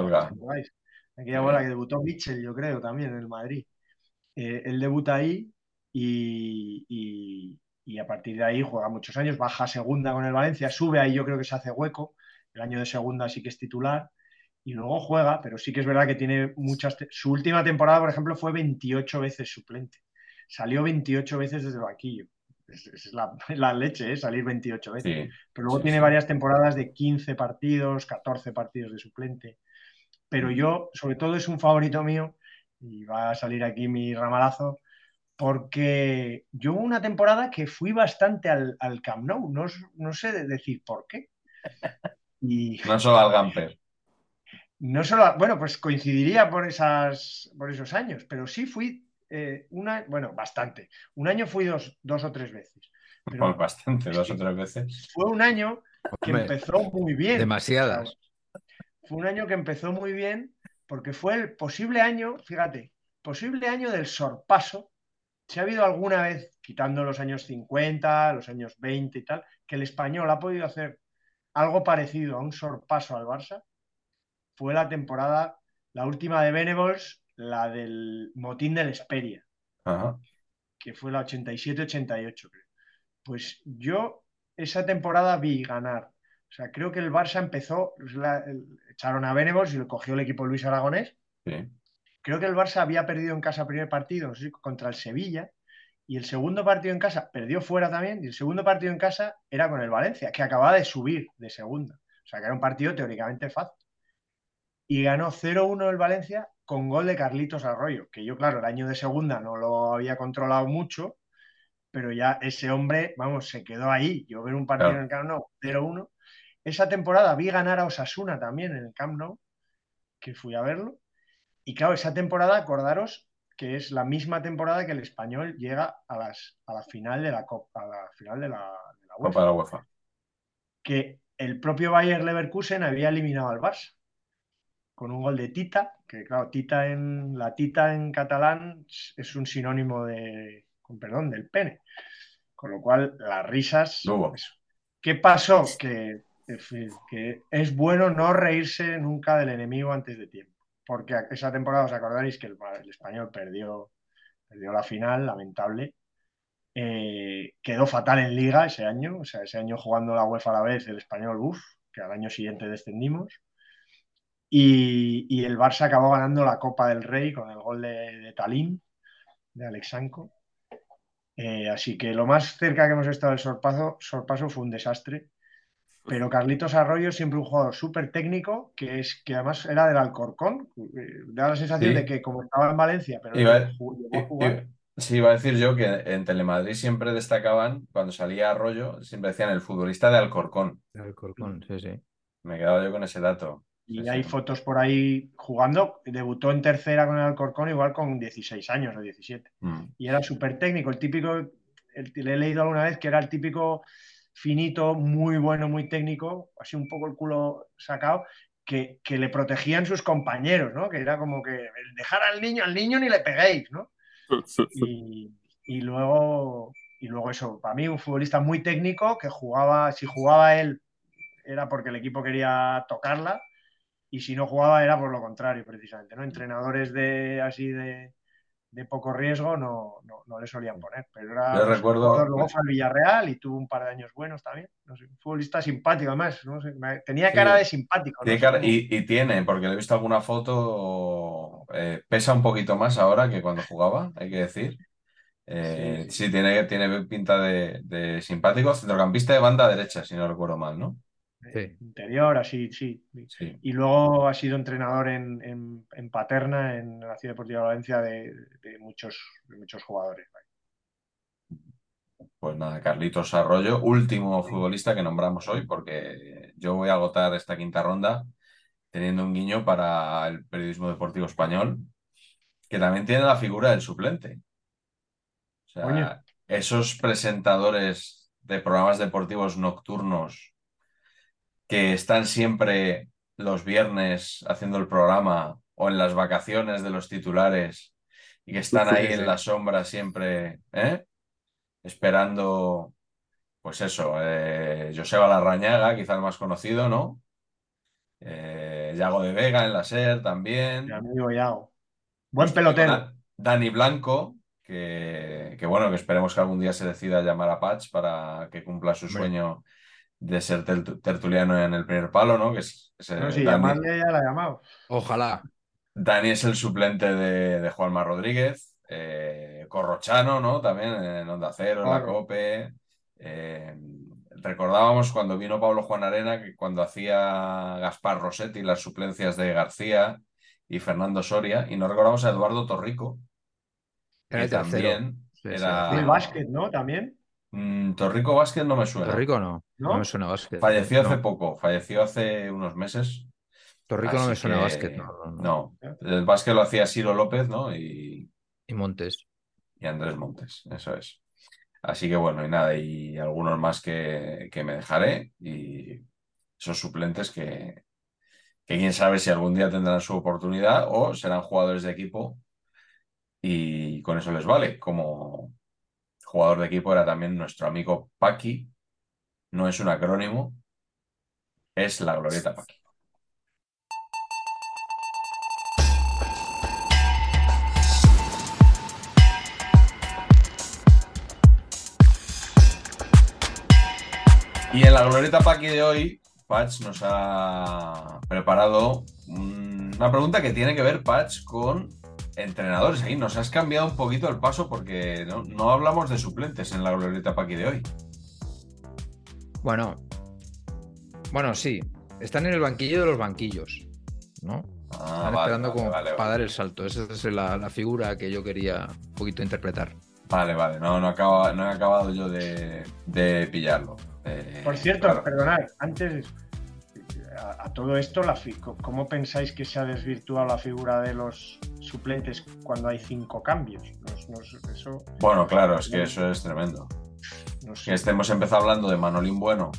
Aquella huelga que debutó Mitchell, yo creo, también en el Madrid. Eh, él debuta ahí y, y- y a partir de ahí juega muchos años, baja a segunda con el Valencia, sube ahí, yo creo que se hace hueco. El año de segunda sí que es titular y luego juega, pero sí que es verdad que tiene muchas. Su última temporada, por ejemplo, fue 28 veces suplente. Salió 28 veces desde el banquillo. Es, es la, la leche, ¿eh? Salir 28 veces. Sí, Pero luego sí, tiene sí. varias temporadas de 15 partidos, 14 partidos de suplente. Pero yo, sobre todo, es un favorito mío, y va a salir aquí mi ramalazo, porque yo hubo una temporada que fui bastante al, al Camp Nou, no, no sé de- decir por qué. Y No solo al Gamper. no solo, bueno, pues coincidiría por, esas, por esos años, pero sí fui eh, una, bueno, bastante. Un año fui dos, dos o tres veces. Pero bastante, dos o tres veces. fue un año que Hombre, empezó muy bien. demasiadas. Fue un año que empezó muy bien porque fue el posible año, fíjate, posible año del sorpaso. Si ha habido alguna vez, quitando los años 50, los años 20 y tal, que el español ha podido hacer algo parecido a un sorpaso al Barça, fue la temporada, la última de Venables, la del motín del Esperia, Ajá. que fue la 87-88, creo. Pues yo esa temporada vi ganar. O sea, creo que el Barça empezó, la- el- echaron a Venables y lo cogió el equipo Luis Aragonés. Sí. Creo que el Barça había perdido en casa el primer partido, no sé si contra el Sevilla, y el segundo partido en casa perdió fuera también, y el segundo partido en casa era con el Valencia, que acababa de subir de segunda. O sea, que era un partido teóricamente fácil. Y ganó 0-1 el Valencia con gol de Carlitos Arroyo, que yo, claro, el año de segunda no lo había controlado mucho, pero ya ese hombre, vamos, se quedó ahí. Yo ver un partido Claro. en el Camp Nou 0-1. Esa temporada vi ganar a Osasuna también en el Camp Nou, que fui a verlo. Y claro, esa temporada, acordaros que es la misma temporada que el español llega a, las, a la final de la Copa, a la final de la, de la UEFA. Copa de la UEFA. Que el propio Bayer Leverkusen había eliminado al Barça con un gol de Tita, que claro, Tita en la Tita en catalán es un sinónimo de, con perdón, del pene. Con lo cual, las risas. Eso. ¿Qué pasó? Que, es bueno no reírse nunca del enemigo antes de tiempo. Porque esa temporada os acordaréis que el, el español perdió, perdió la final, lamentable. Eh, quedó fatal en liga ese año, o sea, ese año jugando la UEFA a la vez, el español, uff, que al año siguiente descendimos. Y, y, el Barça acabó ganando la Copa del Rey con el gol de, de Talín, de Alexanco. Eh, así que lo más cerca que hemos estado del sorpaso, sorpaso fue un desastre. Pero Carlitos Arroyo siempre un jugador súper técnico, que es que además era del Alcorcón. Eh, da la sensación Sí. de que como estaba en Valencia, pero Iba- a jugar. Sí, iba a decir yo que en Telemadrid siempre destacaban, cuando salía Arroyo, siempre decían el futbolista de Alcorcón. El Corcón, sí, sí. Me quedaba yo con ese dato. Y Sí, hay sí. fotos por ahí jugando. Debutó en tercera con el Alcorcón, igual con 16 años o 17. Mm. Y era súper técnico, el típico, el- le he leído alguna vez que era el típico finito, muy bueno, muy técnico, así un poco el culo sacado, que, que le protegían sus compañeros, ¿no? Que era como que dejar al niño, al niño ni le peguéis, ¿no? Y, y luego, y luego eso, para mí un futbolista muy técnico que jugaba, si jugaba él era porque el equipo quería tocarla y si no jugaba era por lo contrario, precisamente, ¿no? Entrenadores de así de, de poco riesgo no, no, no le solían poner, pero era Yo recuerdo- luego fue al Villarreal y tuvo un par de años buenos también, no sé, un futbolista simpático además, no sé, tenía Sí. cara de simpático. Tiene cara- y, y tiene, porque le he visto alguna foto, eh, pesa un poquito más ahora que cuando jugaba, hay que decir. Eh, Sí, sí, sí. tiene, tiene pinta de, de simpático. Centrocampista de banda derecha, si no recuerdo mal, ¿no? Sí. Interior, así, sí. Sí. Y luego ha sido entrenador en, en- en Paterna, en la Ciudad Deportiva de Valencia, de, de muchos, de muchos jugadores. Pues nada, Carlitos Arroyo, último futbolista que nombramos hoy, porque yo voy a agotar esta quinta ronda teniendo un guiño para el periodismo deportivo español, que también tiene la figura del suplente. O sea, esos presentadores de programas deportivos nocturnos que están siempre los viernes haciendo el programa o en las vacaciones de los titulares y que están ahí Sí, en la sombra siempre, ¿eh? esperando, pues eso, eh, Joseba Larrañaga, quizá el más conocido, ¿no? Eh, Yago de Vega en la SER también. Mi amigo Yago. Buen Nuestro pelotero. Dani Blanco, que, que bueno, que esperemos que algún día se decida llamar a Patch para que cumpla su sueño de ser tertu- tertuliano en el primer palo, ¿no? Que es, es, No, eh, si Dani, llamarle ya la ha llamado. Ojalá. Dani es el suplente de, de Juanma Rodríguez, eh, Corrochano, ¿no? También en Onda Cero, en la. COPE. Eh, recordábamos cuando vino Pablo Juan Arena que cuando hacía Gaspar Rossetti las suplencias de García y Fernando Soria, y no recordamos a Eduardo Torrico, que también Sí, sí, era... El básquet, ¿no? También. Mm, Torrico Vázquez no me suena. Torrico no. ¿No? No, me suena básquet. Falleció hace poco, falleció hace unos meses. Torrico no me suena que- básquet. No, no, el básquet lo hacía Ciro López, ¿no? Y, Y Montes. y Andrés Montes, eso es. Así que bueno, y nada, y algunos más que, que me dejaré y esos suplentes que, que quién sabe si algún día tendrán su oportunidad o serán jugadores de equipo y con eso les vale. Como jugador de equipo era también nuestro amigo Paqui, no es un acrónimo, es la glorieta Paqui. Y en la glorieta Paqui de hoy, Patch nos ha preparado un- una pregunta que tiene que ver, Patch, con entrenadores. Ahí nos has cambiado un poquito el paso porque no, no hablamos de suplentes en la glorieta Paqui de hoy. Bueno. Bueno, sí. Están en el banquillo de los banquillos. ¿No? Ah, Están vale, esperando vale, como vale, para vale. dar el salto. Esa es la, la figura que yo quería un poquito interpretar. Vale, vale, no, no, acaba- no he acabado yo de, de pillarlo. Eh, Por cierto, claro. perdonad, antes a, a todo esto, la ¿cómo pensáis que se ha desvirtuado la figura de los suplentes cuando hay cinco cambios? Eso Bueno, claro, es que eso es tremendo. no Que estemos empezando hablando de Manolín Bueno,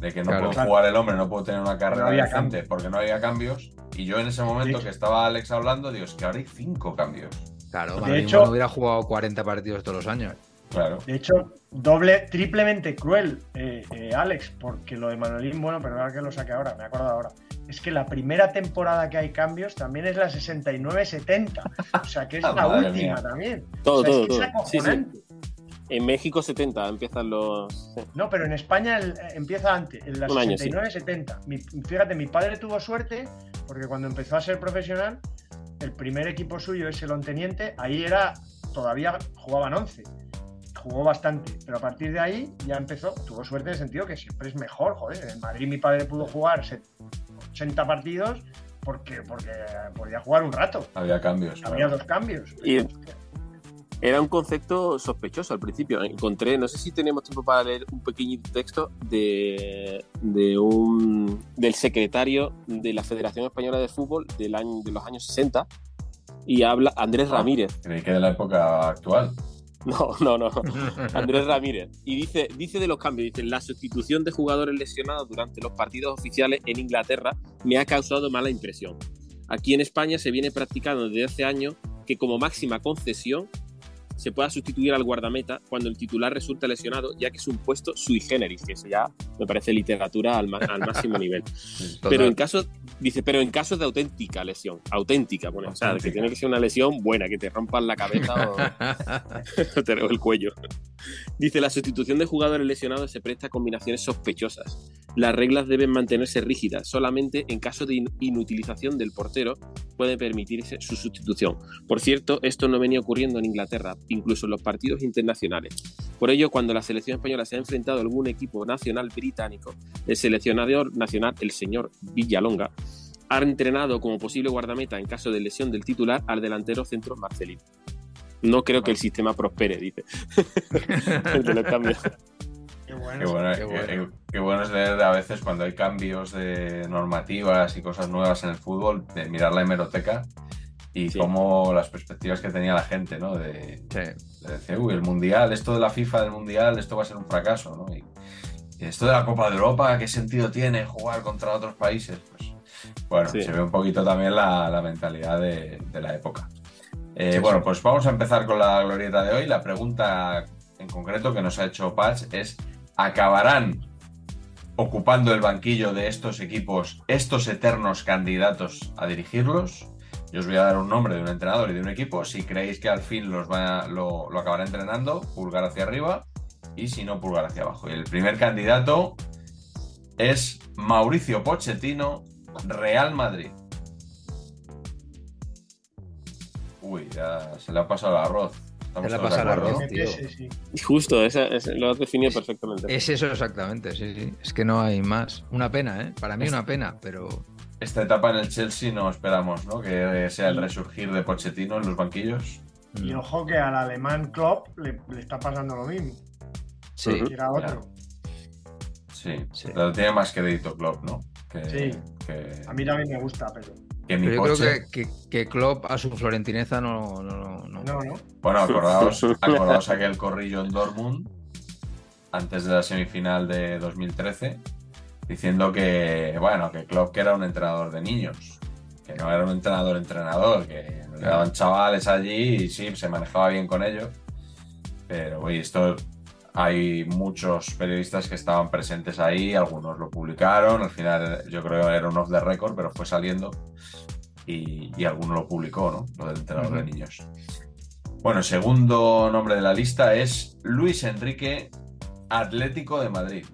de que no Claro. puede Claro. jugar el hombre, no puede tener una carrera No decente cambios. porque no había cambios. Y yo en ese momento que estaba Alex hablando, digo, es que ahora hay cinco cambios. Claro, De Manolín hecho- Bueno hubiera jugado 40 partidos todos los años. Claro. De hecho, doble, triplemente cruel, eh, eh, Alex, porque lo de Manolín, bueno, perdonad que lo saque ahora, me acuerdo ahora. Es que la primera temporada que hay cambios también es la 69-70. O sea, que es la Madre última mía. también. Todo, O sea, es todo, es todo. Sí, sí. acojonante. En México 70 empiezan los. No, pero en España el- eh, empieza antes, en la Un año, sí. 69-70. Mi- Fíjate, mi padre tuvo suerte porque cuando empezó a ser profesional, el primer equipo suyo es el Onteniente, ahí era, todavía jugaban 11. Jugó bastante, pero a partir de ahí ya empezó, tuvo suerte en el sentido que siempre es mejor, joder. En Madrid mi padre pudo jugar se- 80 partidos porque, porque podía jugar un rato. Había cambios. claro. Había dos cambios. Y- Era un concepto sospechoso al principio. Encontré, no sé si tenemos tiempo para leer un pequeño texto de, de un del secretario de la Federación Española de Fútbol del año, de los años 60 y habla Andrés Ah. Ramírez. Creí que de la época actual. No, no, no. Andrés Ramírez. Y dice, dice de los cambios, dice, la sustitución de jugadores lesionados durante los partidos oficiales en Inglaterra me ha causado mala impresión. Aquí en España se viene practicando desde hace años que como máxima concesión se pueda sustituir al guardameta cuando el titular resulta lesionado, ya que es un puesto sui generis, que eso ya me parece literatura al, máximo nivel. Pero en caso, dice, pero en casos de auténtica lesión, auténtica, bueno, o sea, que tiene que ser una lesión buena, que te rompan la cabeza o, te el cuello. Dice, la sustitución de jugadores lesionados se presta a combinaciones sospechosas. las reglas deben mantenerse rígidas. Solamente en caso de inutilización del portero puede permitirse su sustitución. Por cierto, esto no venía ocurriendo en Inglaterra, incluso en los partidos internacionales. Por ello, cuando la selección española se ha enfrentado a algún equipo nacional británico, el seleccionador nacional, el señor Villalonga, ha entrenado como posible guardameta en caso de lesión del titular al delantero centro Marcelino. No creo que el sistema prospere, dice. el lo cambia. Qué bueno, es leer a veces cuando hay cambios de normativas y cosas nuevas en el fútbol, de mirar la hemeroteca y cómo las perspectivas que tenía la gente, ¿no? De, decir, uy, el mundial, esto de la FIFA del mundial, esto va a ser un fracaso, ¿no? Y, esto de la Copa de Europa, ¿qué sentido tiene jugar contra otros países? Pues bueno, se ve un poquito también la, mentalidad de, la época. Eh, bueno, pues vamos a empezar con la glorieta de hoy. La pregunta en concreto que nos ha hecho Patch es acabarán ocupando el banquillo de estos equipos estos eternos candidatos a dirigirlos. Yo os voy a dar un nombre de un entrenador y de un equipo. Si creéis que al fin los lo, lo acabará entrenando, pulgar hacia arriba. Y si no, pulgar hacia abajo. Y el primer candidato es Mauricio Pochettino, Real Madrid. Uy, ya se le ha pasado el arroz. Se le ha pasado el arroz, tío. Justo, lo has definido perfectamente. Es eso exactamente, sí, sí. Es que no hay más. Una pena, ¿eh? Para mí una pena, pero... Esta etapa en el Chelsea no esperamos, ¿no? Que sea el resurgir de Pochettino en los banquillos. Y ojo que al alemán Klopp le, está pasando lo mismo. Sí. Era otro. Sí, sí. Pero tiene más crédito Klopp, ¿no? sí. A mí también me gusta, pero yo creo que, que, Klopp a su florentineza no. No, no, no. Bueno, acordaos, acordaos aquel corrillo en Dortmund antes de la semifinal de 2013 diciendo que, bueno, que Klopp que era un entrenador de niños, que no era un entrenador entrenador, que daban chavales allí y sí, se manejaba bien con ellos. Pero, oye, esto hay muchos periodistas que estaban presentes ahí, algunos lo publicaron, al final yo creo que era un off the record, pero fue saliendo y, y alguno lo publicó, ¿no? Lo del entrenador de niños. Bueno, segundo nombre de la lista es Luis Enrique Atlético de Madrid.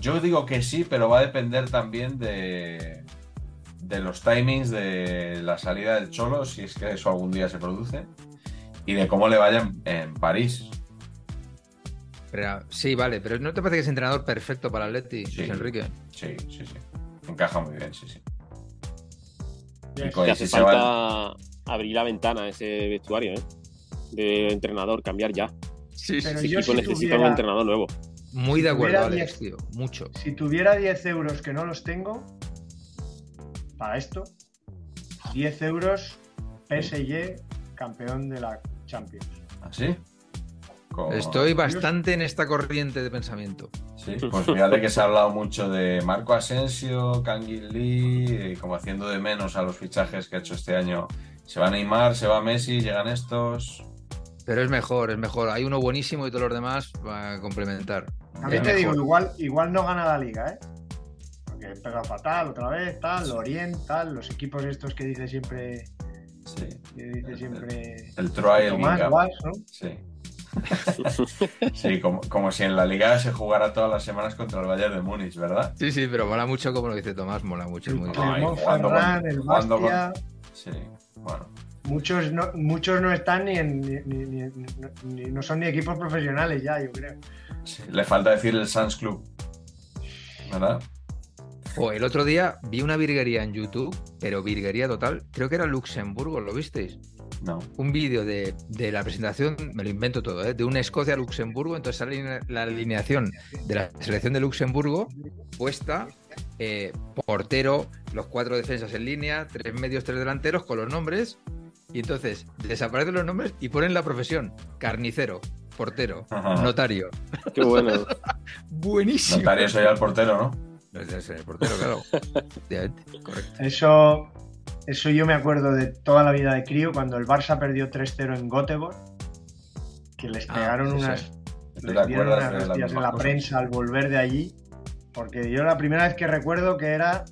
Yo digo que sí, pero va a depender también de, de los timings de la salida del Cholo, si es que eso algún día se produce y de cómo le vaya en, París. sí, vale, pero ¿no te parece que es entrenador perfecto para Atleti, sí, Enrique? Sí, sí, sí. Encaja muy bien, sí, sí. Y hace falta abrir la ventana ese vestuario, ¿eh? De entrenador, cambiar ya. Sí, pero yo equipo necesita un entrenador nuevo. Muy de acuerdo, Alex, tío. Mucho. Si tuviera 10 euros que no los tengo, para esto, 10 euros PSG campeón de la Champions. ¿Así? ¿Ah, Estoy bastante en esta corriente de pensamiento. Sí, pues fíjate que se ha hablado mucho de Marco Asensio, Kangin Lee, como haciendo de menos a los fichajes que ha hecho este año. Se va Neymar, se va Messi, llegan estos. Pero es mejor, es mejor. Hay uno buenísimo y todos los demás va a complementar. A mí te digo, igual, igual no gana la liga, ¿eh? Porque pega fatal otra vez, tal, Lorient, tal, los equipos estos que dice siempre Sí. Que dice siempre. El, Troy el ¿no? Sí. sí, como, si en la liga se jugara todas las semanas contra el Bayern de Múnich, ¿verdad? Sí, sí, pero mola mucho como lo dice Tomás, mola mucho. El, el el Bastia. Sí, bueno. Muchos no, muchos no están ni, en, ni, no son ni equipos profesionales ya, yo creo. Sí, le falta decir el Sans Club, ¿verdad? O el otro día vi una virguería en YouTube, pero virguería total. Creo que era Luxemburgo, ¿lo visteis? No. Un vídeo de, la presentación, me lo invento todo, ¿eh? de una Escocia-Luxemburgo. Entonces sale la alineación de la selección de Luxemburgo puesta, eh, portero, los cuatro defensas en línea, tres medios, tres delanteros con los nombres. Y entonces desaparecen los nombres y ponen la profesión: carnicero, portero, notario. Qué bueno. Buenísimo. Notario soy el portero, ¿no? el portero, claro. Eso, eso yo me acuerdo de toda la vida de crío, cuando el Barça perdió 3-0 en Göteborg, que les ah, pegaron unas, les dieron unas hostias en la prensa al volver de allí, porque yo la primera vez que recuerdo que era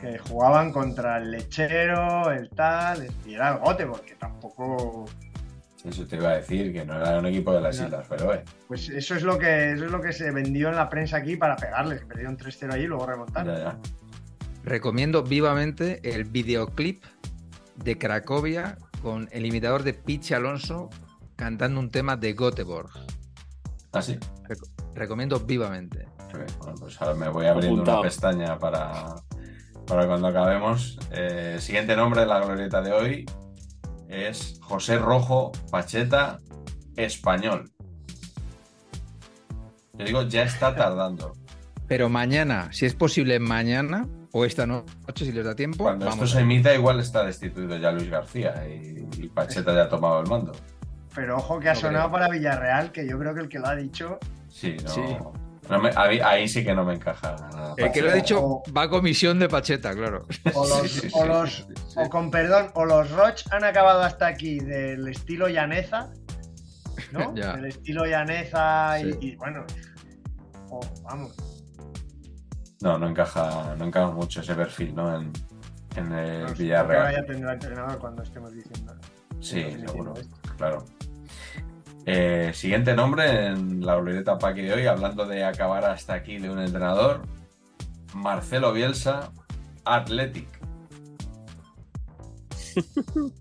que jugaban contra el lechero, el tal, y era el Göteborg, que tampoco Eso te iba a decir, que no era un equipo de las No. islas, pero eh. Pues eso es lo que eso es lo que se vendió en la prensa aquí para pegarles. Perdieron 3-0 allí y luego remontaron. Ya, ya. Recomiendo vivamente el videoclip de Cracovia con el imitador de Pichi Alonso cantando un tema de Göteborg. Ah, sí. Recomiendo vivamente. Bueno, pues ahora me voy abriendo Apuntado. una pestaña para, para cuando acabemos. Eh, siguiente nombre de la glorieta de hoy es José Rojo Pacheta Español. Yo digo, ya está tardando. Pero mañana, si es posible mañana o esta noche, si les da tiempo, Cuando esto se emita, igual está destituido ya Luis García y, y Pacheta ya ha tomado el mando. Pero ojo que ha No sonado creo. para Villarreal, que yo creo que el que lo ha dicho. Sí, no. Sí. No me- ahí, ahí sí que no me encaja. El que lo ha dicho va a comisión de Pacheta, claro. O los, Sí, sí, o sí, los- sí, sí. o con perdón, o los Roch han acabado hasta aquí del estilo llaneza, ¿no? Ya. Del estilo llaneza y, Sí. y bueno. o, vamos. No, no encaja, no encaja mucho ese perfil, ¿no? En, en el no, Villarreal. ahora ya tendrá entrenador cuando estemos diciendo. Sí, estemos seguro, esto. claro. Eh, siguiente nombre en la glorieta Paqui de hoy, hablando de acabar hasta aquí de un entrenador, Marcelo Bielsa, Athletic.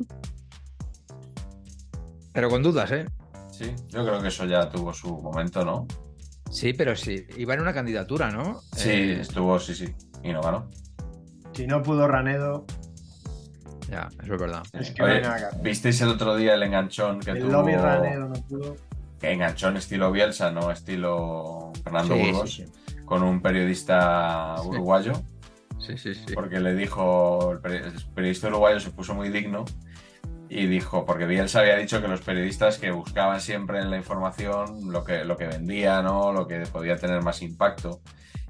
Pero con dudas, ¿eh? Sí, yo creo que eso ya tuvo su momento, ¿no? Sí, pero sí. Iba en una candidatura, ¿no? Sí, Eh, estuvo, sí, sí, y no ganó. Si no pudo Ranedo, ya, eso es verdad. Es que no hay nada que hacer. ¿Visteis el otro día el enganchón que el tuvo? lobby Ranedo no pudo. Enganchón estilo Bielsa, no estilo Fernando Sí, Burgos, sí, con un periodista Sí. uruguayo. Sí, sí, sí. porque le dijo, el peri- el periodista uruguayo se puso muy digno y dijo, porque Bielsa había dicho que los periodistas que buscaban siempre en la información lo que, lo que vendía, ¿no? lo que podía tener más impacto.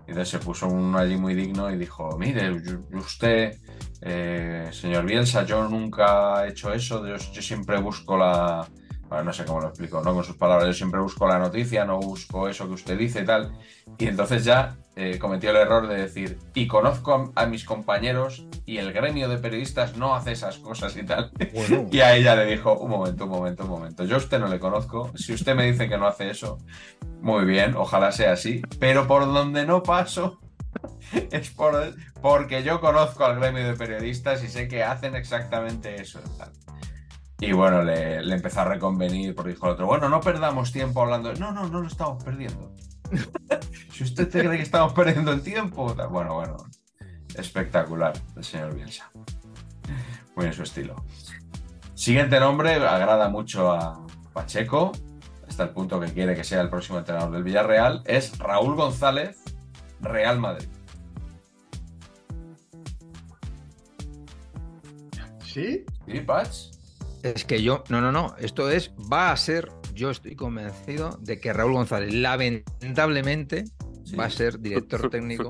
Y entonces se puso uno allí muy digno y dijo, mire, usted, eh, señor Bielsa, yo nunca he hecho eso, yo, yo siempre busco la... Bueno, no sé cómo lo explico, ¿no? Con sus palabras, yo siempre busco la noticia, no busco eso que usted dice y tal. Y entonces ya eh, cometió el error de decir, y conozco a, a mis compañeros y el gremio de periodistas no hace esas cosas y tal. Bueno, Y a ella le dijo, un momento, un momento, un momento, yo a usted no le conozco, si usted me dice que no hace eso, muy bien, ojalá sea así, pero por donde no paso es por, porque yo conozco al gremio de periodistas y sé que hacen exactamente eso. y bueno, le, le empezó a reconvenir porque dijo el otro, bueno, no perdamos tiempo hablando. No, no, no lo estamos perdiendo. si usted cree que estamos perdiendo el tiempo. Bueno, bueno, espectacular el señor Bielsa. Muy en su estilo. Siguiente nombre, agrada mucho a Pacheco, hasta el punto que quiere que sea el próximo entrenador del Villarreal, es Raúl González, Real Madrid. ¿Sí? ¿Sí, es que yo, no, no, no, esto es, va a ser, yo estoy convencido de que Raúl González, lamentablemente, Sí. va a ser director técnico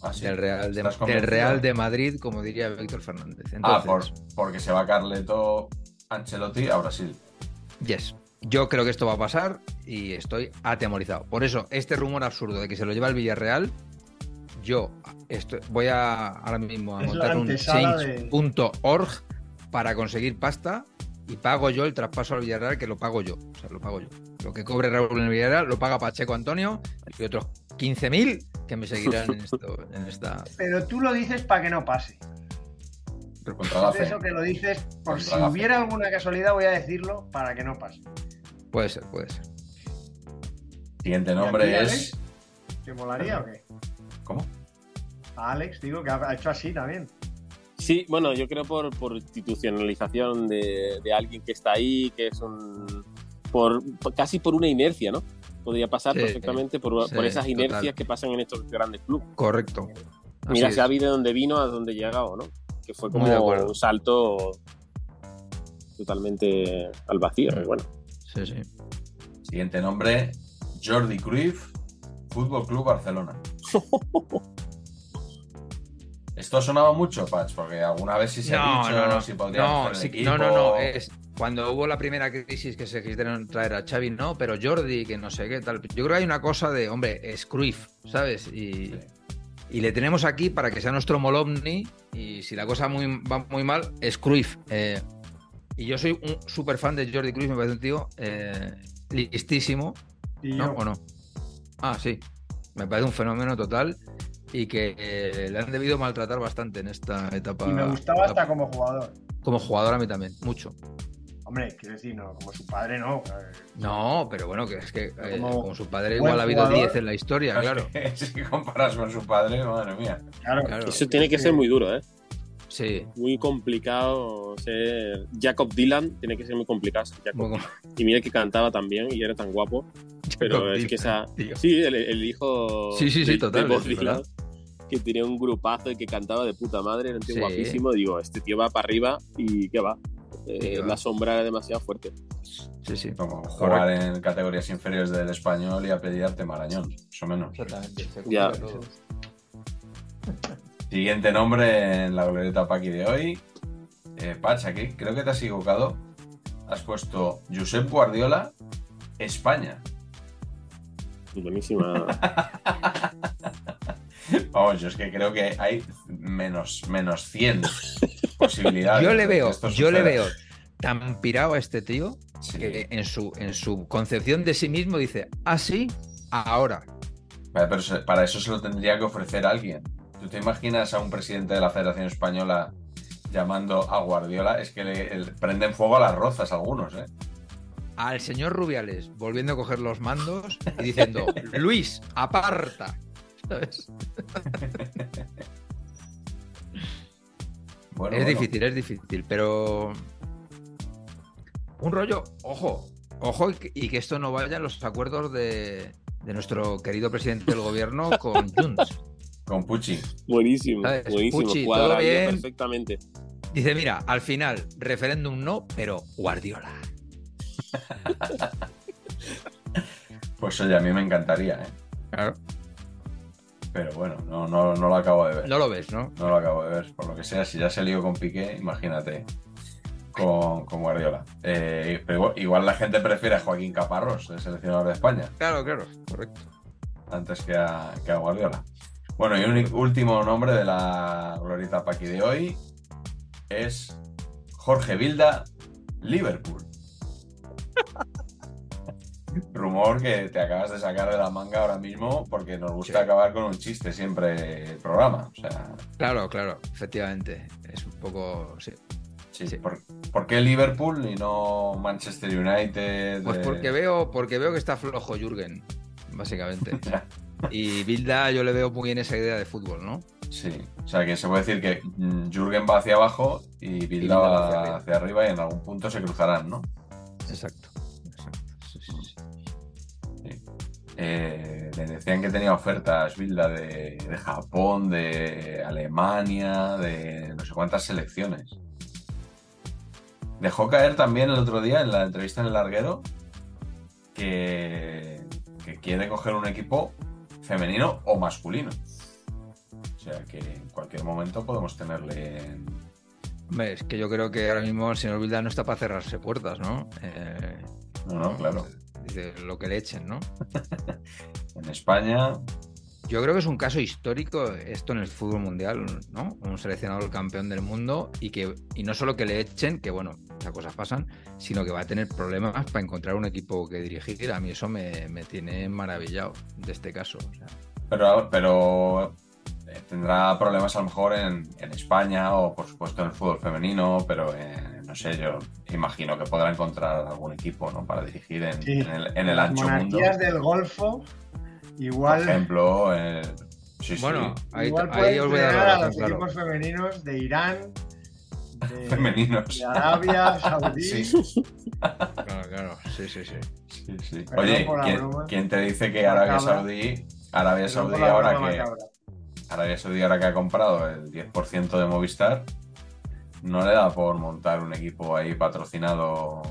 Ah, sí. del Real de, ¿Estás del? Real de Madrid, como diría Víctor Fernández. Ah, Entonces, por, porque se va Carleto Ancelotti a Brasil. yes. Yo creo que esto va a pasar y estoy atemorizado. Por eso, este rumor absurdo de que se lo lleva el Villarreal, yo esto, voy a ahora mismo a Es montar un change.org para conseguir pasta y pago yo el traspaso al Villarreal, que lo pago yo. O sea, lo pago yo. Lo que cobre Raúl en el Villarreal lo paga Pacheco Antonio y otros 15.000 que me seguirán en, esto, en esta. Pero tú lo dices para que no pase. Contra fe. eso que lo dices, por Contra si fe. hubiera alguna casualidad, voy a decirlo para que no pase. Puede ser, puede ser. Siguiente ¿Y a ti, nombre es. Alex? ¿Te molaría o qué? ¿Cómo? A Alex, digo, que ha hecho así también. Sí, bueno, yo creo por, por institucionalización de, de alguien que está ahí, que es un. Por, casi por una inercia, ¿no? Podría pasar Sí, perfectamente por, sí, por esas total. inercias que pasan en estos grandes clubes. Correcto. Así Mira, es. Xavi de donde vino a donde ha llegado, ¿no? Que fue como un salto totalmente al vacío. Bueno, Sí, sí. Siguiente nombre, Jordi Cruyff, Fútbol Club Barcelona. Esto ha sonado mucho, Patch, porque alguna vez sí se ha dicho no, no. si podría No, sí, equipo. no, no, no. Es cuando hubo la primera crisis que se quisieron traer a Xavi, no, pero Jordi, que no sé qué tal. Yo creo que hay una cosa de, hombre, es Cruyff, ¿sabes? Y, Sí. y le tenemos aquí para que sea nuestro Molomni. Y si la cosa muy, va muy mal, es Cruyff. Eh, Y yo soy un súper fan de Jordi Cruz, me parece un tío eh, listísimo. Y ¿No? yo, ¿O no? Ah, sí. Me parece un fenómeno total y que eh, le han debido maltratar bastante en esta etapa. y me gustaba hasta como jugador. Como jugador a mí también, mucho. Hombre, quiero decir, no, como su padre no. eh, No, pero bueno, que es que eh, Como como su padre igual ha habido jugador. 10 en la historia, claro. si comparas con su padre, madre mía. Claro, Claro. Eso tiene que ser muy duro, ¿eh? Sí. Muy complicado ser Jacob Dylan, tiene que ser muy complicado ser Jacob. Como- Y mira que cantaba también y era tan guapo. Pero Jacob es que esa. Tío. Sí, el, el hijo. Sí, sí, sí, de- total, de Bob es Dylan, verdad. Que tenía un grupazo y que cantaba de puta madre, era un tío Sí. guapísimo. Digo, este tío va para arriba y ¿qué va? Eh, va? La sombra era demasiado fuerte. Sí, sí. Como jugar en categorías inferiores del español y apellidarte Marañón, más o menos. Exactamente. se Ya. todo. Siguiente nombre en la glorieta Paqui de hoy. Eh, Pach, aquí creo que te has equivocado. Has puesto Josep Guardiola, España. Buenísima. Vamos, yo es que creo que hay menos, menos 100 posibilidades. Yo le veo, yo le veo tan pirado a este tío Sí. que en su, en su concepción de sí mismo dice, así, ahora. Vale, Pero para eso se lo tendría que ofrecer alguien. ¿Tú te imaginas a un presidente de la Federación Española llamando a Guardiola? Es que le, le prenden fuego a las rozas algunos, ¿eh? Al señor Rubiales volviendo a coger los mandos y diciendo, Luis, aparta. ¿Sabes? Bueno, es bueno. difícil, es difícil, pero un rollo, ojo, ojo y que, y que esto no vaya a los acuerdos de, de nuestro querido presidente del gobierno con Junts. Con Pucci. buenísimo, ¿Sabes? buenísimo. Pucci, todo bien. perfectamente. Dice, mira, al final, referéndum no, pero Guardiola. Pues oye, a mí me encantaría, ¿eh? Claro. Pero bueno, no, no, no lo acabo de ver. No lo ves, ¿no? No lo acabo de ver. Por lo que sea, si ya se lió con Piqué, imagínate con, con Guardiola. Eh, pero igual, igual la gente prefiere a Joaquín Caparrós, el seleccionador de España, Claro, claro, correcto. antes que a, que a Guardiola. Bueno, y un último nombre de la glorita Paqui de hoy es Jorge Vilda, Liverpool. Rumor que te acabas de sacar de la manga ahora mismo porque nos gusta Sí. acabar con un chiste siempre el programa. O sea, Claro, claro, efectivamente. Es un poco. Sí. Sí, Sí. ¿Por, por qué Liverpool y no Manchester United? Pues eh? porque veo, porque veo que está flojo Jürgen, básicamente. Y Bilda yo le veo muy en esa idea de fútbol, ¿no? Sí, o sea que se puede decir que mm, Jürgen va hacia abajo y Bilda Bilda va hacia hacia arriba. arriba. y en algún punto se cruzarán, ¿no? Exacto. Eh, le decían que tenía ofertas Bilda de, de Japón, de Alemania, de no sé cuántas selecciones. Dejó caer también el otro día en la entrevista en el larguero que, que quiere coger un equipo femenino o masculino. O sea que en cualquier momento podemos tenerle en, Hombre, es que yo creo que ahora mismo el señor Bilda no está para cerrarse puertas, ¿no? Eh, No, no, claro. Lo que le echen, ¿no? en España. Yo creo que es un caso histórico esto en el fútbol mundial, ¿no? Un seleccionador campeón del mundo y que y no solo que le echen, que bueno, esas cosas pasan, sino que va a tener problemas para encontrar un equipo que dirigir. A mí eso me, me tiene maravillado de este caso. o sea. Pero, pero eh, tendrá problemas a lo mejor en, en España o por supuesto en el fútbol femenino, pero eh, no sé, yo imagino que podrá encontrar algún equipo ¿no? para dirigir en, Sí. en el, en el Las ancho mundo. monarquías del Golfo, Por igual, ejemplo, eh, sí, sí, Bueno, ahí, igual ahí os voy a dar los claro. equipos femeninos de Irán, de, femeninos. de Arabia Saudí. Sí. Claro, claro. Sí, sí, sí. Sí, Oye, por ¿quién, te dice que Arabia. Saudí, Arabia Saudí por ahora que. Arabia Saudí ahora que ha comprado el 10% de Movistar, no le da por montar un equipo ahí patrocinado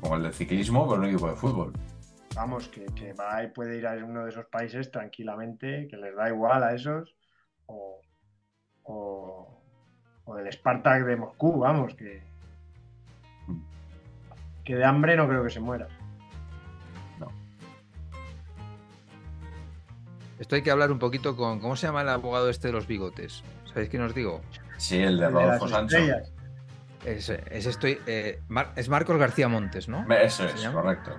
como el de ciclismo, pero un equipo de fútbol. Vamos, que, que va y puede ir a uno de esos países tranquilamente, que les da igual a esos, o, o, o del Spartak de Moscú, vamos, que, que de hambre no creo que se muera. Esto hay que hablar un poquito con. ¿Cómo se llama el abogado este de los bigotes? ¿Sabéis quién os digo? Sí, el de Rodolfo Sancho. estrellas. Es, es estoy, eh, Mar- es Marcos García Montes, ¿no? Eso ¿Se es, llama? correcto.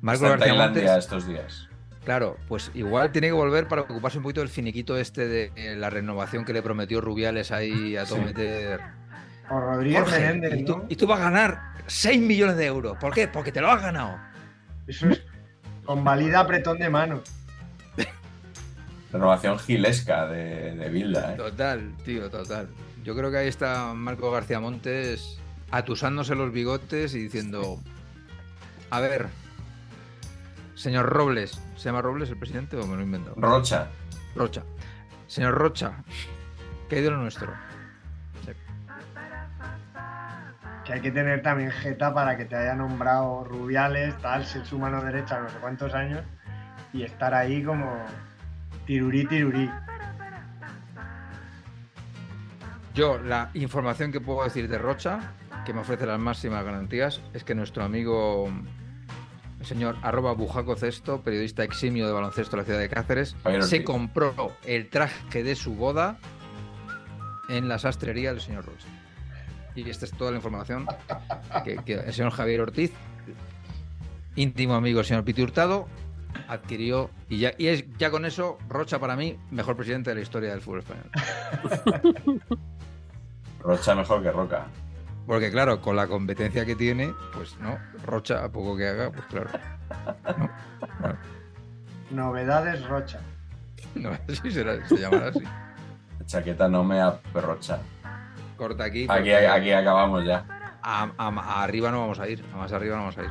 Marcos Está en García Tailandia Montes. estos días. Claro, pues igual tiene que volver para ocuparse un poquito del finiquito este de eh, la renovación que le prometió Rubiales ahí a todo Sí. meter. O Rodríguez Jorge, Menéndez, y, tú, ¿no? y tú vas a ganar 6 millones de euros. ¿Por qué? Porque te lo has ganado. Eso es convalida apretón de mano. Renovación gilesca de, de Bilda, ¿eh? Total, tío, total. Yo creo que ahí está Marco García Montes atusándose los bigotes y diciendo, a ver, señor Robles, ¿se llama Robles el presidente o me lo he inventado? Rocha. Rocha. Señor Rocha, ¿qué hay de lo nuestro? Que hay que tener también jeta para que te haya nombrado Rubiales, tal, ser su mano derecha no sé cuántos años y estar ahí como tirurí, tirurí. Yo, la información que puedo decir de Rocha, que me ofrece las máximas garantías, es que nuestro amigo, el señor arroba Bujaco Cesto, periodista eximio de baloncesto de la ciudad de Cáceres, se compró el traje de su boda en la sastrería del señor Rocha. Y esta es toda la información que, que el señor Javier Ortiz, íntimo amigo del señor Piti Hurtado, adquirió. Y ya, y es ya con eso, Rocha para mí, mejor presidente de la historia del fútbol español. Rocha mejor que Roca. Porque claro, con la competencia que tiene, pues no, Rocha a poco que haga, pues claro. Novedades Rocha. No, será, se llamará así. Chaqueta no me aperrocha. Corta aquí. Aquí, aquí acabamos ya. a- a- a arriba no vamos a ir, a más arriba no vamos a ir.